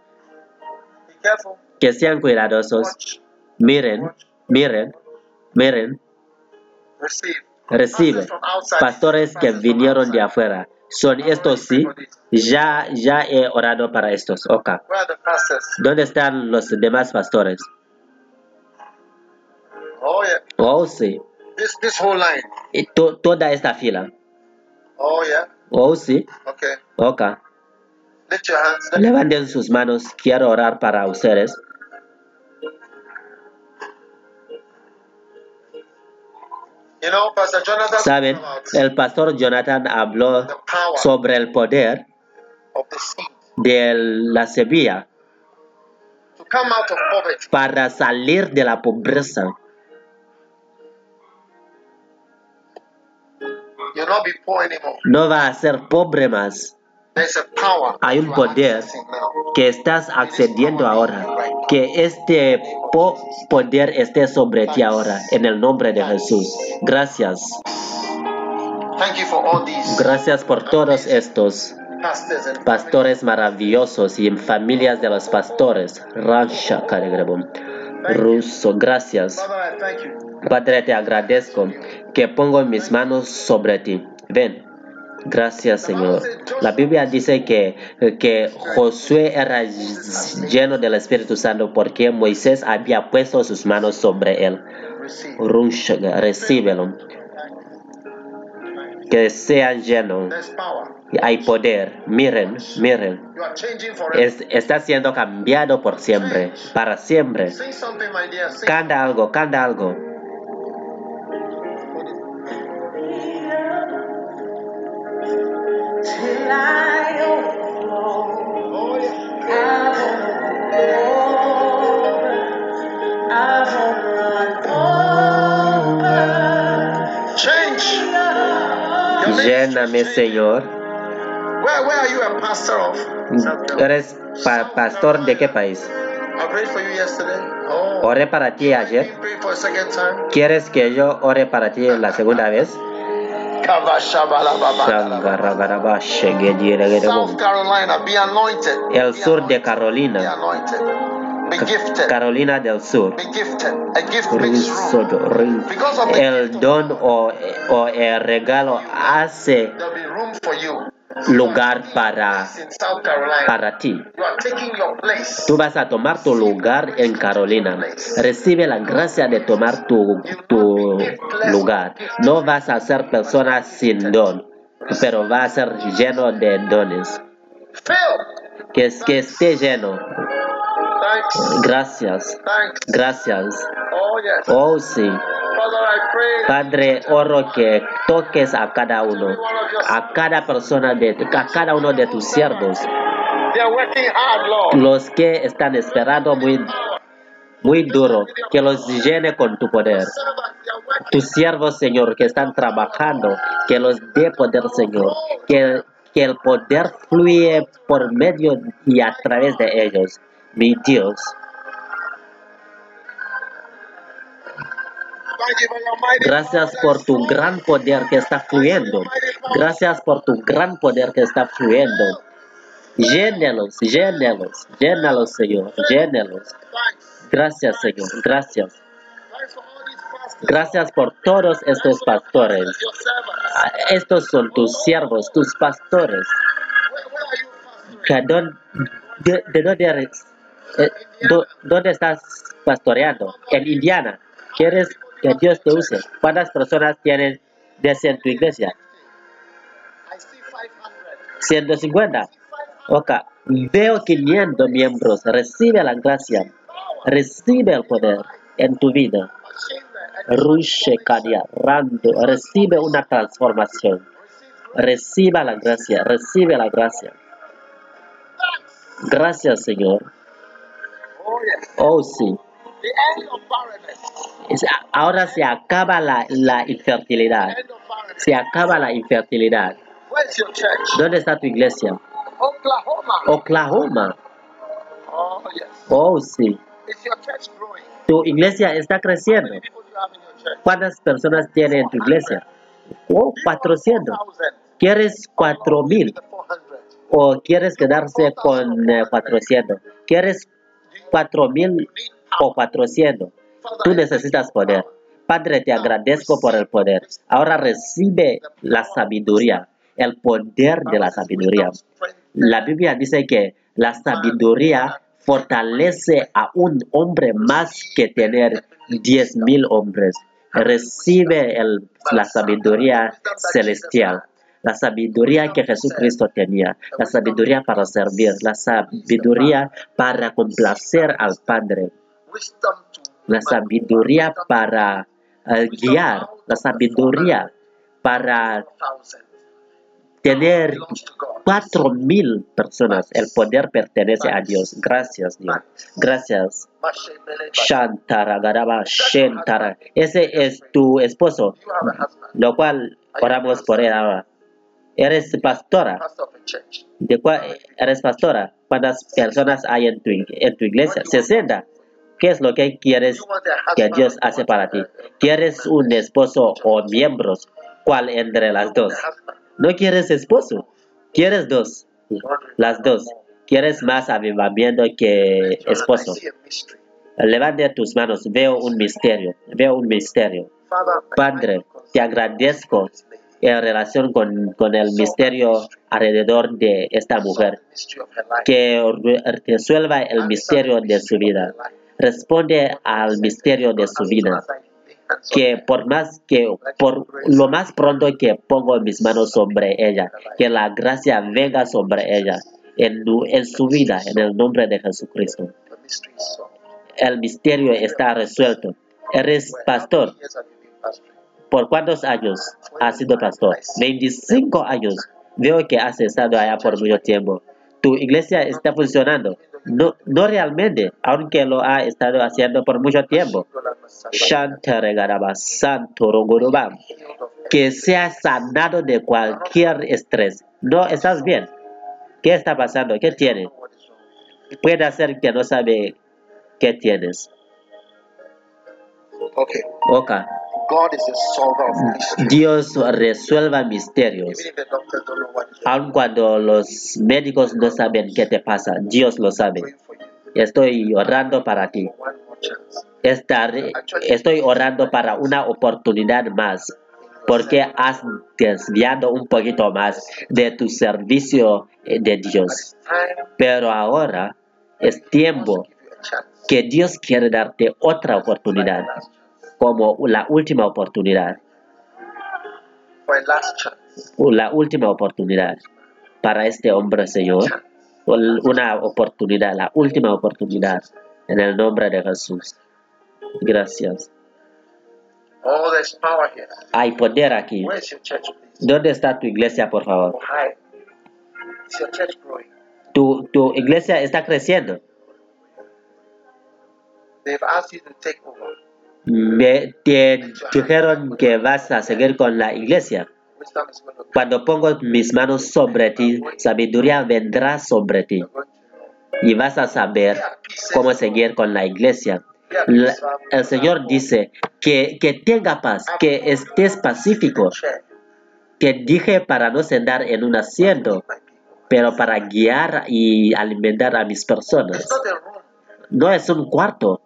Que sean cuidadosos. Miren, miren, miren. Recibe. Pastores que vinieron de afuera. Son estos sí. Ya, ya he orado para estos. Ok.
Where are the pastors?
¿Dónde están los demás pastores?
Oh, yeah.
Oh, sí.
This this whole line.
Y to- toda esta fila.
Oh, yeah.
Oh, sí.
Okay.
Ok.
Lift your hands.
Levanten sus manos. Quiero orar para ustedes.
You know, Pastor Jonathan
Saben, el pastor Jonathan habló sobre el poder de la semilla para salir de la pobreza. No va a ser pobre más.
There's a power
Hay un poder que estás accediendo ahora. Que este po- poder esté sobre ti ahora. En el nombre de Jesús. Gracias.
Thank you for all these
Gracias por todos estos pastores maravillosos y familias de los pastores. Karegrebom. Ruso, gracias. Padre, te agradezco que pongo mis manos sobre ti. Ven. Gracias, Señor. La Biblia dice que, que Josué era lleno del Espíritu Santo porque Moisés había puesto sus manos sobre él. Recíbelo. Que sean llenos. Hay poder. Miren, miren. Es- está siendo cambiado por siempre, para siempre. Canta algo, canta algo. Lléname, Señor.
Pastor of?
¿Eres pa- pastor de qué país?
I prayed for you yesterday. Oh.
Oré para ti ayer.
For a second time.
¿Quieres que yo ore para ti la segunda vez?
South Carolina, be anointed.
El sur de
anointed. Be
Carolina,
anointed. Be gifted.
Carolina del Sur. El don o, o el regalo hace Lugar para, para ti. Tú vas a tomar tu lugar en Carolina. Recibe la gracia de tomar tu, tu lugar. No vas a ser persona sin don, pero vas a ser lleno de dones. Que, es- que esté lleno. Gracias, gracias.
Oh.
Oh sí. Padre, oro que toques a cada uno, a cada persona, de, a cada uno de tus siervos, los que están esperando muy, muy duro, que los llene con tu poder. Tus siervos, Señor, que están trabajando, que los dé poder, Señor, que, que el poder fluye por medio y a través de ellos. Mi Dios, gracias por tu gran poder que está fluyendo. Gracias por tu gran poder que está fluyendo. Llénelos, llénelos, llénalos, Señor, llénelos.
Thanks.
Gracias, Señor, gracias. Gracias por todos estos pastores. Estos son tus siervos, tus pastores. De, de dónde? Eh, ¿dó- ¿Dónde estás pastoreando? En Indiana. ¿Quieres que Dios te use? ¿Cuántas personas tienen de en tu iglesia?
I see 500.
150. Ok. Veo 500 miembros. Recibe la gracia. Recibe el poder en tu vida. Rando. Recibe una transformación. Reciba la gracia. Recibe la gracia. Gracias, Señor.
Oh,
sí. Ahora se acaba la, la infertilidad. Se acaba la infertilidad. ¿Dónde está tu iglesia?
Oklahoma.
Oklahoma.
Oh, yes.
Oh, sí. Tu iglesia está creciendo. ¿Cuántas personas tiene en tu iglesia? Oh, 400.
4,000.
¿Quieres 4000
The 400.
o quieres quedarse con eh, 400? ¿Quieres 4000 o 400? Tú necesitas poder. Padre, te agradezco por el poder. Ahora recibe la sabiduría, el poder de la sabiduría. La Biblia dice que la sabiduría fortalece a un hombre más que tener diez mil hombres. Recibe el- la sabiduría celestial, la sabiduría que Jesucristo tenía, la sabiduría para servir, la sabiduría para complacer al Padre, la sabiduría para eh, guiar, la sabiduría para tener cuatro mil personas. El poder pertenece a Dios. Gracias, Dios. Gracias.
Mashebele-
Shantara. Ese es tu esposo, lo cual oramos por él ahora. Eres pastora. ¿De cuál eres pastora? ¿Cuántas personas hay en tu, en tu iglesia? 60. ¿Qué es lo que quieres que Dios hace para ti? ¿Quieres un esposo o miembros? ¿Cuál entre las dos? No quieres esposo, quieres dos. Las dos. Quieres más avivamiento que esposo. Levante tus manos, veo un misterio, veo un misterio. Padre, te agradezco en relación con, con el misterio alrededor de esta mujer, que re- resuelva el misterio de su vida, responde al misterio de su vida, que por más que por lo más pronto que pongo mis manos sobre ella, que la gracia venga sobre ella en, en su vida, en el nombre de Jesucristo. El misterio está resuelto. Eres pastor. ¿Por cuántos años has sido pastor? 25 años. Veo que has estado allá por mucho tiempo. Tu iglesia está funcionando. No, no realmente, aunque lo ha estado haciendo por mucho tiempo. Que sea sanado de cualquier estrés. No estás bien. ¿Qué está pasando? ¿Qué tiene?
what is wrong.
Puede ser que no sabe qué tienes.
Okay.
Ok.
God mysteries.
Dios resuelva misterios. Aun cuando los médicos no saben qué te pasa, Dios lo sabe. Estoy orando para ti. Estaré- estoy orando para una oportunidad más, porque has desviado un poquito más de tu servicio eh, de Dios. Pero ahora es tiempo que Dios quiere darte otra oportunidad. Como la última oportunidad, la última oportunidad para este hombre, Señor. Una oportunidad, la última oportunidad, en el nombre de Jesús. Gracias.
Oh, there's power here.
Hay poder aquí. ¿Dónde está tu iglesia, por favor?
Hi. Is your church growing?
Tu, tu iglesia está creciendo. Me, te dijeron que vas a seguir con la iglesia. Cuando pongo mis manos sobre ti, sabiduría vendrá sobre ti y vas a saber cómo seguir con la iglesia. La- el Señor dice que, que tenga paz, que estés pacífico, que dije para no sentar en un asiento, pero para guiar y alimentar a mis personas. No es un cuarto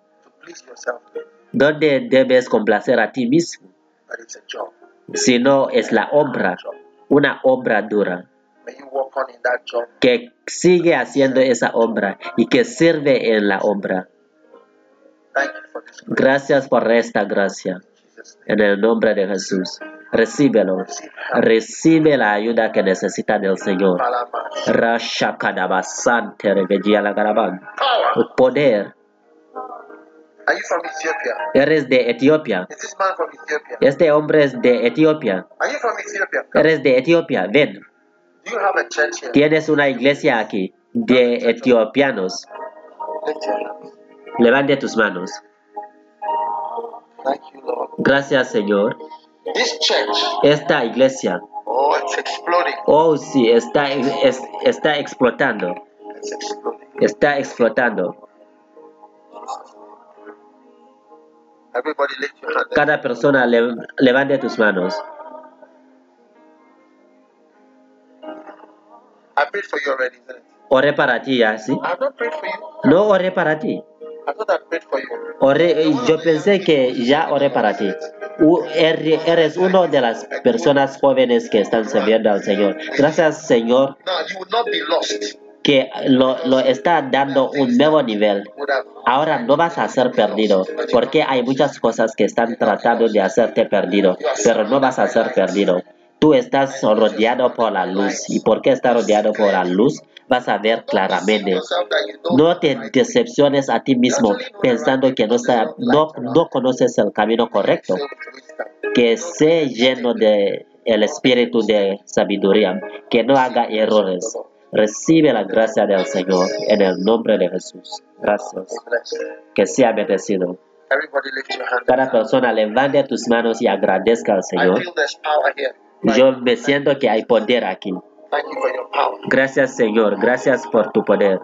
donde debes complacer a ti mismo,
job.
sino es la obra, una obra dura. Que sigue haciendo esa obra y que sirve en la obra. Gracias por esta gracia. En el nombre de Jesús. Recíbelo. Recibe la ayuda que necesita del Señor. Poder.
Are you from Ethiopia?
Eres de Etiopía.
Is this man from Ethiopia?
Este hombre es de Etiopía.
Are you from Ethiopia?
Eres de Etiopía. Ven.
Do you have a church here?
Tienes una iglesia aquí de etiopianos.
Lift your hands.
Levante tus manos.
Thank you, Lord.
Gracias, Señor.
This church,
Esta iglesia,
oh, it's exploding.
oh sí, está, es- está explotando.
It's exploding.
Está explotando. Cada persona le- levante tus manos.
I prayed for you already, isn't it?
Oré para ti, ¿ya? ¿sí?
I have not prayed for you.
No oré para ti.
I thought I prayed for you.
Oré, yo pensé que ya oré para ti. Er- Eres uno de las personas jóvenes que están sirviendo al Señor. Gracias, Señor, Que lo, lo está dando un nuevo nivel. Ahora no vas a ser perdido, porque hay muchas cosas que están tratando de hacerte perdido, pero no vas a ser perdido. Tú estás rodeado por la luz, y porque estás rodeado por la luz, vas a ver claramente. No te decepciones a ti mismo pensando que no, no, no conoces el camino correcto, que sé lleno de el espíritu de sabiduría, que no haga errores. Recibe la gracia del Señor en el nombre de Jesús. Gracias. Que sea bendecido. Cada persona levante tus manos y agradezca al Señor. Yo me siento que hay poder aquí.
Thank you for your power.
Gracias Señor, gracias por tu poder.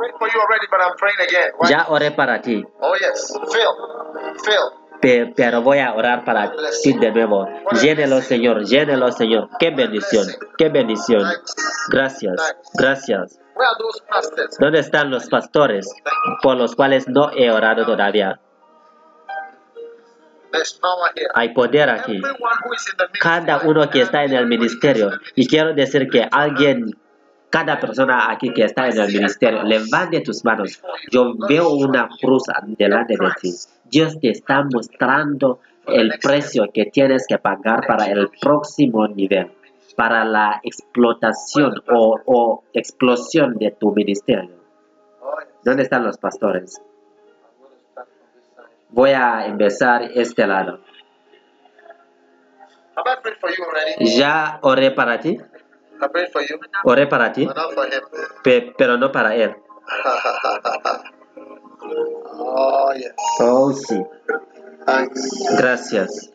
Ya oré para ti,
Oh yes. Phil. Phil.
Pe- pero voy a orar para ti de nuevo. Llénelo Señor, llénelo Señor. Qué bendición, qué bendición. Gracias, gracias. ¿Dónde están los pastores por los cuales no he orado todavía? Hay poder aquí. Cada uno que está en el ministerio. Y quiero decir que alguien, cada persona aquí que está en el ministerio, levante tus manos. Yo veo una cruz delante de ti. Dios te está mostrando el precio que tienes que pagar para el próximo nivel, para la explotación o, o explosión de tu ministerio. ¿Dónde están los pastores? Voy a empezar este lado. Ya oré para ti,
I prayed for you,
oré para ti,
but not for him.
pe- pero no para él.
oh yes.
Oh, sí.
Thanks.
Gracias.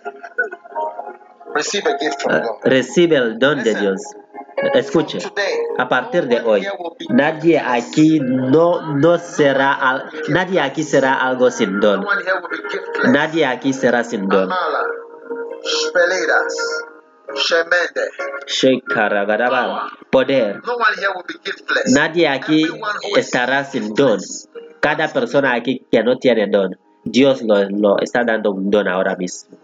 Receive a gift from
Ah,
God.
recibe el don de Dios. Escuche,
Today,
a partir de hoy, nadie aquí no, no será, al- nadie aquí será algo sin don.
one here will be giftless.
Nadie aquí será sin don.
Amala,
Poder. Nadie aquí estará sin don. Cada persona aquí que no tiene don, Dios lo, lo está dando un don ahora mismo.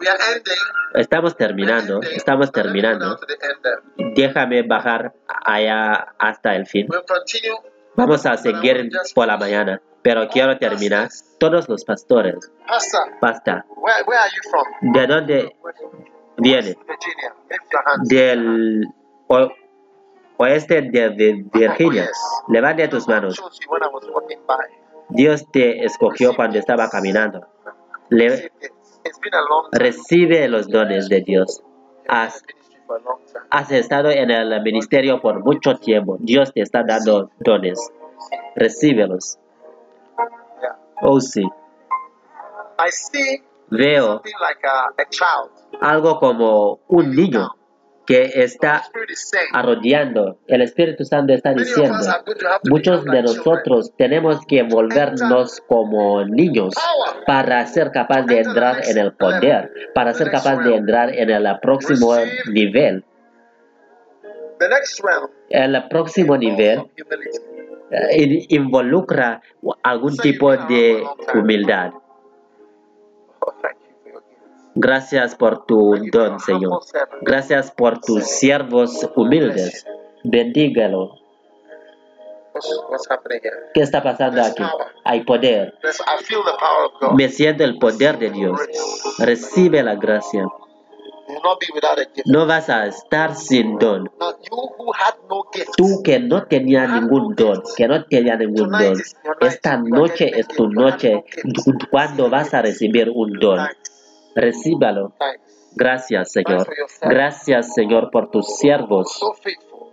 Estamos terminando, estamos terminando. Déjame bajar allá hasta el fin. Vamos a seguir por la mañana, pero quiero terminar. Todos los pastores,
from?
¿De dónde oeste de, de Virginia. Levante tus manos. Dios te escogió cuando estaba caminando. Le- recibe los dones de Dios. Has, estado en el ministerio por mucho tiempo. Dios te está dando dones. Recíbelos. Oh sí. Veo algo como un niño que está arrodillando. El Espíritu Santo está diciendo, muchos de nosotros tenemos que volvernos como niños para ser capaz de entrar en el poder, para ser capaz de entrar en el próximo nivel. El próximo nivel eh, in- involucra algún tipo de humildad. Gracias por tu don, Señor. Gracias por tus siervos humildes. Bendígalo. ¿Qué está pasando aquí? Hay poder. Me siento el poder de Dios. Recibe la gracia. No vas a estar sin don. Tú que no tenías ningún don, que no tenías ningún don, esta noche es tu noche cuando vas a recibir un don. Recíbalo. Gracias, Señor. Gracias, Señor, por tus siervos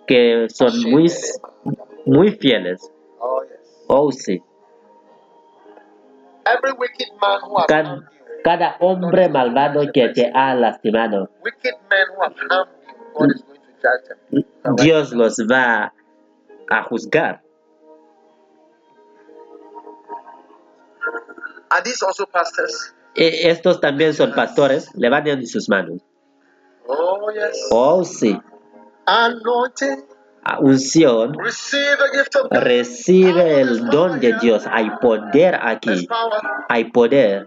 que son muy, muy fieles. Oh, sí. Cada, hombre malvado que te ha lastimado, Dios los va a juzgar.
Are these also pastors?
E- Estos también son pastores. Levanten sus manos.
Oh, yes.
Oh, sí.
Anointing.
A Unción. Recibe el don de Dios. Hay poder aquí. Hay poder.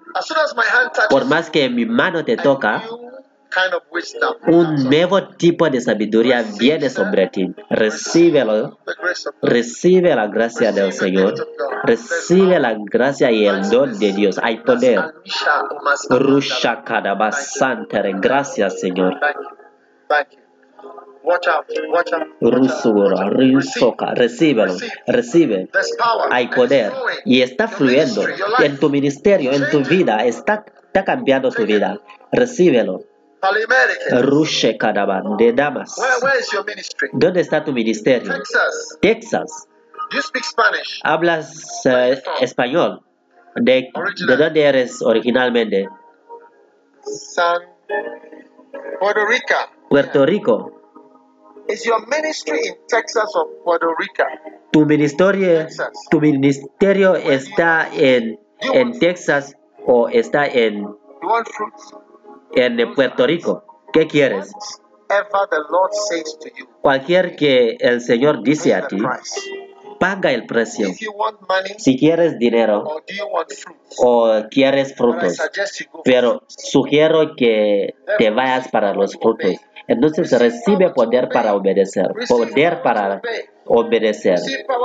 Por más que mi mano te toca,
new kind of wisdom.
un nuevo tipo de sabiduría viene sobre ti. Recíbelo. Recibe la gracia del Señor. Recibe la gracia y el don de Dios. Hay poder. Gracias, Señor. Rusura, Risoka. Recíbelo. Recibe. Hay poder. Y está fluyendo en tu ministerio, en tu vida. Está, está cambiando tu vida. Recíbelo. Rushe Kadaban de Damas.
Where, where is your ministry?
¿Dónde está tu ministerio?
Texas.
Texas.
You speak Spanish.
¿Hablas eh, español? ¿De, ¿De dónde eres originalmente?
San Puerto Rico.
Puerto Rico.
Is your ministry in Texas or Puerto Rico?
Tu ministerio, tu ministerio está en, en Texas o está en,
You want fruits?
En Puerto Rico. ¿Qué quieres?
Whatever the Lord says to you,
Cualquier que el Señor dice a ti, paga el precio.
If you want money
Si quieres dinero o quieres frutos, pero sugiero que te vayas para los frutos. Entonces recibe poder para obedecer, poder para obedecer,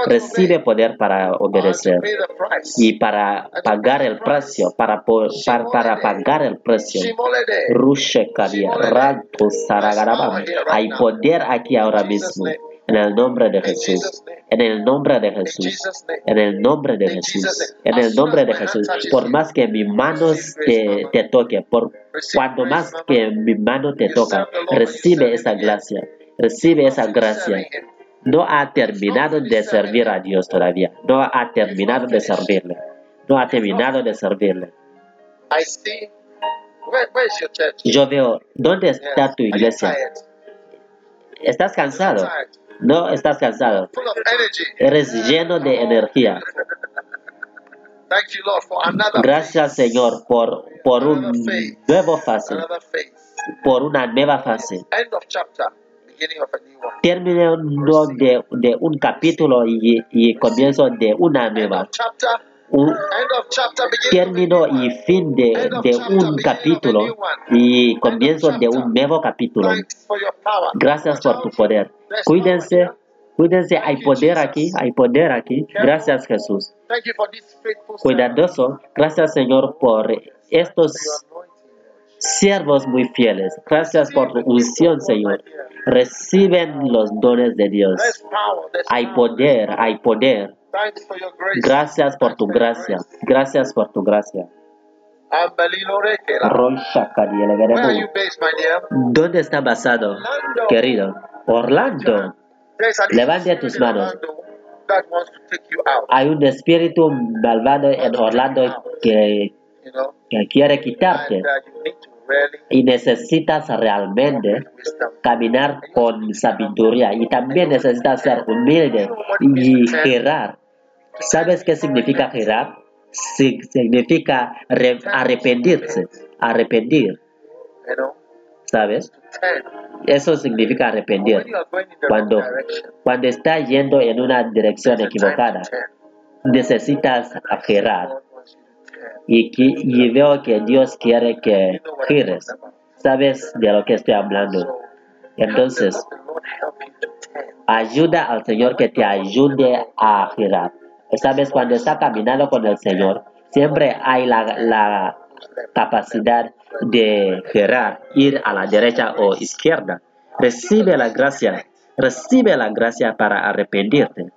recibe poder para obedecer y para pagar el precio, para, para, para pagar el precio. Hay poder aquí ahora mismo. En el nombre de Jesús. En el nombre de Jesús. En el nombre de Jesús. En el nombre de Jesús. Por más que mi mano te, te toque, por cuando más que mi mano te toca, recibe esa gracia. Recibe esa gracia. No ha terminado de servir a Dios todavía. No ha terminado de servirle. No ha terminado de servirle. Yo veo, ¿dónde está tu iglesia? ¿Estás cansado? No estás cansado. Eres lleno de energía.
Thank you, Lord, for another
Gracias, Señor, por, por un nuevo fase, por una nueva fase. Término de, de un capítulo y, y comienzo de una nueva. Un término y fin de, de un capítulo y comienzo de un nuevo capítulo. Gracias por tu poder. Cuídense, cuídense, hay poder aquí, hay poder aquí. Gracias, Jesús.
Thank you for this faithful servant,
Cuidadoso, gracias, Señor, por estos siervos muy fieles. Gracias por tu unción, Señor. Reciben los dones de Dios. Hay poder, hay poder. Gracias por tu gracia. Gracias por tu gracia. ¿Dónde está basado, querido? Orlando. Levante tus manos. Hay un espíritu malvado en Orlando que, que quiere quitarte y necesitas realmente caminar con sabiduría y también necesitas ser humilde y girar. ¿Sabes qué significa girar? Significa re- arrepentirse, arrepentir, ¿sabes? Eso significa arrepentir. Cuando, cuando está yendo en una dirección equivocada, necesitas girar. Y, y veo que Dios quiere que gires. ¿Sabes de lo que estoy hablando? Entonces. Ayuda al Señor que te ayude a girar. Sabes, cuando está caminando con el Señor, siempre hay la, la capacidad de girar, ir a la derecha o izquierda. Recibe la gracia, recibe la gracia para arrepentirte.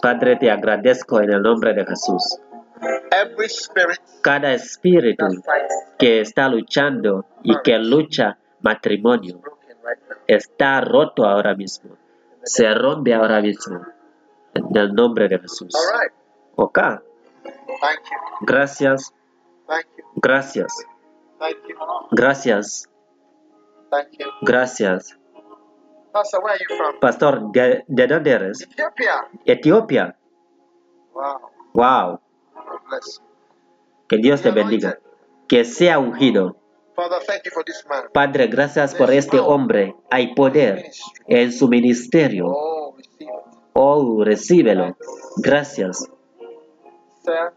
Padre, te agradezco en el nombre de Jesús. Cada espíritu que está luchando y que lucha matrimonio está roto ahora mismo. Se rompe ahora mismo. En el nombre de Jesús. Ok. Gracias, gracias, gracias, gracias.
Pastor, where are you from?
Pastor, ¿de, de dónde eres?
Ethiopia.
Etiopía.
Wow.
Wow.
Bless.
Que Dios te bendiga. Que sea ungido.
Father, thank you for this man.
Padre, gracias por este hombre. Hay poder en su ministerio.
Oh.
Oh, recíbelo. Gracias.
Sir,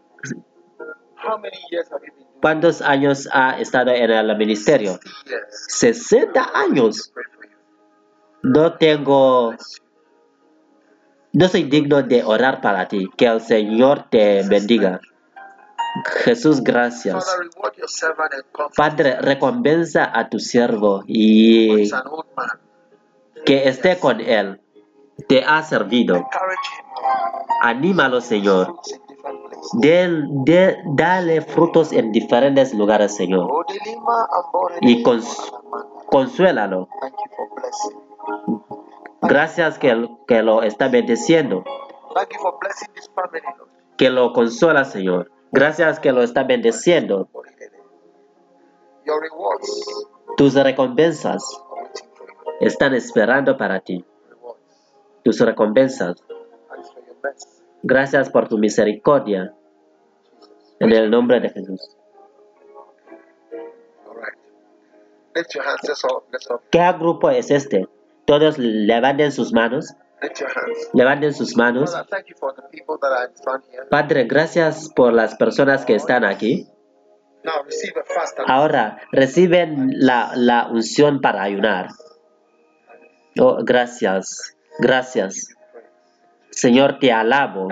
how many years have you been doing
¿Cuántos años ha estado en el ministerio?
60 years.
60 años. No tengo, no soy digno de orar para ti. Que el Señor te bendiga. Jesús, gracias. Padre, recompensa a tu siervo y que esté con él. Te ha servido. Anímalo, Señor. Dale frutos en diferentes lugares, Señor. Y cons- consuélalo. Gracias que, que lo está
Lord.
Que lo consuela, Señor. Gracias que lo está
rewards
Tus recompensas están esperando para ti. Tus recompensas. Gracias por tu misericordia. En el nombre de Jesús. ¿Qué grupo es este? Todos levanten sus manos. Levanten sus manos. Padre, gracias por las personas que están aquí. Ahora reciben la, la unción para ayunar. Oh, gracias, gracias. Señor, te alabo.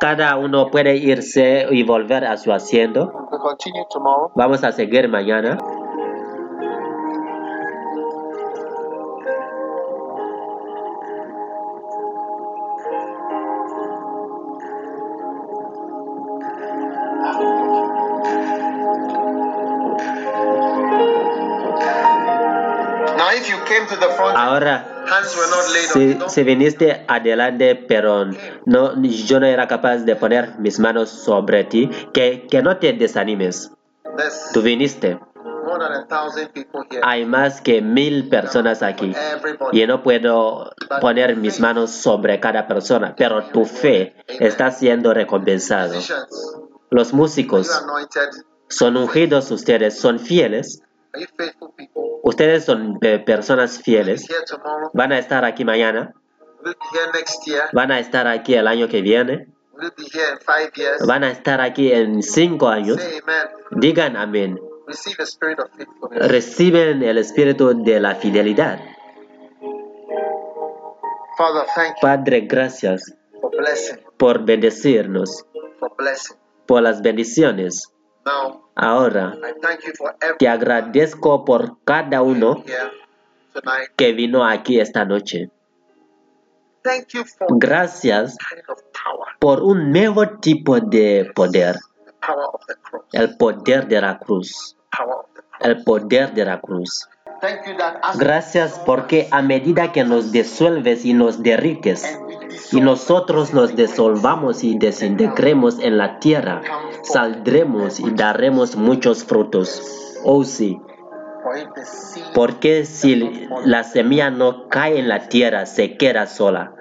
Cada uno puede irse y volver a su asiento. Vamos a seguir mañana. Ahora.
Don't
si viniste adelante, pero no, yo no era capaz de poner mis manos sobre ti, que, que no te desanimes. Tú viniste. Hay más que mil personas aquí. Y no puedo poner mis manos sobre cada persona, pero tu fe está siendo recompensado. Los músicos son ungidos, ustedes son fieles, Ustedes son eh, personas fieles, van a estar aquí mañana, van a estar aquí el año que viene, van a estar aquí en cinco años. Digan amén. Reciben el espíritu de la fidelidad. Padre, gracias por bendecirnos, por las bendiciones. Ahora, te agradezco por cada uno que vino aquí esta noche.
Thank you for
Gracias por un nuevo tipo de poder, el poder de la cruz, el poder de la cruz. Gracias porque a medida que nos disuelves y nos derrites
we
y nosotros nos disolvamos y desintegremos en la tierra, saldremos y daremos muchos frutos. Oh sí, porque si la semilla no cae en la tierra, se queda sola.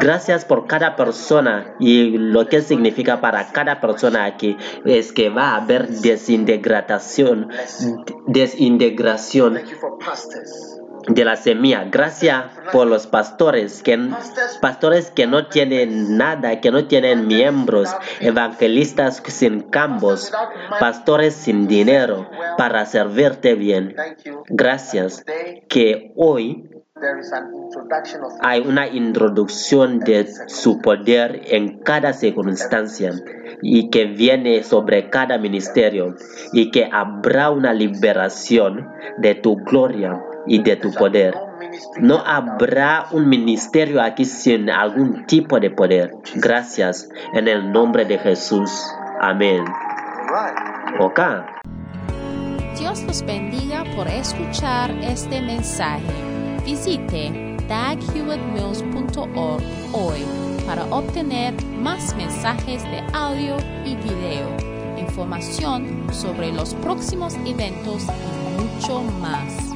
Gracias por cada persona y lo que significa para cada persona aquí es que va a haber desintegración, desintegración De la semilla. Gracias por los pastores que, pastores que no tienen nada, que no tienen miembros, evangelistas sin campos, pastores sin dinero para servirte bien. Gracias que hoy hay una introducción de su poder en cada circunstancia y que viene sobre cada ministerio y que habrá una liberación de tu gloria y de tu poder. No habrá un ministerio aquí sin algún tipo de poder. Gracias en el nombre de Jesús. Amén. Ok.
Dios los bendiga por escuchar este mensaje. Visite daghewittmills.org hoy para obtener más mensajes de audio y video, información sobre los próximos eventos y mucho más.